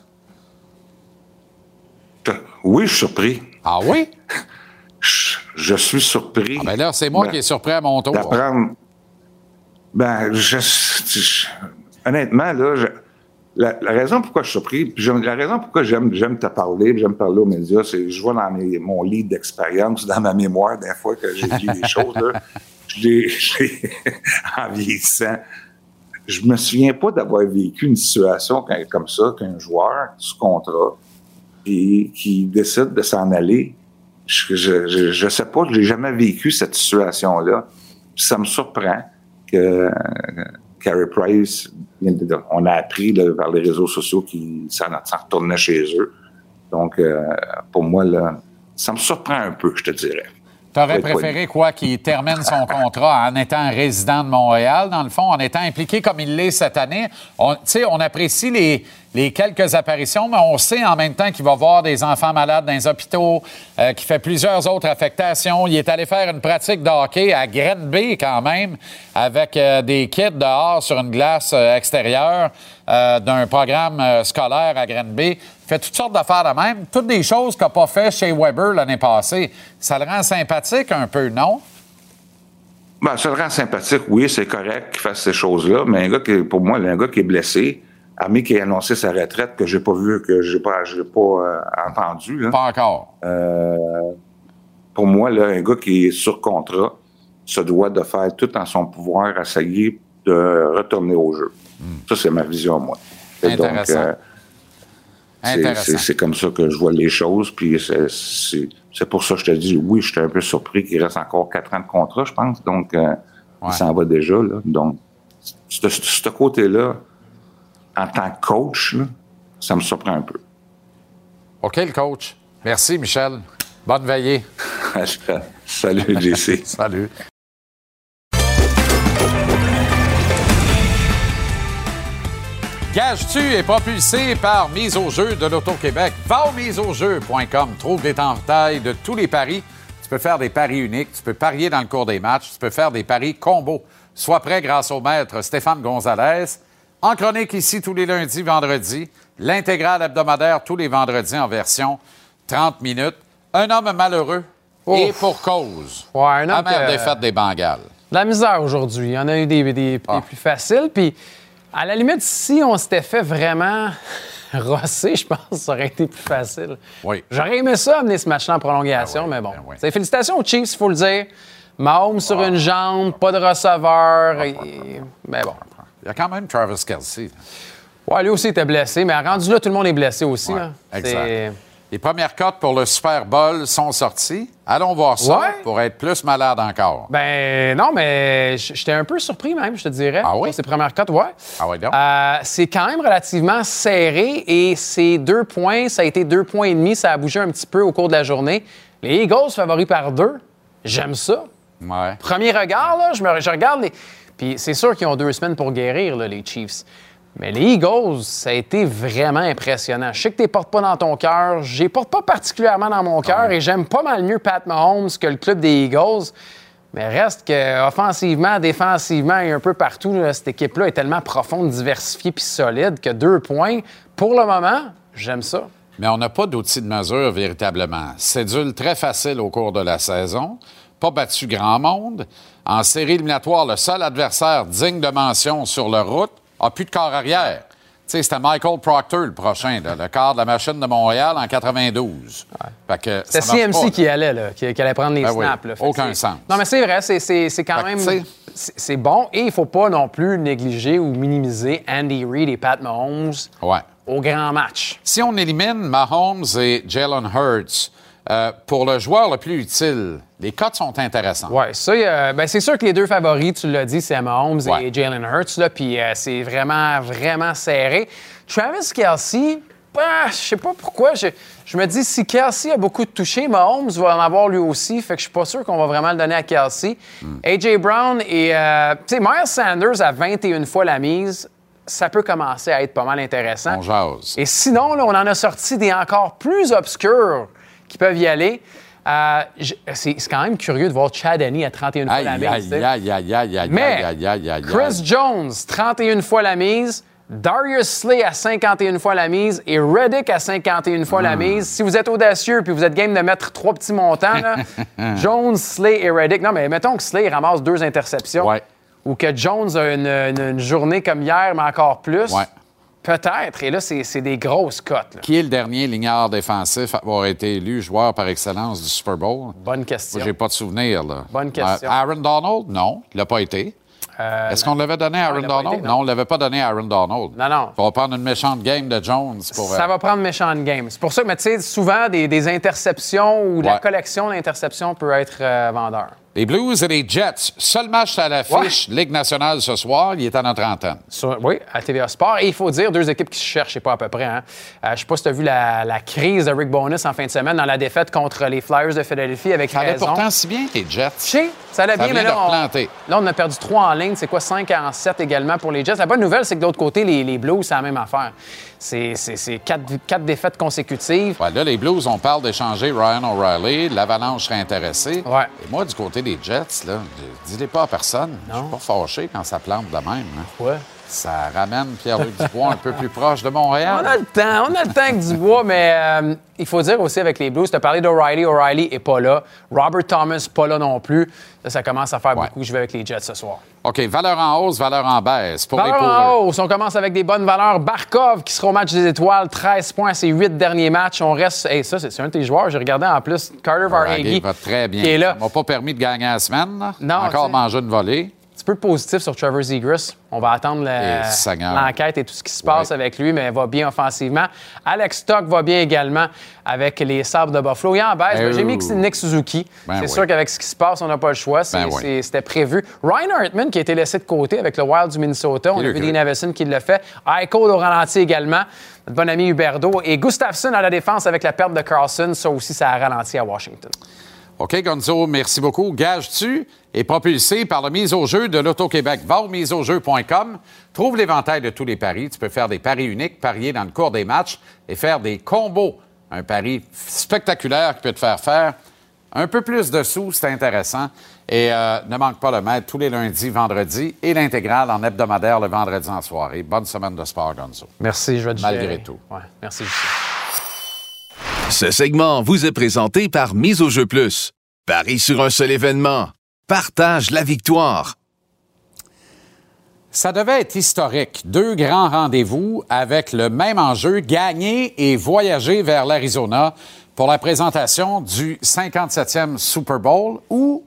I: Oui, je suis surpris.
A: Ah oui?
I: Je, je suis surpris.
A: Ben là, c'est moi
I: Ben,
A: qui est surpris à mon tour.
I: Ben, je, je- honnêtement, là, je- la, raison pourquoi je suis surpris, la raison pourquoi j'aime, j'aime te parler, j'aime parler aux médias, c'est que je vois dans mon livre d'expérience, dans ma mémoire, des fois que j'ai dit des choses, là, je l'ai- en vieillissant. Je me souviens pas d'avoir vécu une situation comme ça, qu'un joueur sous contrat, et qui décide de s'en aller. Je, je, je, je sais pas, je n'ai jamais vécu cette situation-là. Ça me surprend que euh, Carey Price, on a appris là, par les réseaux sociaux qu'il s'en retournait chez eux. Donc, euh, pour moi, là, ça me surprend un peu, je te dirais.
A: T'aurais préféré quoi? Qu'il termine son contrat en étant résident de Montréal, dans le fond, en étant impliqué comme il l'est cette année. On, tu sais, on apprécie les, les quelques apparitions, mais on sait en même temps qu'il va voir des enfants malades dans les hôpitaux, euh, qu'il fait plusieurs autres affectations. Il est allé faire une pratique de hockey à Grenby quand même, avec euh, des kits dehors sur une glace euh, extérieure d'un programme scolaire à Grenby. Il fait toutes sortes d'affaires de même, toutes des choses qu'il n'a pas fait chez Weber l'année passée. Ça le rend sympathique un peu, non?
I: Ben, ça le rend sympathique, oui, c'est correct qu'il fasse ces choses-là, mais un gars qui, pour moi, un gars qui est blessé, Armé qui a annoncé sa retraite, que j'ai pas vu, que j'ai pas, j'ai pas euh, entendu, là.
A: Pas encore.
I: Euh, pour moi, là, un gars qui est sur contrat se doit de faire tout en son pouvoir, essayer de retourner au jeu. Ça, c'est ma vision, moi. Et
A: Hmm. Intéressant.
I: euh, c'est- comme ça que je vois les choses. Puis c'est- pour ça que je te dis, oui, je suis un peu surpris qu'il reste encore quatre ans de contrat, je pense. Donc, euh,
A: Ouais.
I: il s'en va déjà. Là. Donc, ce ce côté-là, en tant que coach, là, ça me surprend un peu.
A: OK, le coach. Merci, Michel. Bonne veillée.
I: Salut, JC.
A: Salut. Gage-tu est propulsé par Mise au jeu de l'Auto-Québec. Va au miseaujeu.com. Trouve des tailles de tous les paris. Tu peux faire des paris uniques. Tu peux parier dans le cours des matchs. Tu peux faire des paris combos. Sois prêt grâce au maître Stéphane Gonzalez. En chronique ici tous les lundis, vendredis. L'intégrale hebdomadaire tous les vendredis en version 30 minutes. Un homme malheureux et pour cause.
J: Ouais, un homme
A: Amère
J: que-
A: défaite des Bengales.
J: De la misère aujourd'hui. Il y en a eu des, des- des
A: Ah.
J: plus faciles. Puis, à la limite, si on s'était fait vraiment rosser, je pense que ça aurait été plus facile.
A: Oui.
J: J'aurais aimé ça amener ce match-là en prolongation,
A: Ben oui,
J: mais bon.
A: ben oui.
J: Félicitations aux Chiefs, il faut le dire. Mahomes sur une jambe, pas de receveur. et- Ben bon.
A: Il y a quand même Travis Kelsey.
J: Ouais, lui aussi était blessé, mais rendu là, tout le monde est blessé aussi.
A: Ouais, exact. Les premières cotes pour le Super Bowl sont sorties. Allons voir ça
J: Ouais.
A: pour être plus malade encore.
J: Ben non, mais j'étais un peu surpris même, je te dirais.
A: Ah oui?
J: Ces premières cotes, ouais.
A: Ah oui, donc?
J: Euh, c'est quand même relativement serré et c'est deux points. Ça a été deux points et demi. Ça a bougé un petit peu au cours de la journée. Les Eagles favoris par deux. J'aime ça.
A: Ouais.
J: Premier regard, là, je, me, je regarde les. Puis c'est sûr qu'ils ont deux semaines pour guérir, là, les Chiefs. Mais les Eagles, ça a été vraiment impressionnant. Je sais que tu les portes pas dans ton cœur. Je les porte pas particulièrement dans mon cœur et j'aime pas mal mieux Pat Mahomes que le club des Eagles. Mais reste que offensivement, défensivement et un peu partout, là, cette équipe-là est tellement profonde, diversifiée puis solide que deux points, pour le moment, j'aime ça.
A: Mais on n'a pas d'outil de mesure véritablement. Cédule très facile au cours de la saison. Pas battu grand monde. En série éliminatoire, le seul adversaire digne de mention sur leur route a plus de corps arrière. C'était Michael Proctor le prochain, là, le quart de la machine de Montréal en 92. Fait que
J: C'était CMC
A: pas.
J: qui allait, là, qui, qui allait prendre les
A: Ben oui,
J: snaps. là.
A: Aucun sens.
J: Non, mais c'est vrai, c'est- quand
A: Fait
J: même. c'est bon. Et il ne faut pas non plus négliger ou minimiser Andy Reid et Pat Mahomes
A: Ouais.
J: au grand match.
A: Si on élimine Mahomes et Jalen Hurts, euh, pour le joueur le plus utile, les cotes sont intéressantes.
J: Oui, ça, euh, ben, c'est sûr que les deux favoris, tu l'as dit, c'est Mahomes
A: Ouais.
J: et Jalen Hurts, là, puis euh, c'est vraiment, vraiment serré. Travis Kelsey, bah, je sais pas pourquoi, je, je me dis, si Kelsey a beaucoup de touchés, Mahomes va en avoir lui aussi, fait que je suis pas sûr qu'on va vraiment le donner à Kelsey.
A: Hmm.
J: A.J. Brown et, tu sais, Miles Sanders à 21 fois la mise, ça peut commencer à être pas mal intéressant.
A: On jase.
J: Et sinon, là, on en a sorti des encore plus obscurs qui peuvent y aller. Euh, c'est quand même curieux de voir Chad Henne à 31 fois
A: Aïe,
J: la mise.
A: aïe, aïe,
J: Mais Chris. Jones, 31 fois la mise. Darius Slay à 51 fois la mise et Reddick à 51 fois
A: Hmm.
J: la mise. Si vous êtes audacieux puis vous êtes game de mettre trois petits montants, là, Jones, Slay et Reddick. Non, mais mettons que Slay ramasse deux interceptions.
A: Ouais.
J: Ou que Jones a une, une- une journée comme hier, mais encore plus.
A: Ouais.
J: Peut-être. Et là, c'est c'est des grosses cotes. là.
A: Qui est le dernier lignard défensif à avoir été élu joueur par excellence du Super Bowl?
J: Bonne question.
A: J'ai pas de souvenir, là.
J: Bonne question.
A: Euh, Aaron Donald? Non, il l'a pas été.
J: Euh,
A: Est-ce qu'on l'avait donné à Aaron Donald?
J: été,
A: non. on l'avait pas donné à Aaron Donald.
J: Non, non.
A: On va prendre une méchante game de Jones pour...
J: Ça
A: euh,
J: va prendre méchant game. C'est pour ça que, mais tu sais, souvent, des, des interceptions ou la collection d'interceptions peut être euh, vendeur.
A: Les Blues et les Jets. Seul match à l'affiche Ligue nationale ce soir. Il est à notre antenne.
J: Sur- oui, à TVA Sport. Et il faut dire, deux équipes qui se cherchent, c'est pas à peu près. Hein. Euh, je sais pas si tu as vu la, la crise de Rick Bonus en fin de semaine dans la défaite contre les Flyers de Philadelphie avec
A: Ça allait
J: raison.
A: pourtant si bien, les Jets.
J: Je sais, ça allait
A: Ça
J: bien, mais là on, là, on a perdu trois en ligne. C'est quoi, 5 en 7 également pour les Jets? La bonne nouvelle, c'est que de l'autre côté, les, les Blues, c'est la même affaire. C'est quatre, quatre défaites consécutives.
A: Ouais, là, les Blues, on parle d'échanger Ryan O'Reilly. L'Avalanche serait intéressé.
J: Ouais.
A: Et moi, du côté des Jets, là, dis-les pas à personne. Je suis pas fâché quand ça plante de même. hein.
J: Ouais.
A: Ça ramène Pierre-Luc Dubois un peu plus proche de Montréal.
J: On a le temps, on a le temps avec Dubois, mais euh, il faut dire aussi avec les Blues, tu as parlé d'O'Reilly, O'Reilly est pas là. Robert Thomas, pas là non plus. Là, ça commence à faire
A: Ouais.
J: beaucoup. Je vais avec les Jets ce soir.
A: OK, valeur en hausse, valeur en baisse. Pour les
J: Valeur en hausse, on commence avec des bonnes valeurs. Barkov qui sera au match des étoiles, 13 points à ses 8 derniers matchs. On reste. Hey, ça, c'est un de tes joueurs. J'ai regardé en plus Carter Varhegi.
A: va très bien.
J: Qui est là.
A: Ça m'a pas permis de gagner la semaine.
J: Non,
A: Encore manger une volée.
J: Petit peu de positif sur Trevor Zegras. On va attendre le- l'enquête et tout ce qui se passe
A: Ouais.
J: avec lui, mais il va bien offensivement. Alex Stock va bien également avec les Sabres de Buffalo. Il en baisse.
A: Eh
J: J'ai mis. Nick Suzuki.
A: Ben
J: c'est
A: oui.
J: sûr qu'avec ce qui se passe, on n'a pas le choix.
A: Ben oui.
J: C'était prévu. Ryan Hartman qui a été laissé de côté avec le Wild du Minnesota. On a
A: le
J: vu. Dean Avison qui l'a fait. Eichel au ralenti également. Notre bon ami Huberdo. Et Gustafsson à la défense avec la perte de Carlson. Ça aussi, ça a ralenti à Washington.
A: OK, Gonzo, merci beaucoup. Gage-tu est propulsé par la mise au jeu de l'Auto-Québec. Va au miseaujeu.com, trouve l'éventail de tous les paris. Tu peux faire des paris uniques, parier dans le cours des matchs et faire des combos. Un pari spectaculaire qui peut te faire faire un peu plus de sous, c'est intéressant. Et euh, ne manque pas le maître tous les lundis, vendredis et l'intégrale en hebdomadaire le vendredi en soirée. Bonne semaine de sport, Gonzo.
J: Merci, je vais te
A: Malgré
J: gérer.
A: tout.
J: Ouais, merci, Justin.
K: Ce segment vous est présenté par Mise au jeu plus. Paris sur un seul événement. Partage la victoire.
A: Ça devait être historique. Deux grands rendez-vous avec le même enjeu, gagner et voyager vers l'Arizona pour la présentation du 57e Super Bowl ou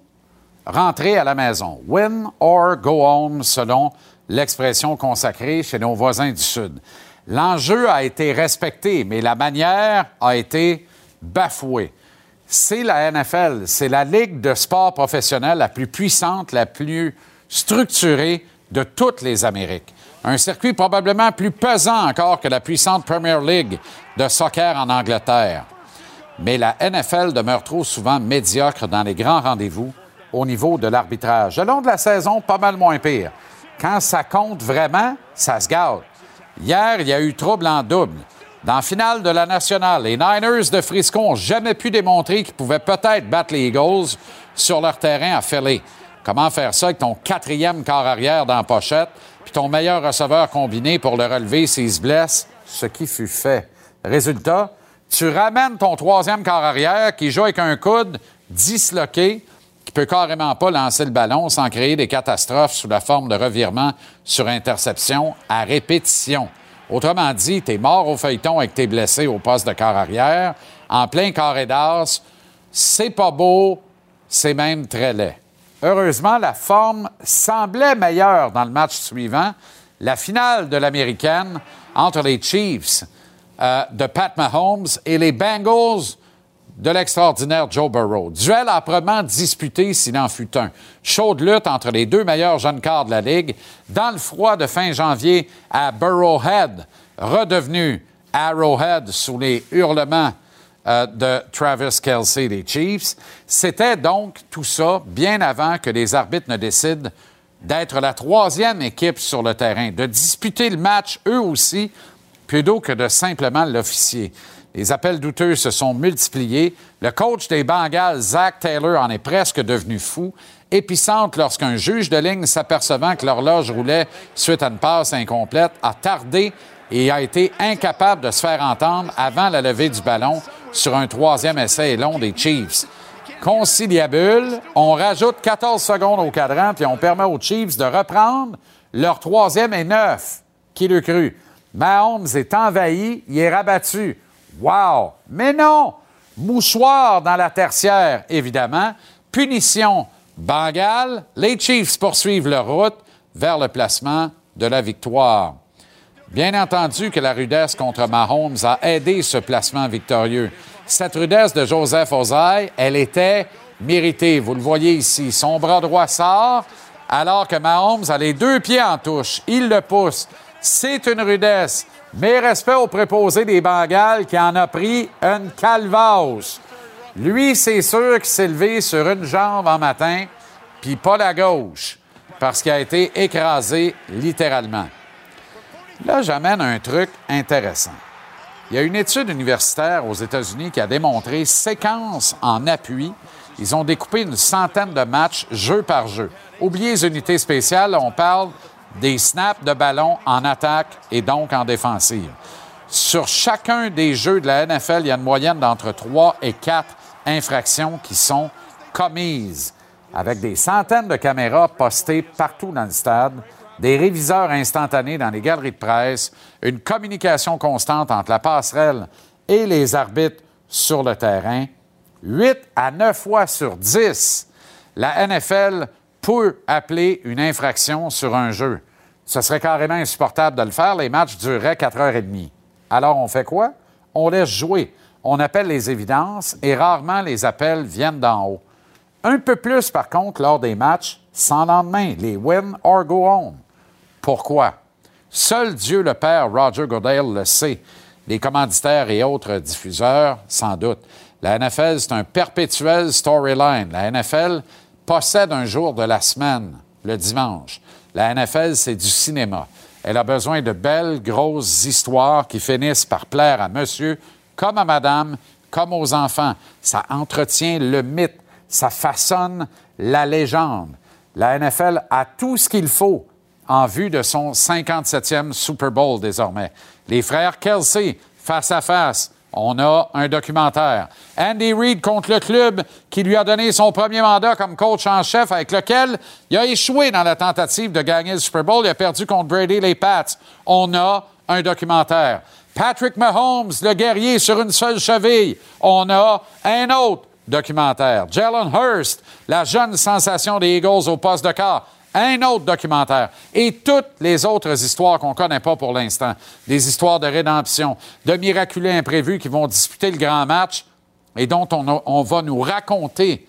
A: rentrer à la maison. Win or go home selon l'expression consacrée chez nos voisins du Sud. L'enjeu a été respecté, mais la manière a été bafouée. C'est la NFL, c'est la ligue de sport professionnel la plus puissante, la plus structurée de toutes les Amériques. Un circuit probablement plus pesant encore que la puissante Premier League de soccer en Angleterre. Mais la NFL demeure trop souvent médiocre dans les grands rendez-vous au niveau de l'arbitrage. Le long de la saison, pas mal moins pire. Quand ça compte vraiment, ça se gâte. Hier, il y a eu trouble en double. Dans la finale de la nationale, les Niners de Frisco n'ont jamais pu démontrer qu'ils pouvaient peut-être battre les Eagles sur leur terrain à Philly. Comment faire ça avec ton quatrième quart arrière dans pochette, puis ton meilleur receveur combiné pour le relever s'il se blesse? Ce qui fut fait. Résultat, tu ramènes ton troisième quart arrière qui joue avec un coude disloqué, qui peut carrément pas lancer le ballon sans créer des catastrophes sous la forme de revirement sur interception à répétition. Autrement dit, tu es mort au feuilleton avec tes blessés au poste de quart arrière, en plein carré d'as. C'est pas beau, c'est même très laid. Heureusement, la forme semblait meilleure dans le match suivant, la finale de l'américaine entre les Chiefs euh, de Pat Mahomes et les Bengals de l'extraordinaire Joe Burrow. Duel âprement disputé s'il en fut un. Chaude lutte entre les deux meilleurs jeunes quarts de la Ligue. Dans le froid de fin janvier à Burrowhead, redevenu Arrowhead sous les hurlements euh, de Travis Kelsey des Chiefs. C'était donc tout ça bien avant que les arbitres ne décident d'être la troisième équipe sur le terrain, de disputer le match eux aussi, plutôt que de simplement l'officier. Les appels douteux se sont multipliés. Le coach des Bengals, Zach Taylor, en est presque devenu fou. Épicentre lorsqu'un juge de ligne, s'apercevant que l'horloge roulait suite à une passe incomplète, a tardé et a été incapable de se faire entendre avant la levée du ballon sur un troisième essai long des Chiefs. Conciliabule, on rajoute 14 secondes au cadran puis on permet aux Chiefs de reprendre leur troisième et neuf. Qui le cru? Mahomes est envahi, il est rabattu. Wow! Mais non! Mouchoir dans la tertiaire, évidemment. Punition, Bengale. Les Chiefs poursuivent leur route vers le placement de la victoire. Bien entendu que la rudesse contre Mahomes a aidé ce placement victorieux. Cette rudesse de Joseph Ozaï, elle était méritée. Vous le voyez ici. Son bras droit sort alors que Mahomes a les deux pieds en touche. Il le pousse. C'est une rudesse. Mais respect au préposé des Bengales qui en a pris une calvasse. Lui, c'est sûr qu'il s'est levé sur une jambe en matin, puis pas la gauche, parce qu'il a été écrasé littéralement. Là, j'amène un truc intéressant. Il y a une étude universitaire aux États-Unis qui a démontré séquence en appui. Ils ont découpé une centaine de matchs jeu par jeu. Oubliez les unités spéciales, on parle des snaps de ballon en attaque et donc en défensive. Sur chacun des jeux de la NFL, il y a une moyenne d'entre 3 et 4 infractions qui sont commises, avec des centaines de caméras postées partout dans le stade, des réviseurs instantanés dans les galeries de presse, une communication constante entre la passerelle et les arbitres sur le terrain. 8 à 9 fois sur 10, la NFL peut appeler une infraction sur un jeu. Ce serait carrément insupportable de le faire. Les matchs dureraient 4 heures et demie. Alors, on fait quoi? On laisse jouer. On appelle les évidences et rarement les appels viennent d'en haut. Un peu plus, par contre, lors des matchs sans lendemain, les win or go home. Pourquoi? Seul Dieu le Père, Roger Goodell, le sait. Les commanditaires et autres diffuseurs, sans doute. La NFL, c'est un perpétuel storyline. La NFL possède un jour de la semaine, le dimanche. La NFL, c'est du cinéma. Elle a besoin de belles, grosses histoires qui finissent par plaire à monsieur comme à madame, comme aux enfants. Ça entretient le mythe, ça façonne la légende. La NFL a tout ce qu'il faut en vue de son 57e Super Bowl désormais. Les frères Kelsey, face à face, on a un documentaire. Andy Reid contre le club qui lui a donné son premier mandat comme coach en chef avec lequel il a échoué dans la tentative de gagner le Super Bowl. Il a perdu contre Brady les Pats. On a un documentaire. Patrick Mahomes, le guerrier sur une seule cheville. On a un autre documentaire. Jalen Hurst, la jeune sensation des Eagles au poste de quart. Un autre documentaire et toutes les autres histoires qu'on ne connaît pas pour l'instant. Des histoires de rédemption, de miraculés imprévus qui vont disputer le grand match et dont on, va nous raconter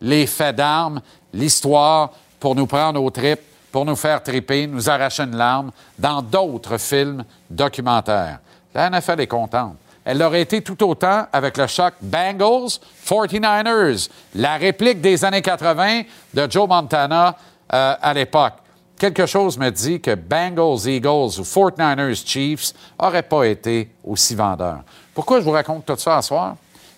A: les faits d'armes, l'histoire pour nous prendre aux tripes, pour nous faire triper, nous arracher une larme dans d'autres films documentaires. La NFL est contente. Elle l'aurait été tout autant avec le choc Bengals 49ers, la réplique des années 80 de Joe Montana euh, à l'époque. Quelque chose me dit que Bengals Eagles ou 49ers Chiefs n'auraient pas été aussi vendeurs. Pourquoi je vous raconte tout ça ce soir?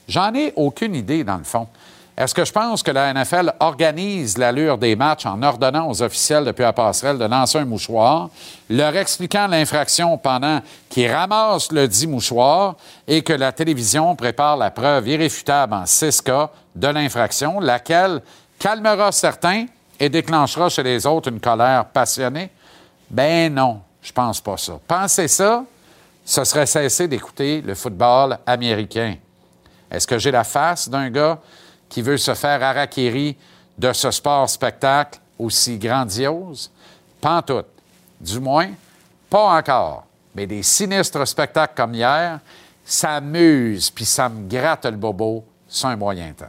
A: J'en ai aucune idée, dans le fond. Est-ce que je pense que la NFL organise l'allure des matchs en ordonnant aux officiels depuis la passerelle de lancer un mouchoir, leur expliquant l'infraction pendant qu'ils ramassent le dit mouchoir et que la télévision prépare la preuve irréfutable en 6 cas de l'infraction, laquelle calmera certains et déclenchera chez les autres une colère passionnée? Ben non, je pense pas ça. Pensez ça, ce serait cesser d'écouter le football américain. Est-ce que j'ai la face d'un gars qui veut se faire harakiri de ce sport-spectacle aussi grandiose? Tout. Du moins, pas encore. Mais des sinistres spectacles comme hier, ça m'use puis ça me gratte le bobo sur un moyen temps.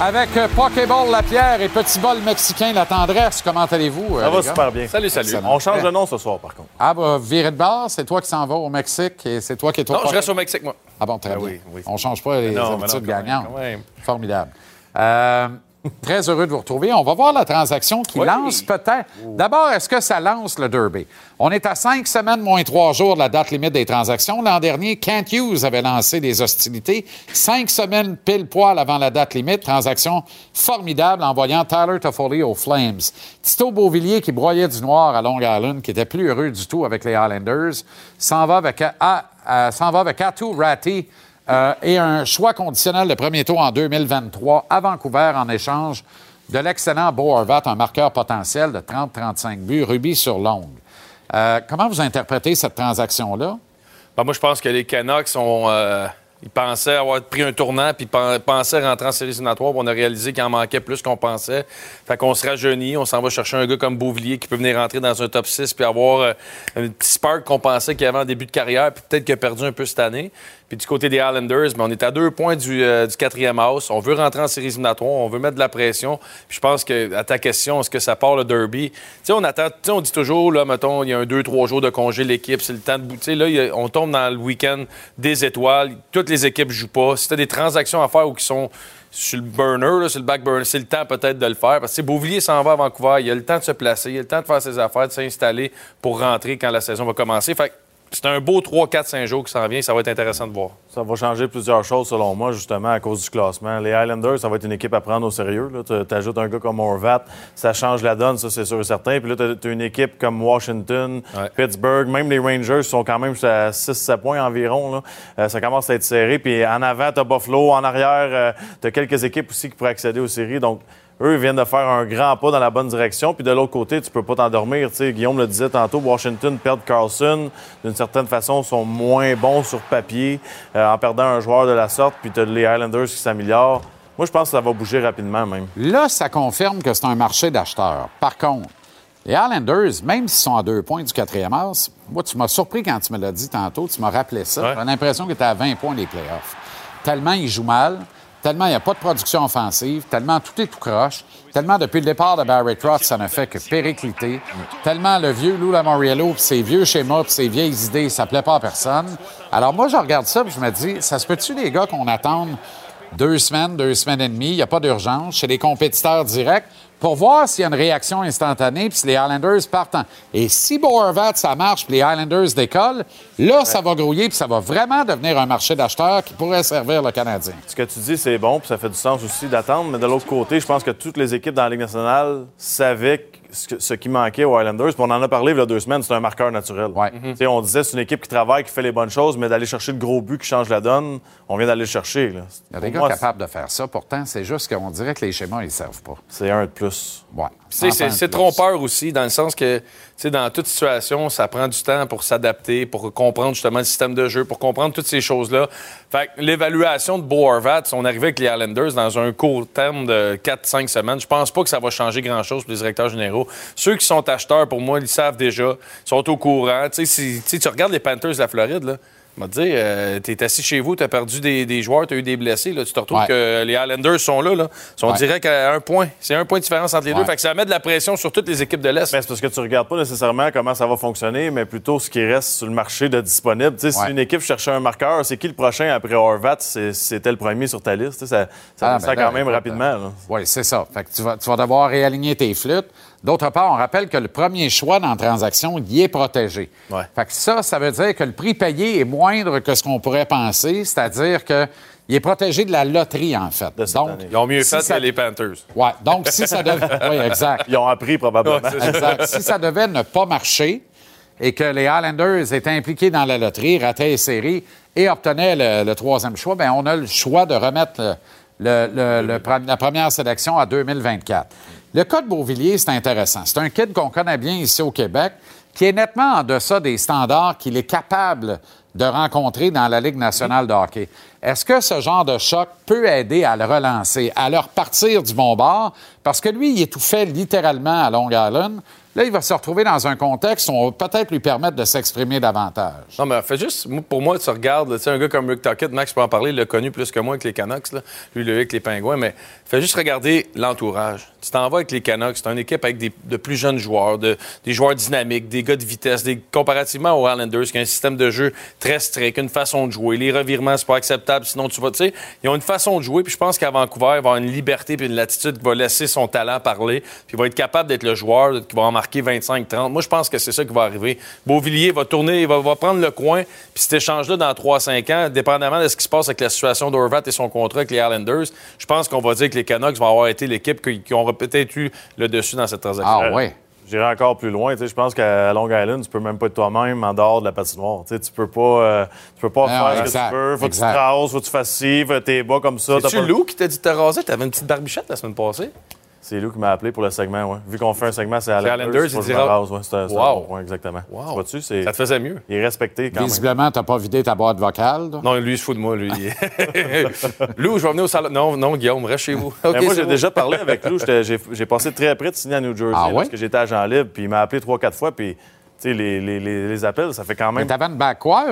A: Avec euh, Pokéball La Pierre et Petit Bol Mexicain La Tendresse, comment allez-vous? euh,
L: Ça va
A: les gars?
L: super bien.
F: Salut, salut.
A: Excellent.
L: On change de nom ce soir, par contre.
A: Ah, bah, viré de bord, c'est toi qui s'en vas au Mexique et c'est toi qui es au
F: Non, je reste au Mexique, moi.
A: Ah bon, très
L: Ben
A: bien.
L: oui, oui.
A: On change pas les
L: non,
A: habitudes
L: non, quand même,
A: gagnantes.
L: quand même.
A: Formidable. Euh, très heureux de vous retrouver. On va voir la transaction qui
L: Oui.
A: lance peut-être. D'abord, est-ce que ça lance le Derby? On est à cinq semaines moins trois jours de la date limite des transactions. L'an dernier, Kent Hughes avait lancé des hostilités. Cinq semaines pile poil avant la date limite. Transaction formidable en voyant Tyler Toffoli aux Flames. Tito Beauvillier qui broyait du noir à Long Island, qui était plus heureux du tout avec les Highlanders, s'en va avec, s'en va avec Atu Ratti euh, et un choix conditionnel de premier tour en 2023 à Vancouver en échange de l'excellent Bo Horvat, un marqueur potentiel de 30-35 buts, rubis sur longue. Euh, comment vous interprétez cette transaction-là?
F: Ben, moi, je pense que les Canucks euh, ils pensaient avoir pris un tournant, puis pen- pensaient rentrer en séries éliminatoires. puis On a réalisé qu'il en manquait plus qu'on pensait. Fait qu'on se rajeunit, on s'en va chercher un gars comme Beauvillier qui peut venir rentrer dans un top 6 puis avoir euh, un petit spark qu'on pensait qu'il avait en début de carrière, puis peut-être qu'il a perdu un peu cette année. Puis du côté des Islanders, ben, on est à deux points du, euh, du quatrième house. On veut rentrer en séries éliminatoires, on veut mettre de la pression. Puis je pense que, à ta question, est-ce que ça part le derby? Tu sais, on attend, tu on dit toujours, là, mettons, il y a un deux, trois jours de congé, l'équipe, c'est le temps de. Tu sais, là, on tombe dans le week-end des étoiles. Toutes les équipes jouent pas. Si tu des transactions à faire ou qui sont sur le burner, sur le back burner, c'est le temps peut-être de le faire. Parce que Beauvillier s'en va à Vancouver, il a le temps de se placer, il a le temps de faire ses affaires, de s'installer pour rentrer quand la saison va commencer. Fait c'est un beau 3, 4, 5 jours qui s'en vient. Ça va être intéressant de voir.
L: Ça va changer plusieurs choses, selon moi, justement, à cause du classement. Les Highlanders, ça va être une équipe à prendre au sérieux. Tu ajoutes un gars comme Horvat, ça change la donne, ça, c'est sûr et certain. Puis là, tu as, une équipe comme Washington,
F: Ouais.
L: Pittsburgh, même les Rangers sont quand même à 6-7 points environ. là. Euh, ça commence à être serré. Puis en avant, tu as Buffalo. En arrière, tu as quelques équipes aussi qui pourraient accéder aux séries. Donc, eux ils viennent de faire un grand pas dans la bonne direction. Puis de l'autre côté, tu peux pas t'endormir. Tu sais, Guillaume le disait tantôt, Washington perd Carlson. D'une certaine façon, sont moins bons sur papier euh, en perdant un joueur de la sorte. Puis tu as les Highlanders qui s'améliorent. Moi, je pense que ça va bouger rapidement même.
A: Là, ça confirme que c'est un marché d'acheteurs. Par contre, les Highlanders, même s'ils sont à deux points du quatrième as, moi, tu m'as surpris quand tu me l'as dit tantôt, tu m'as rappelé ça.
F: Ouais.
A: J'ai l'impression que tu à 20 points des playoffs. Tellement ils jouent mal, tellement il n'y a pas de production offensive, tellement tout est tout croche, tellement depuis le départ de Barry Trotz, ça ne fait que péricliter, tellement le vieux Lou Lamoriello, puis ses vieux schémas, puis ses vieilles idées, ça plaît pas à personne. Alors moi, je regarde ça, puis je me dis, ça se peut-tu, les gars, qu'on attende deux semaines, deux semaines et demie, il n'y a pas d'urgence chez les compétiteurs directs? Pour voir s'il y a une réaction instantanée puis si les Highlanders partent. en- Et si Boervat, ça marche puis les Highlanders décollent, là, ça va grouiller puis ça va vraiment devenir un marché d'acheteurs qui pourrait servir le Canadien.
L: Ce que tu dis, c'est bon, puis ça fait du sens aussi d'attendre. Mais de l'autre côté, je pense que toutes les équipes dans la Ligue nationale savaient que ce, qui manquait aux Islanders, puis on en a parlé il y a deux semaines, c'est un marqueur naturel.
A: Ouais.
L: Tu sais, On disait c'est une équipe qui travaille, qui fait les bonnes choses, mais d'aller chercher le gros but qui change la donne, on vient d'aller le chercher. là.
A: Il y a des gars
L: moi,
A: capables de faire ça. Pourtant, c'est juste qu'on dirait que les schémas, ils ne servent pas.
L: C'est un de plus.
A: Ouais.
F: Tu sais, c'est- trompeur aussi, dans le sens que, dans toute situation, ça prend du temps pour s'adapter, pour comprendre justement le système de jeu, pour comprendre toutes ces choses-là. Fait l'évaluation de Bo Horvat, on arrivait avec les Islanders dans un court terme de 4-5 semaines. Je pense pas que ça va changer grand-chose pour les directeurs généraux. Ceux qui sont acheteurs, pour moi, ils savent déjà, ils sont au courant. Tu si- tu regardes les Panthers de la Floride, là. Je vais te dire, euh, t'es assis chez vous, t'as perdu des, des joueurs, t'as eu des blessés. Là. Tu te retrouves
A: Ouais.
F: que les Islanders sont là. là. Ils sont
A: Ouais.
F: direct à un point. C'est un point de différence entre les
A: Ouais.
F: deux. Fait que ça met de la pression sur toutes les équipes de l'Est.
L: Ben, c'est parce que tu regardes pas nécessairement comment ça va fonctionner, mais plutôt ce qui reste sur le marché de disponible. Tu. Si une équipe cherchait un marqueur, c'est qui le prochain après Horvat? C'est- C'était le premier sur ta liste. Tu sais, Ça, ça
A: Ah,
L: descend
A: ben là,
L: quand même rapidement.
A: Oui, c'est ça. Fait que tu vas, tu vas devoir réaligner tes flûtes. D'autre part, on rappelle que le premier choix dans la transaction, il est protégé.
F: Ouais.
A: Fait que ça, ça veut dire que le prix payé est moindre que ce qu'on pourrait penser, c'est-à-dire que il est protégé de la loterie, en fait. Donc,
L: année.
F: Ils ont mieux
A: si
F: fait
A: ça-
F: que les Panthers.
A: ouais, donc, si ça devait... oui, exact.
L: Ils ont appris probablement.
A: Exact. Si ça devait ne pas marcher et que les Highlanders étaient impliqués dans la loterie, rataient les séries et obtenaient le, le troisième choix, bien, on a le choix de remettre le- le- le- le pre- la première sélection à 2024. Le cas de Beauvillier, c'est intéressant. C'est un kid qu'on connaît bien ici au Québec, qui est nettement en deçà des standards qu'il est capable de rencontrer dans la Ligue nationale de hockey. Est-ce que ce genre de choc peut aider à le relancer, à le repartir du bon bord? Parce que lui, il est tout fait littéralement à Long Island. Là, il va se retrouver dans un contexte où on va peut-être lui permettre de s'exprimer davantage.
F: Non, mais fais juste, pour moi, tu regardes, tu sais, un gars comme Rick Tuckett, Max peut en parler, il l'a connu plus que moi avec les Canucks, lui, il l'a avec les Pingouins, mais fais juste regarder l'entourage. Tu t'en vas avec les Canucks, c'est une équipe avec des, de plus jeunes joueurs, de, des joueurs dynamiques, des gars de vitesse, des, comparativement aux Islanders, qui ont un système de jeu très strict, une façon de jouer. Les revirements, c'est pas acceptable, sinon tu vas, tu sais, ils ont une façon de jouer, puis je pense qu'à Vancouver, il va avoir une liberté puis une latitude qui va laisser son talent parler, puis il va être capable d'être le joueur qui va en marquer 25-30. Moi, je pense que c'est ça qui va arriver. Beauvillier va tourner, il va, va prendre le coin, puis cet échange-là, dans 3-5 ans, dépendamment de ce qui se passe avec la situation d'Orvat et son contrat avec les Islanders, je pense qu'on va dire que les Canucks vont avoir été l'équipe qui, qui aura peut-être eu le dessus dans cette transaction.
A: Ah oui.
L: J'irai encore plus loin. Tu sais, Je pense qu'à Long Island, tu peux même pas être toi-même en dehors de la patinoire. Tu sais, tu peux pas, euh, tu peux pas
A: Non,
L: faire ce que tu veux. Faut que tu te rases, faut que tu fasses ci, faut que t'es bas comme ça.
F: C'est-tu
L: pas-
F: Lou qui t'a dit de te raser? T'avais une petite barbichette la semaine passée?
L: C'est Lou qui m'a appelé pour le segment, ouais. Vu qu'on fait un segment, c'est me
F: dira-
L: rase, ouais. C'est c'est
F: Wow.
L: bon point, exactement.
F: Wow.
L: Tu vois-tu, c'est...
F: Ça te faisait mieux.
L: Il est respecté quand même.
A: Visiblement, tu n'as pas vidé ta boîte vocale.
F: Non, lui, il se fout de moi, lui. Lou, je vais venir au salon. Non, non, Guillaume, reste chez vous. OK,
L: moi,
F: c'est
L: j'ai déjà parlé avec Lou. J'ai j'ai passé très près de signer à New Jersey
A: Ah ouais?
L: parce que j'étais agent libre. Puis il m'a appelé trois, quatre fois. Puis, sais, les, les, les, les appels, ça fait quand
A: Mais
L: même...
A: tu avais une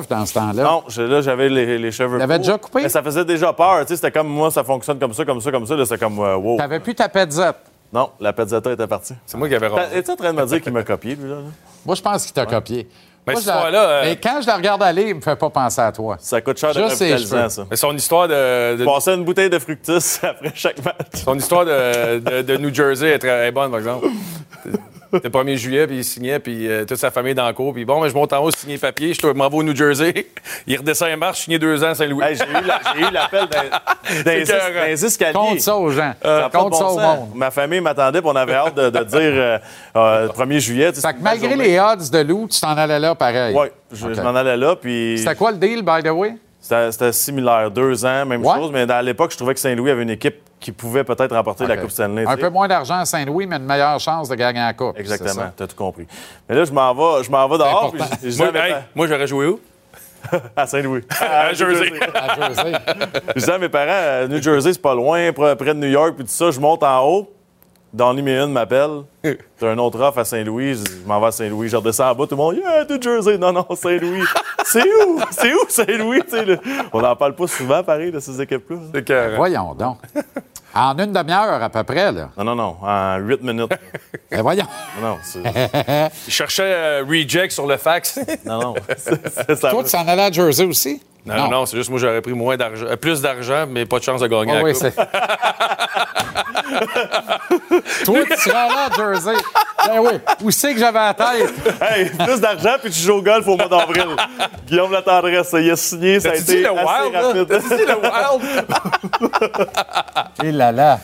A: dans ce temps-là.
L: Non, je- là, j'avais les, les cheveux courts.
A: déjà coupé?
L: Mais ça faisait déjà peur. Tu sais, c'était comme moi, ça fonctionne comme ça, comme ça, comme ça. Là, c'est comme, euh, wow.
A: Tu n'avais plus ta petzette.
L: Non, la pezzetta était partie.
F: C'est moi qui avais rasé.
L: Es-tu en train de me dire qu'il m'a copié, lui, là? là?
A: Moi, je pense qu'il t'a copié.
F: Mais
A: Moi,
F: cette
A: je la-
F: fois-là, euh,
A: Mais quand je la regarde aller, il me fait pas penser à toi.
L: Ça coûte cher de
A: Juste
L: ça.
F: Mais son histoire de. de-
L: Passer une bouteille de fructus après chaque match.
F: son histoire de, de- de New Jersey est très bonne, par exemple. C'était le 1er juillet, puis il signait, puis euh, toute sa famille est dans le cours. Puis bon, mais je monte en haut, signer papier, je m'en vais au New Jersey. Il redescend et marche, signer deux ans à Saint-Louis.
L: Hey, j'ai eu l'appel d'un- escalier.
A: Compte ça aux gens. Compte
L: bon
A: ça au monde.
L: Ma famille m'attendait, puis on avait hâte de, de dire euh, euh, 1er juillet. tu sais,
A: Fait que malgré
L: journée.
A: les odds de loup, tu t'en allais là pareil.
L: Oui, je, m'en allais là, puis
A: C'était quoi le deal, by the way?
L: c'était c'était similaire. Deux ans, même
A: Ouais.
L: chose, mais à l'époque, je trouvais que Saint-Louis avait une équipe qui pouvait peut-être remporter la. Coupe Stanley.
A: Un peu moins d'argent à Saint-Louis, mais une meilleure chance de gagner la Coupe.
L: Exactement, tu as tout compris. Mais là, je m'en vais, je m'en vais dehors, puis je- je
F: moi, hey, moi, j'aurais joué où?
L: à Saint-Louis.
F: À Jersey.
A: À Jersey.
L: Je disais à mes parents, New Jersey, c'est pas loin, près de New York, puis tout ça. Je monte en haut. Donny Meehan m'appelle. T'as un autre offre à Saint-Louis. Je je m'en vais à Saint-Louis. Je redescends en bas. Tout le monde, yeah, New Jersey. Non, non, Saint-Louis. c'est où? C'est où, Saint-Louis? On n'en parle pas souvent, pareil, de ces équipes-là.
A: Voyons donc. En une demi-heure à peu près, là.
L: Non, non, non. En huit minutes.
A: Ben voyons.
L: Non, non. c'est-
F: Il cherchait euh, reject sur le fax.
L: Non, non. C'est- c'est- ça-
A: Toi, tu s'en allais à Jersey aussi?
F: Non, non, non, c'est juste moi, j'aurais pris moins d'argent, euh, plus d'argent, mais pas de chance de gagner
A: Ah
F: la
A: oui,
F: coupe.
A: c'est. Toi, tu serais allé à Jersey. Ben oui. Où c'est que j'avais la tête?
L: Hey, plus d'argent, puis tu joues au golf au mois d'avril. Guillaume Latendresse, il a signé, ça a été
F: le
L: assez
F: wild, là?
L: rapide.
F: T'as-tu dit le wild?
A: Et là là.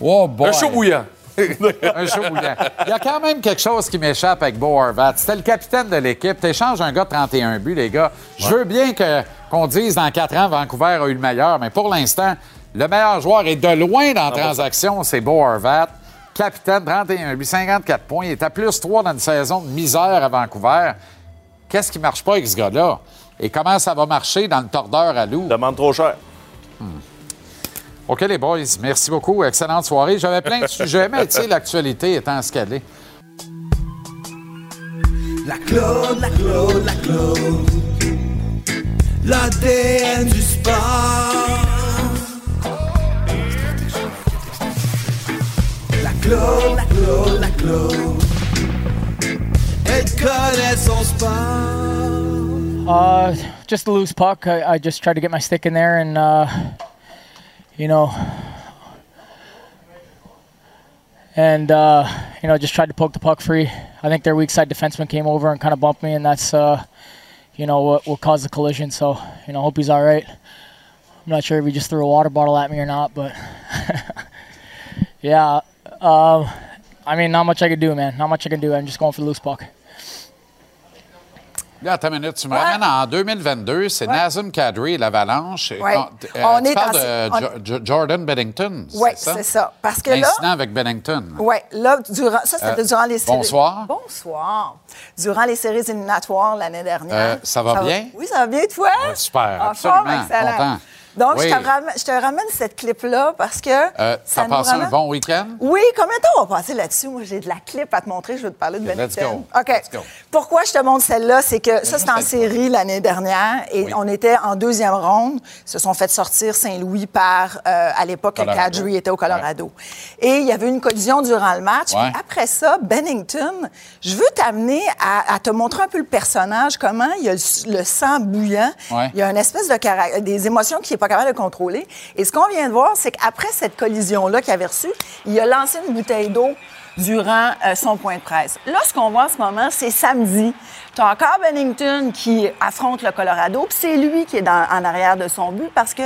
A: Oh boy.
F: Un chaud bouillant.
A: un show bouillant. Il y a quand même quelque chose qui m'échappe avec Bo Horvat. C'était le capitaine de l'équipe. T'échanges un gars de 31 buts, les gars. Je veux bien que- qu'on dise dans quatre ans, Vancouver a eu le meilleur, mais pour l'instant, le meilleur joueur est de loin dans la transaction, c'est Bo Horvat. Capitaine, 31 buts, 54 points. Il est à plus 3 dans une saison de misère à Vancouver. Qu'est-ce qui marche pas avec ce gars-là? Et comment ça va marcher dans le tordeur à loup?
L: Demande trop cher.
A: OK, les boys, merci beaucoup. Excellente soirée. J'avais plein de sujets, mais tu sais, l'actualité étant ce qu'elle est.
H: La Claude, la Claude, la Claude. L'ADN du sport. La Claude, la Claude, la Claude. Elle connaît son.
M: Uh, just a loose puck. I, I just tried to get my stick in there, and uh, you know, and uh, you know, just tried to poke the puck free. I think their weak side defenseman came over and kind of bumped me, and that's uh, you know what, what caused the collision. So you know, hope he's all right. I'm not sure if he just threw a water bottle at me or not, but yeah. Um, I mean, not much I can do, man. Not much I can do. I'm just going for the loose puck.
A: Là, attends une minute. Tu me ramènes en 2022. C'est Nazem Kadri et l'Avalanche. Et
N: Ouais.
A: euh,
N: On
A: tu
N: est
A: parles
N: dans-
A: de
N: on-
A: Jo- Jo- Jordan Bennington.
N: Oui, c'est ça. Parce que.
A: L'incident avec Bennington.
N: Oui, là, durant, ça, c'était
A: Euh,
N: durant les séries.
A: bonsoir.
N: Bonsoir. Durant les séries éliminatoires l'année dernière.
A: Euh, ça va bien?
N: Oui, ça va bien, toi?
A: Ouais, super,
N: En
A: absolument,
N: excellent.
A: content.
N: Donc,
A: Oui.
N: je, te ramène, je te ramène cette clip-là parce que.
A: Euh,
N: ça
A: T'as passé un
N: ramène-
A: bon week-end?
N: Oui, combien de temps on va passer là-dessus? Moi, j'ai de la clip à te montrer. Je veux te parler de
A: Ok, let's
N: Bennington.
A: go.
N: OK.
A: Let's go.
N: Pourquoi je te montre celle-là? C'est que ça, c'est en série l'année dernière et on était en deuxième ronde. Ils se sont fait sortir Saint-Louis par, euh, à l'époque. Kadri était au Colorado. Et il y avait une collision durant le match.
A: Ouais.
N: Puis après ça, Bennington, je veux t'amener à, à te montrer un peu le personnage, comment il a le, le sang bouillant.
A: Ouais.
N: Il y a une espèce de cara- des émotions qu'il n'est pas capable de contrôler. Et ce qu'on vient de voir, c'est qu'après cette collision-là qu'il avait reçue, il a lancé une bouteille d'eau durant euh, son point de presse. Là, ce qu'on voit en ce moment, c'est samedi. Tu as encore Bennington qui affronte le Colorado, puis c'est lui qui est dans- en arrière de son but parce que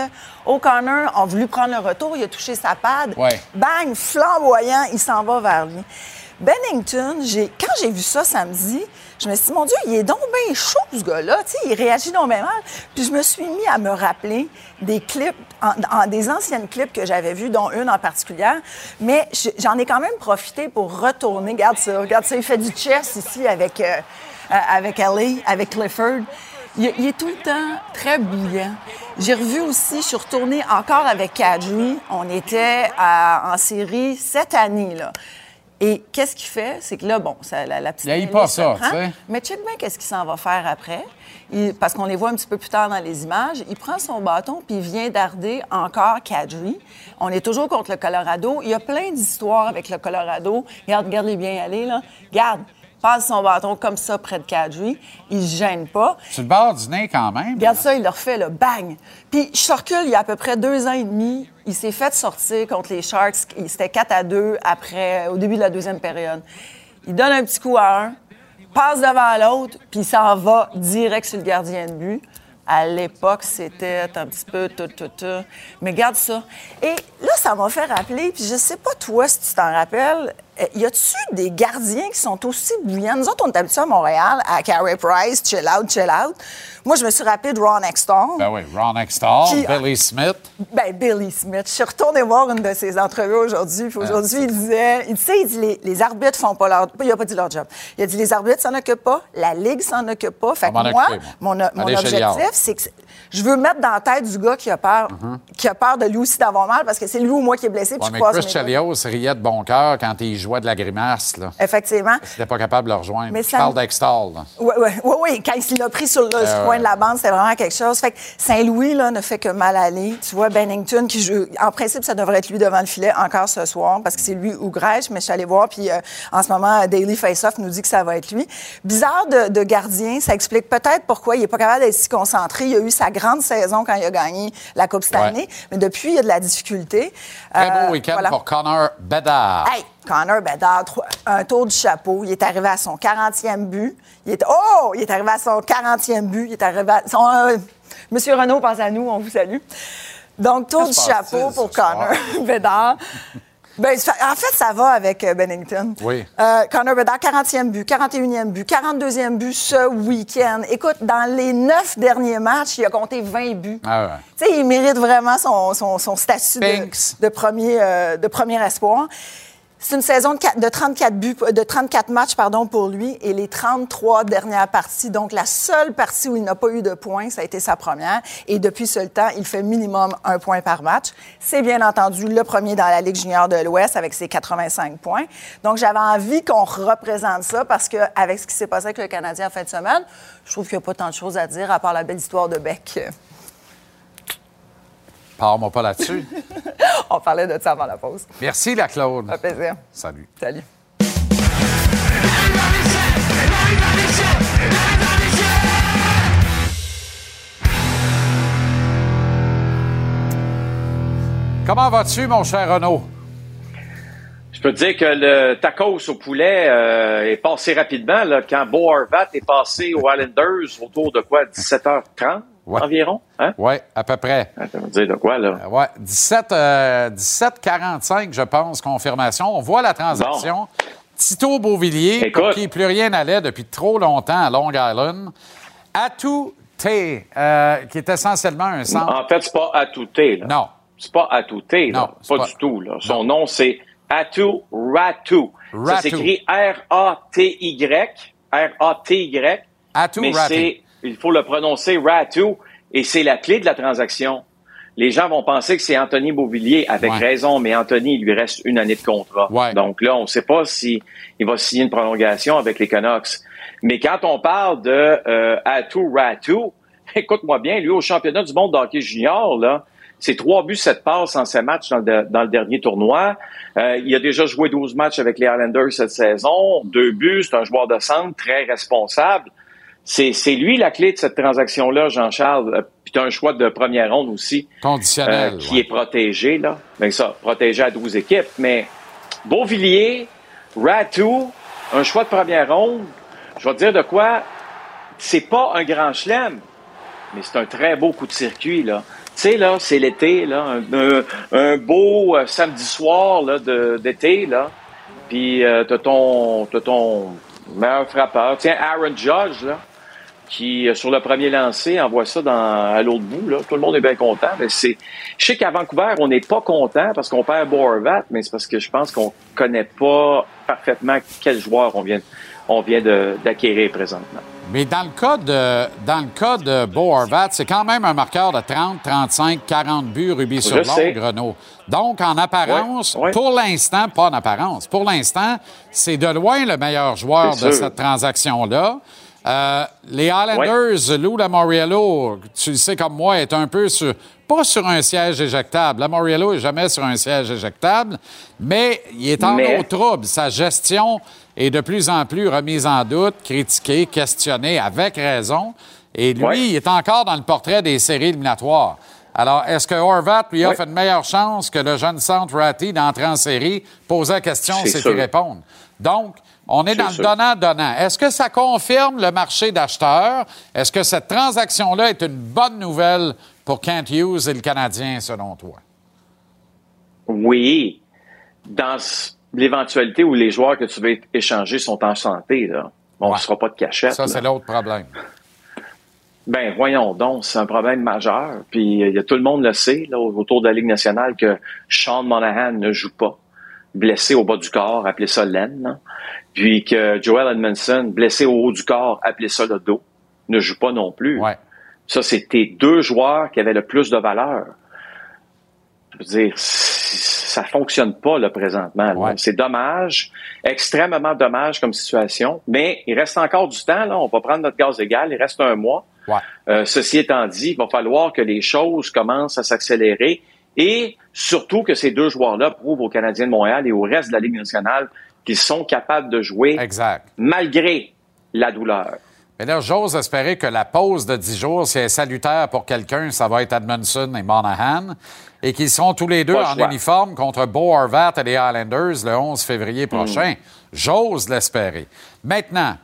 N: O'Connor a voulu prendre le retour, il a touché sa pad.
A: Ouais.
N: Bang, flamboyant, il s'en va vers lui. Bennington, quand j'ai vu ça samedi, je me suis dit, mon Dieu, il est donc bien chaud, ce gars-là. Il réagit donc bien mal. Puis je me suis mis à me rappeler des clips, en, des anciennes clips que j'avais vues, dont une en particulier. Mais je- j'en ai quand même profité pour retourner. Regarde ça, regarde ça. Il fait du chess ici avec, euh, euh, avec Ellie, avec Clifford. Il, est tout le temps très bouillant. J'ai revu aussi, je suis retournée encore avec Kadri. On était à- en série cette année, là. Et qu'est-ce qu'il fait? C'est que là, bon, ça, la, la petite.
A: Il
N: Ellie
A: pas ça, tu sais.
N: Mais check bien qu'est-ce qu'il s'en va faire après. Il- parce qu'on les voit un petit peu plus tard dans les images. Il prend son bâton puis il vient darder encore Kadri. On est toujours contre le Colorado. Il y a plein d'histoires avec le Colorado. Regarde, regarde-les bien aller, là. Regarde, passe son bâton comme ça près de Kadri. Il se gêne pas.
A: Sur le bord du nez, quand même.
N: Regarde ça, il le refait, là, bang! Puis je recule, il y a à peu près deux ans et demi, il s'est fait sortir contre les Sharks. Il- C'était 4 à 2 après, au début de la deuxième période. Il donne un petit coup à un, passe devant l'autre, puis il s'en va direct sur le gardien de but. À l'époque, c'était un petit peu tout, tout, tout. Mais garde ça. Et là, ça m'a fait rappeler, puis je sais pas toi si tu t'en rappelles, y a-tu des gardiens qui sont aussi bouillants? Nous autres, on est habitués à Montréal, à Carey Price, chill out, chill out. Moi, je me suis rappelé de Ron Exton.
A: Ben oui, Ron Extall,
N: Qui-
A: Billy Smith.
N: Ben, Billy Smith. Je suis retournée voir une de ses entrevues aujourd'hui. Puis aujourd'hui, il disait, il, tu sais, il dit les, les arbitres font pas leur. Il a pas dit leur job. Il a dit les arbitres s'en occupent pas, la ligue s'en occupe pas. Fait que moi, mon, objectif, c'est que je veux mettre dans la tête du gars qui a peur, qui a peur de lui aussi d'avoir mal parce que c'est lui ou moi qui est blessé. Puis
A: Ouais,
N: je
A: mais
N: croise
A: Chris. Chelios riait de bon cœur quand il jouait de la grimace. Là.
N: Effectivement.
A: Il n'était pas capable de le rejoindre.
N: Mais
A: Je
N: ça-
A: parle d'Extall.
N: Oui, oui, oui, oui. Quand il l'a pris sur le
A: Euh,
N: coin de la bande, c'était vraiment quelque chose. Fait que Saint-Louis, là, ne fait que mal aller. Tu vois, Bennington, qui joue. En principe, ça devrait être lui devant le filet encore ce soir, parce que c'est lui ou Grèche, mais je suis allée voir, puis euh, en ce moment, Daily Face-Off nous dit que ça va être lui. Bizarre de, de gardien, ça explique peut-être pourquoi il n'est pas capable d'être si concentré. Il a eu sa grande saison quand il a gagné la Coupe cette
A: Ouais.
N: année, mais depuis, il y a de la difficulté.
A: Très
N: Euh,
A: beau week-end
N: voilà.
A: pour Connor Bedard.
N: Hey, Connor Bedard, un tour du chapeau. Il est arrivé à son 40e but. Il est, oh! Il est arrivé à son 40e but. Il est arrivé à son... euh, Monsieur Renaud pense à nous, on vous salue. Donc, tour du chapeau pour? Connor Bedard. Ben, en fait, ça va avec euh, Bennington.
A: Oui.
N: Euh, Connor Bedard, 40e but, 41e but, 42e but ce week-end. Écoute, dans les neuf derniers matchs, il a compté 20 buts.
A: Ah ouais.
N: Tu sais, il mérite vraiment son, son- son statut de, de premier, euh, de premier espoir. C'est une saison de, quatre- de 34 buts, de 34 matchs pardon, pour lui et les 33 dernières parties. Donc, la seule partie où il n'a pas eu de points, ça a été sa première. Et depuis ce temps, il fait minimum un point par match. C'est bien entendu le premier dans la Ligue junior de l'Ouest avec ses 85 points. Donc, j'avais envie qu'on représente ça parce qu'avec ce qui s'est passé avec le Canadien en fin de semaine, je trouve qu'il n'y a pas tant de choses à dire à part la belle histoire de Beck.
A: Pars-moi pas là-dessus.
N: On parlait de ça avant la pause.
A: Merci, la Claude.
N: Un plaisir.
A: Salut.
N: Salut.
A: Comment vas-tu, mon cher Renaud?
B: Je peux te dire que le tacos au poulet euh, est passé rapidement là, quand Bo Horvat est passé aux Islanders autour de quoi, 17h30 environ? Hein?
A: Oui, à peu près.
B: Ça veut dire de quoi, là?
A: Oui, 17, euh, 17,45, je pense, confirmation. On voit la transaction. Tito Beauvillier, pour qui plus rien n'allait depuis trop longtemps à Long Island. Atou T, euh, qui est essentiellement un centre.
B: En fait, c'est pas Atouté, là.
A: Non.
B: C'est pas Atouté, là.
A: Non,
B: Pas,
A: pas-
B: du tout, là. Son nom, c'est Atou Ratu. Ça
A: Ratu.
B: s'écrit R-A-T-Y. R-A-T-Y.
A: Atou Ratu.
B: Il faut le prononcer Ratu, et c'est la clé de la transaction. Les gens vont penser que c'est Anthony Beauvillier, avec
A: Ouais.
B: raison, mais Anthony, il lui reste une année de contrat. Donc là, on ne sait pas si il va signer une prolongation avec les Canucks. Mais quand on parle de euh, Atu Ratu, écoute-moi bien, lui au championnat du monde de hockey junior, là, c'est trois buts, sept passes en sept matchs dans le, dans le dernier tournoi. Euh, il a déjà joué 12 matchs avec les Islanders cette saison. Deux buts, c'est un joueur de centre très responsable. C'est, lui la clé de cette transaction-là, Jean-Charles. Euh, Puis tu as un choix de première ronde aussi.
A: Conditionnel,
B: euh, qui est protégé, là. Ben ça, protégé à 12 équipes. Mais Beauvillier, Ratu, un choix de première ronde, je vais te dire de quoi, c'est pas un grand chelem, mais c'est un très beau coup de circuit, là. Tu sais, là, c'est l'été, là, un, un- un beau euh, samedi soir là, de- d'été, là. Puis euh, t'as ton, t'as ton meilleur frappeur. Tiens, Aaron Judge, là, qui, euh, sur le premier lancé, envoie ça dans, à l'autre bout, là. Tout le monde est bien content. Mais c'est, je sais qu'à Vancouver, on n'est pas content parce qu'on perd Borvat, mais c'est parce que je pense qu'on connaît pas parfaitement quel joueur on vient, on vient d'acquérir présentement.
A: Mais dans le cas de, dans le cas de Bo Horvat, c'est quand même un marqueur de 30, 35, 40 buts rubis sur l'ongle, Renaud. Donc, en apparence, pour l'instant, pas en apparence, pour l'instant, c'est de loin le meilleur joueur de
B: sûr.
A: cette transaction-là. Euh, les Islanders, Lou Lamoriello, tu le sais comme moi, est un peu sur, pas sur un siège éjectable. Lamoriello est jamais sur un siège éjectable, mais il est en
B: Mais-
A: eau trouble. Sa gestion est de plus en plus remise en doute, critiquée, questionnée avec raison. Et lui, il est encore dans le portrait des séries éliminatoires. Alors, est-ce que Horvat lui offre
B: Ouais.
A: une meilleure chance que le jeune centre Ratty d'entrer en série? Poser la question,
B: C'est sûr.
A: répondre. Donc, on est dans le donnant-donnant. Est-ce que ça confirme le marché d'acheteurs? Est-ce que cette transaction-là est une bonne nouvelle pour Kent Hughes et le Canadien, selon toi?
B: Oui, dans l'éventualité où les joueurs que tu veux échanger sont en santé, là, on ne sera pas de cachette.
A: Ça, c'est l'autre problème.
B: Ben, voyons donc, c'est un problème majeur. Puis, il y a, tout le monde le sait, là, autour de la Ligue nationale, que Sean Monahan ne joue pas. Blessé au bas du corps, appelez ça l'aine. là. Puis que Joel Edmondson, blessé au haut du corps, appelez ça le dos, ne joue pas non plus. Ça, c'était deux joueurs qui avaient le plus de valeur. Je veux dire, ça fonctionne pas, là, présentement. là. C'est dommage, extrêmement dommage comme situation, mais il reste encore du temps, là. On va prendre notre gaz égal, il reste un mois. Euh, ceci étant dit, il va falloir que les choses commencent à s'accélérer et surtout que ces deux joueurs-là prouvent aux Canadiens de Montréal et au reste de la Ligue nationale qu'ils sont capables de jouer malgré la douleur.
A: Mais là, j'ose espérer que la pause de 10 jours, si elle est salutaire pour quelqu'un, ça va être Edmondson et Monahan, et qu'ils seront tous les deux
B: Pas
A: en
B: choix.
A: uniforme contre Bo Horvat et les Islanders le 11 février prochain. J'ose l'espérer. Maintenant,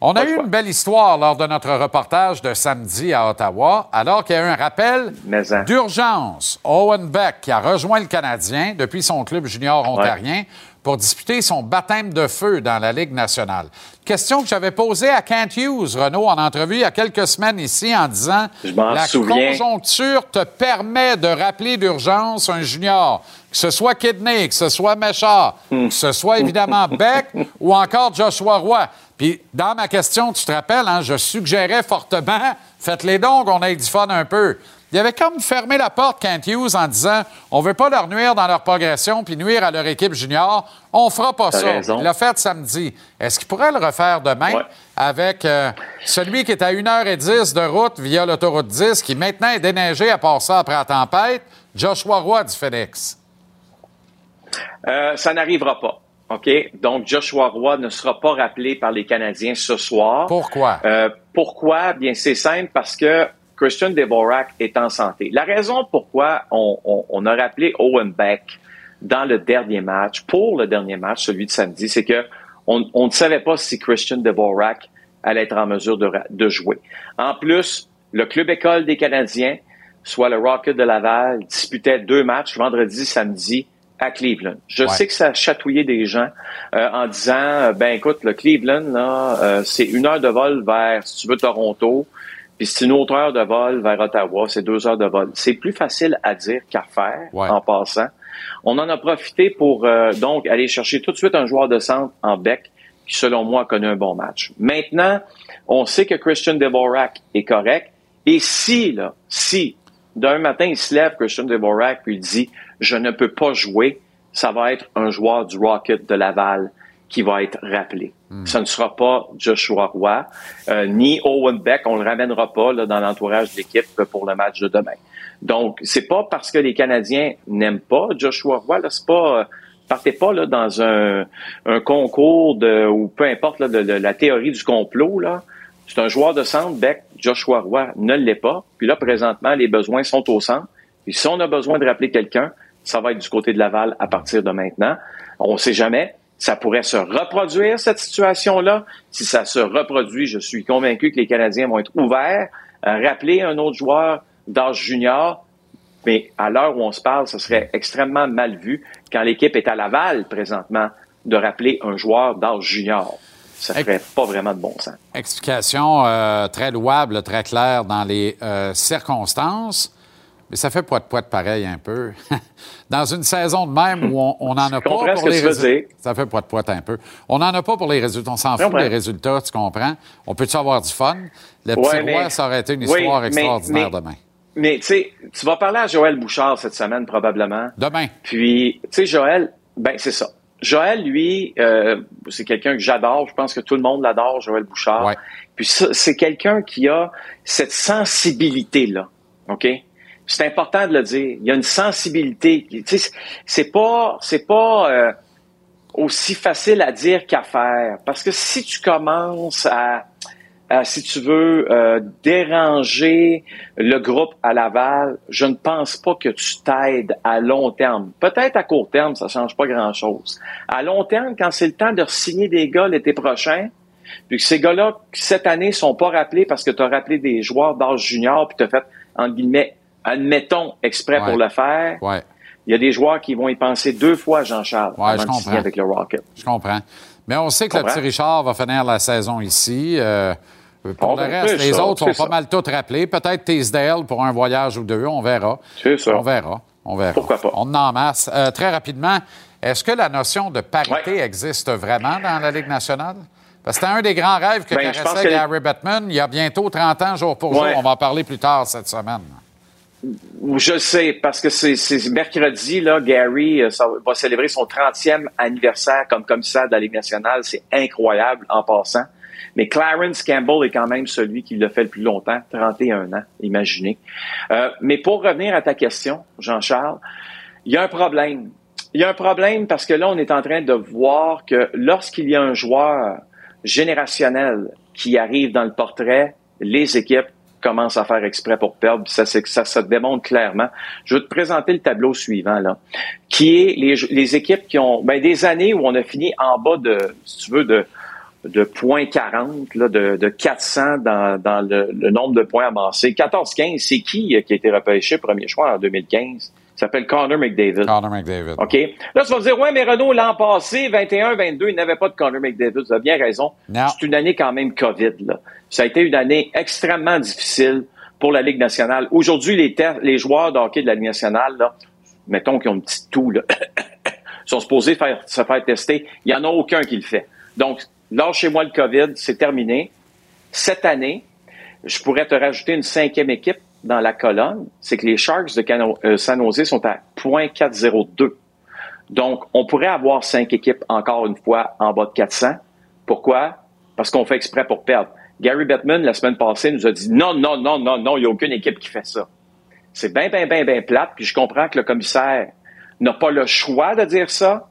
A: On a eu
B: choix.
A: une belle histoire lors de notre reportage de samedi à Ottawa, alors qu'il y a eu un rappel
B: hein.
A: d'urgence. Owen Beck, qui a rejoint le Canadien depuis son club junior ontarien pour disputer son baptême de feu dans la Ligue nationale. Question que j'avais posée à Kent Hughes, Renaud, en entrevue il y a quelques semaines ici, en disant
B: Je
A: La
B: souviens.
A: conjoncture te permet de rappeler d'urgence un junior, que ce soit Kidney, que ce soit Méchard,
B: Hmm.
A: que ce soit évidemment Beck ou encore Joshua Roy. Puis, dans ma question, tu te rappelles, hein, je suggérais fortement, faites-les donc, on ait du fun un peu. Il avait comme fermé la porte, Kent Hughes, en disant on veut pas leur nuire dans leur progression puis nuire à leur équipe junior. On fera pas ça.
B: raison.
A: Il l'a fait samedi. Est-ce qu'il pourrait le refaire demain
B: Ouais.
A: avec euh, celui qui est à 1h10 de route via l'autoroute 10, qui maintenant est déneigé à part ça après la tempête, Joshua Roy du Phoenix?
B: Euh, ça n'arrivera pas. OK? Donc, Joshua Roy ne sera pas rappelé par les Canadiens ce soir.
A: Pourquoi?
B: Euh, pourquoi? Bien, c'est simple parce que Christian Dvorak est en santé. La raison pourquoi on, on- on a rappelé Owen Beck dans le dernier match, pour le dernier match, celui de samedi, c'est que on, on ne savait pas si Christian Dvorak allait être en mesure de, jouer. En plus, le club école des Canadiens, soit le Rocket de Laval, disputait deux matchs, vendredi, samedi, à Cleveland. Je
A: Ouais.
B: sais que ça a chatouillé des gens euh, en disant, euh, ben écoute, le Cleveland, là, euh, c'est une heure de vol vers, si tu veux, Toronto, puis c'est une autre heure de vol vers Ottawa, c'est deux heures de vol. C'est plus facile à dire qu'à faire
A: Ouais.
B: en passant. On en a profité pour euh, donc aller chercher tout de suite un joueur de centre en bec qui, selon moi, a connu un bon match. Maintenant, on sait que Christian Dvorak est correct. Et si, là, si, d'un matin, il se lève, Christian Dvorak, puis il dit « Je ne peux pas jouer », ça va être un joueur du Rocket de Laval qui va être rappelé. Ce ne sera pas Joshua Roy, euh, ni Owen Beck. On le ramènera pas là, dans l'entourage de l'équipe pour le match de demain. Donc, c'est pas parce que les Canadiens n'aiment pas Joshua Roy. Là, c'est pas... euh, partez pas là, dans un, un concours de ou peu importe là, de, de la théorie du complot. là. C'est un joueur de centre, Beck, Joshua Roy ne l'est pas. Puis là, présentement, les besoins sont au centre. Puis si on a besoin de rappeler quelqu'un, ça va être du côté de Laval à partir de maintenant. On ne sait jamais. Ça pourrait se reproduire, cette situation-là. Si ça se reproduit, je suis convaincu que les Canadiens vont être ouverts à rappeler un autre joueur d'âge junior. Mais à l'heure où on se parle, ce serait extrêmement mal vu quand l'équipe est à Laval présentement de rappeler un joueur d'âge junior. Ça ferait pas vraiment de bon sens.
A: Explication euh, très louable, très claire dans les euh, circonstances, mais ça fait poids-de-poids pareil un peu. dans une saison de même où on n'en a pas
B: ce
A: pour
B: que
A: les résultats.
B: dire.
A: Ça fait poids-de-poids un peu. On n'en a pas pour les résultats. On s'en fout des résultats, tu comprends? On peut-tu avoir du fun? Le petit
B: Ouais, mais-
A: roi, ça aurait été une histoire extraordinaire
B: mais-
A: demain.
B: Mais tu sais, tu vas parler à Joël Bouchard cette semaine probablement.
A: Demain.
B: Puis, tu sais, Joël, ben c'est ça. Joël, lui, euh, c'est quelqu'un que j'adore. Je pense que tout le monde l'adore, Joël Bouchard.
A: Ouais.
B: Puis ça, c'est quelqu'un qui a cette sensibilité-là. OK? C'est important de le dire. Il y a une sensibilité. Tu sais, c'est- pas, c'est pas euh, aussi facile à dire qu'à faire. Parce que si tu commences à, à, si tu veux, euh, déranger le groupe à Laval, je ne pense pas que tu t'aides à long terme. Peut-être à court terme, ça change pas grand-chose. À long terme, quand c'est le temps de signer des gars l'été prochain, puis que ces gars-là, cette année, sont pas rappelés parce que tu as rappelé des joueurs d'âge junior, puis tu as fait, entre guillemets, admettons, exprès
A: Ouais.
B: pour le faire,
A: Ouais,
B: il y a des joueurs qui vont y penser deux fois, Jean-Charles,
A: Ouais, je
B: signer
A: comprends.
B: avec le Rocket.
A: je comprends. Mais on sait que le petit Richard va finir la saison ici. Euh, pour
B: On
A: le reste, les
B: ça,
A: autres sont pas mal tous rappelés. Peut-être Teasdale pour un voyage ou deux, on verra.
B: C'est ça.
A: On verra. On verra.
B: Pourquoi pas?
A: On en masse. Euh, très rapidement, est-ce que la notion de parité existe vraiment dans la Ligue nationale? Parce que c'était un des grands rêves que
B: Ben,
A: caressait
B: que-
A: Gary Bettman il y a bientôt 30 ans, jour pour jour. On va en parler plus tard cette semaine.
B: Je sais, parce que c'est mercredi, là, Gary euh, ça va célébrer son 30e anniversaire comme commissaire de la Ligue nationale. C'est incroyable en passant. Mais Clarence Campbell est quand même celui qui l'a fait le plus longtemps, 31 ans, imaginez. Euh, mais pour revenir à ta question, Jean-Charles, il y a un problème. Il y a un problème parce que là, on est en train de voir que lorsqu'il y a un joueur générationnel qui arrive dans le portrait, les équipes commencent à faire exprès pour perdre. Ça, c'est- ça se démontre clairement. Je vais te présenter le tableau suivant, là, qui est les, les équipes qui ont ben, des années où on a fini en bas de, si tu veux, de de points 40, là, de, de 400 dans, dans le, le nombre de points amassés. 14-15, c'est qui euh, qui a été repêché premier choix en 2015? Il s'appelle Connor McDavid.
A: Connor McDavid.
B: OK? Là, tu vas me dire, ouais, mais Renault, l'an passé, 21-22, il n'avait pas de Connor McDavid. Tu as bien raison. C'est une année quand même COVID, là. Ça a été une année extrêmement difficile pour la Ligue nationale. Aujourd'hui, les, les joueurs de hockey de la Ligue nationale, là, mettons qu'ils ont une petite toux, là, sont supposés faire, se faire tester. Il n'y en a aucun qui le fait. Donc, lâchez-moi le COVID, c'est terminé. Cette année, je pourrais te rajouter une cinquième équipe dans la colonne. C'est que les Sharks de euh, San Jose sont à 0.402. Donc, on pourrait avoir cinq équipes encore une fois en bas de 400. Pourquoi? Parce qu'on fait exprès pour perdre. Gary Bettman, la semaine passée, nous a dit non, non, non, non, non, il n'y a aucune équipe qui fait ça. C'est bien, bien, bien, bien plate. Puis je comprends que le commissaire n'a pas le choix de dire ça,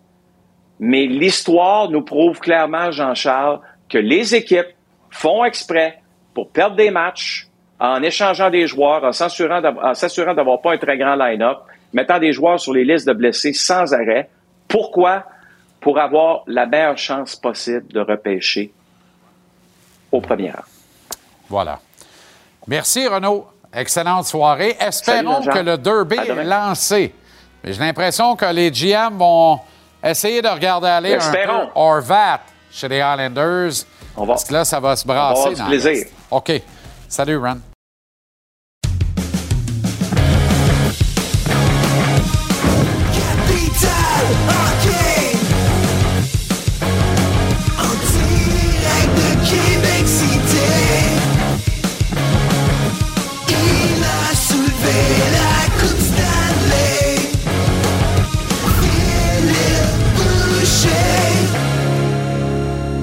B: mais l'histoire nous prouve clairement, Jean-Charles, que les équipes font exprès pour perdre des matchs en échangeant des joueurs, en s'assurant d'avoir pas un très grand line-up, mettant des joueurs sur les listes de blessés sans arrêt. Pourquoi? Pour avoir la meilleure chance possible de repêcher aux premières.
A: Voilà. Merci, Renaud. Excellente soirée. Espérons
B: Salut,
A: que le derby est lancé. J'ai l'impression que les GM vont essayer de regarder aller un peu Orvat chez les Islanders. Parce que là, ça va se brasser.
B: avoir du
A: dans le
B: plaisir.
A: OK. Salut, Ron.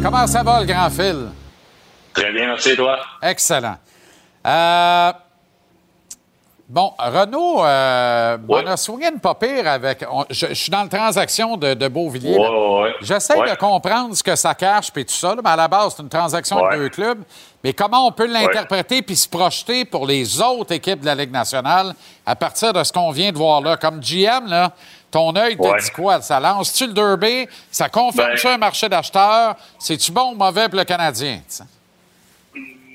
A: Comment ça va, le grand fil?
O: Très bien, merci, toi?
A: Excellent. Euh, bon, Renaud, euh, on a swingé une pas pire avec. on- je, je suis dans la transaction de, de Beauvilliers. J'essaie de comprendre ce que ça cache puis tout ça, là, mais à la base, c'est une transaction de deux clubs. Mais comment on peut l'interpréter puis se projeter pour les autres équipes de la Ligue nationale à partir de ce qu'on vient de voir là? Comme GM, là, ton œil te dit quoi? Ça lance-tu le derby? Ça confirme-tu
O: Ben-
A: un marché d'acheteurs? C'est-tu bon ou mauvais pour le Canadien? tu sais?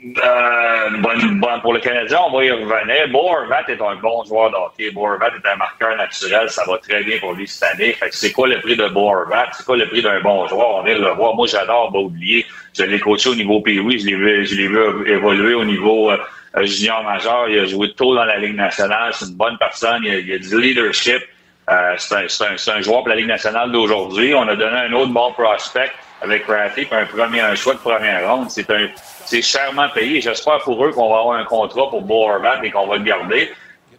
O: Euh, bonne, bonne- pour le Canadien, on va y revenir. Bo Horvat est un bon joueur de hockey. Bo Horvat est un marqueur naturel. Ça va très bien pour lui cette année. C'est quoi le prix de Bo Horvat? C'est quoi le prix d'un bon joueur? On vient de le voir. Moi, j'adore oublier. Je l'ai coaché au niveau PWI. Je l'ai vu, je l'ai vu évoluer au niveau euh, junior majeur. Il a joué tôt dans la Ligue nationale. C'est une bonne personne. Il a, du leadership. Euh, c'est un, un- c'est un joueur pour la Ligue nationale d'aujourd'hui. On a donné un autre bon prospect avec Rafi, un choix de première ronde. C'est chèrement payé. J'espère pour eux qu'on va avoir un contrat pour Bo et qu'on va le garder.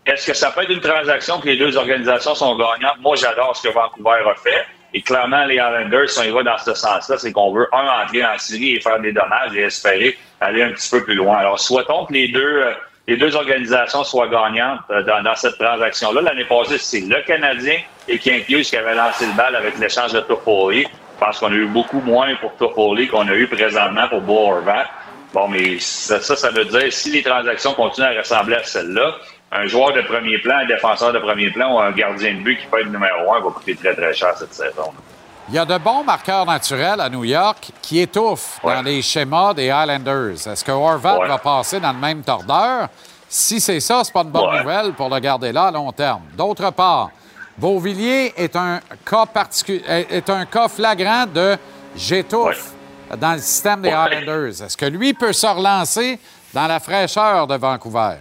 O: Est-ce que ça peut être une transaction que les deux organisations sont gagnantes? Moi, j'adore ce que Vancouver a fait. Et clairement, les Islanders, si on y va dans ce sens-là, c'est qu'on veut, un, entrer en série et faire des dommages et espérer aller un petit peu plus loin. Alors, souhaitons que les deux, les deux organisations soient gagnantes euh, dans, cette transaction-là. L'année passée, c'est le Canadien et Hughes qui avait lancé le bal avec l'échange de Toffoli. Pense qu'on a eu beaucoup moins pour Toffoli qu'on a eu présentement pour Bo Horvat. Bon, mais ça, ça, ça veut dire, si les transactions continuent à ressembler à celle-là, un joueur de premier plan, un défenseur de premier plan ou un gardien de but qui peut être numéro un va coûter très, très cher cette saison.
A: Il y a de bons marqueurs naturels à New York qui étouffent dans les schémas des Highlanders. Est-ce que Horvat
O: Ouais.
A: va passer dans le même tordeur? Si c'est ça, c'est pas une bonne
O: Ouais.
A: nouvelle pour le garder là à long terme. D'autre part, Beauvillier est un cas particu- est est un cas flagrant de j'étouffe dans le système des
O: Ouais.
A: Highlanders. Est-ce que lui peut se relancer dans la fraîcheur de Vancouver?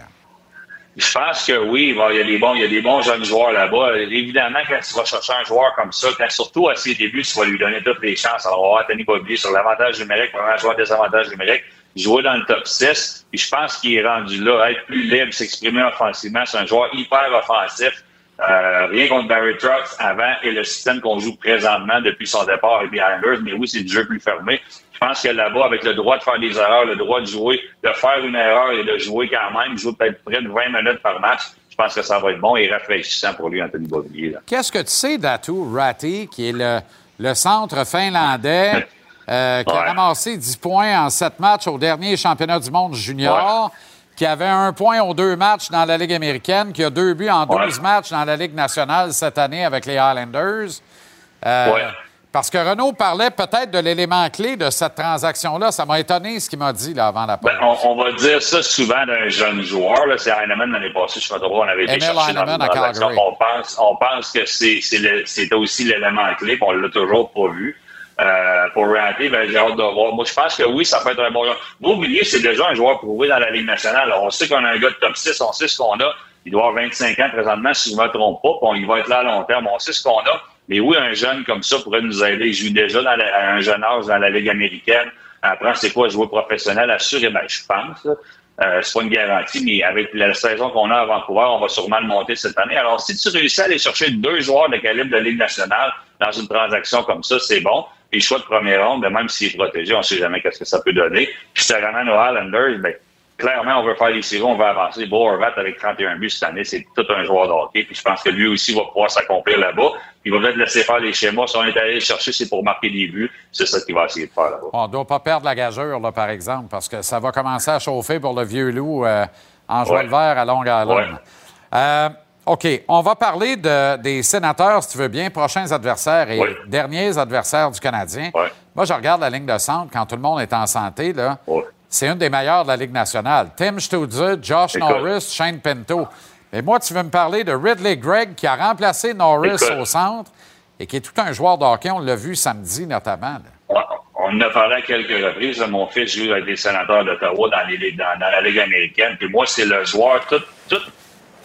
O: Je pense que oui, bon, il y a des bons, il y a des bons jeunes joueurs là-bas. Évidemment, quand tu vas chercher un joueur comme ça, quand surtout à ses débuts, tu vas lui donner toutes les chances. Alors, on va voir Anthony Boblier sur l'avantage numérique, vraiment un joueur des avantages numériques, jouer dans le top 6. Puis je pense qu'il est rendu là, être plus libre, s'exprimer offensivement. C'est un joueur hyper offensif. Euh, rien contre Barry Trucks avant et le système qu'on joue présentement depuis son départ avec les Islanders, mais oui, c'est du jeu plus fermé. Je pense que là-bas, avec le droit de faire des erreurs, le droit de jouer, de faire une erreur et de jouer quand même, jouer peut-être près de 20 minutes par match, je pense que ça va être bon et rafraîchissant pour lui, Anthony Beauvillier. là.
A: Qu'est-ce que tu sais d'Atu Ratti, qui est le, le centre finlandais, euh, qui a ramassé 10 points en 7 matchs au dernier championnat du monde junior, qui avait un point aux deux matchs dans la Ligue américaine, qui a deux buts en 12 matchs dans la Ligue nationale cette année avec les Highlanders. Euh,
O: Ouais.
A: Parce que Renaud parlait peut-être de l'élément clé de cette transaction-là. Ça m'a étonné ce qu'il m'a dit là, avant la pause.
O: Ben, on, on va dire ça souvent d'un jeune joueur. C'est Heinemann l'année passée, je sais pas trop, on avait été chercher dans une transaction. On pense, on pense que c'est, c'était aussi l'élément clé, puis on l'a toujours pas vu. Euh, pour Ranty, ben, j'ai hâte de voir. Moi, je pense que oui, ça peut être un bon joueur. Vous oubliez, c'est déjà un joueur prouvé dans la Ligue nationale. On sait qu'on a un gars de top 6, on sait ce qu'on a. Il doit avoir 25 ans présentement, si ne me trompe pas, puis il va être là à long terme. On sait ce qu'on a. Mais oui, un jeune comme ça pourrait nous aider. Il joue déjà dans à un jeune âge dans la Ligue américaine. Apprend c'est quoi jouer professionnel, assurément, je pense. Euh, c'est pas une garantie, mais avec la saison qu'on a à Vancouver, on va sûrement le monter cette année. Alors, si tu réussis à aller chercher deux joueurs de calibre de Ligue nationale dans une transaction comme ça, c'est bon. Puis choix de première ronde, ben, même s'il est protégé, on sait jamais qu'est-ce que ça peut donner. Puis ça ramène aux Highlanders, ben, clairement, on veut faire les séries, on veut avancer. Beau Horvat avec 31 buts cette année, c'est tout un joueur de hockey. Puis je pense que lui aussi va pouvoir s'accomplir là-bas. Il va peut-être laisser faire les schémas. Si on est allé le chercher, c'est pour marquer des buts. C'est ça qu'il va essayer de faire là-bas.
A: On ne doit pas perdre la gageure, là, par exemple, parce que ça va commencer à chauffer pour le vieux loup euh, en jouant
O: Ouais.
A: le vert à Long Island.
O: Ouais.
A: Euh, OK, on va parler de- des sénateurs, si tu veux bien, prochains adversaires et derniers adversaires du Canadien. Moi, je regarde la ligne de centre quand tout le monde est en santé. là. C'est une des meilleures de la Ligue nationale. Tim Stutzer, Josh
O: Écoute.
A: Norris, Shane Pinto. Mais moi, tu veux me parler de Ridley Gregg qui a remplacé Norris
O: Écoute.
A: au centre et qui est tout un joueur de hockey. On l'a vu samedi notamment. là.
O: On en a parlé à quelques reprises. Mon fils joue avec les sénateurs d'Ottawa dans, la Ligue américaine. Puis moi, c'est le joueur, toute,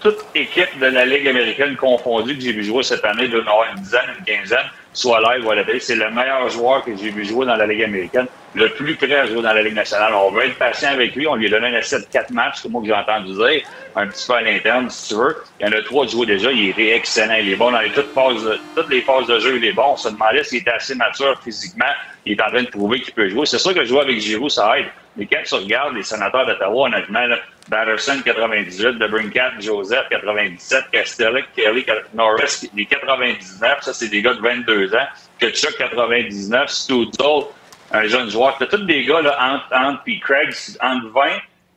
O: toute équipe de la Ligue américaine confondue que j'ai vu jouer cette année, de avoir une dizaine, une quinzaine, soit live ou à la télé. C'est le meilleur joueur que j'ai vu jouer dans la Ligue américaine, le plus prêt à jouer dans la Ligue nationale. On va être patient avec lui. On lui a donné un essai de quatre matchs, c'est moi que j'ai entendu dire, un petit peu à l'interne, si tu veux. Il y en a trois jouer déjà. Il était excellent. Il est bon dans toutes, toutes les phases de jeu. Il est bon. On se demandait s'il était assez mature physiquement. Il est en train de prouver qu'il peut jouer. C'est sûr que jouer avec Giroud, ça aide. Mais quand tu regardes les sénateurs d'Ottawa, honnêtement, là, Batterson, 98, DeBrincat, Joseph, 97, Castellic, Kelly, Norris, les 99, ça, c'est des gars de 22 ans. Kutchuk, 99, Stutzel, un jeune joueur. T'as tous des gars, là, entre, entre, puis Craig, entre 20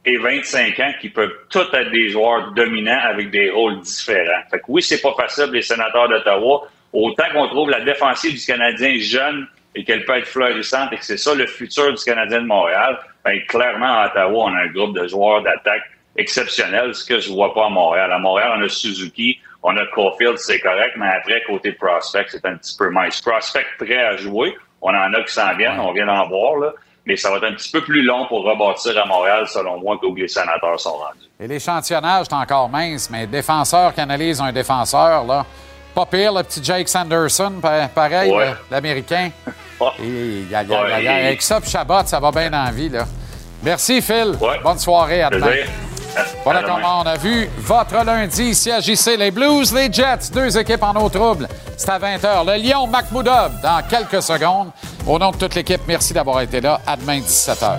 O: et 25 ans qui peuvent tous être des joueurs dominants avec des rôles différents. Fait que oui, c'est pas facile, les sénateurs d'Ottawa. Autant qu'on trouve la défensive du Canadien jeune et qu'elle peut être florissante et que c'est ça le futur du Canadien de Montréal, ben, clairement, à Ottawa, on a un groupe de joueurs d'attaque exceptionnel, ce que je vois pas à Montréal. À Montréal, on a Suzuki, on a Caulfield, c'est correct, mais après, côté prospect, c'est un petit peu mince. Prospect prêt à jouer, on en a qui s'en viennent, on vient d'en voir, là, mais ça va être un petit peu plus long pour rebâtir à Montréal, selon moi, que où les sénateurs sont rendus.
A: Et l'échantillonnage est encore mince, mais défenseur qui analyse un défenseur, là. Pas pire, le petit Jake Sanderson, pa- pareil,
O: Ouais.
A: l'Américain. Et, y a- y a- y a-
O: Ouais,
A: y a-
O: et-
A: Avec ça, puis Chabot, ça va bien en vie, là. Merci, Phil. Bonne soirée, à demain. Voilà comment on a vu votre lundi ici à JC. Les Blues, les Jets, deux équipes en eau trouble. C'est à 20h. Le Lion Macmoudov dans quelques secondes. Au nom de toute l'équipe, merci d'avoir été là. À demain, 17h.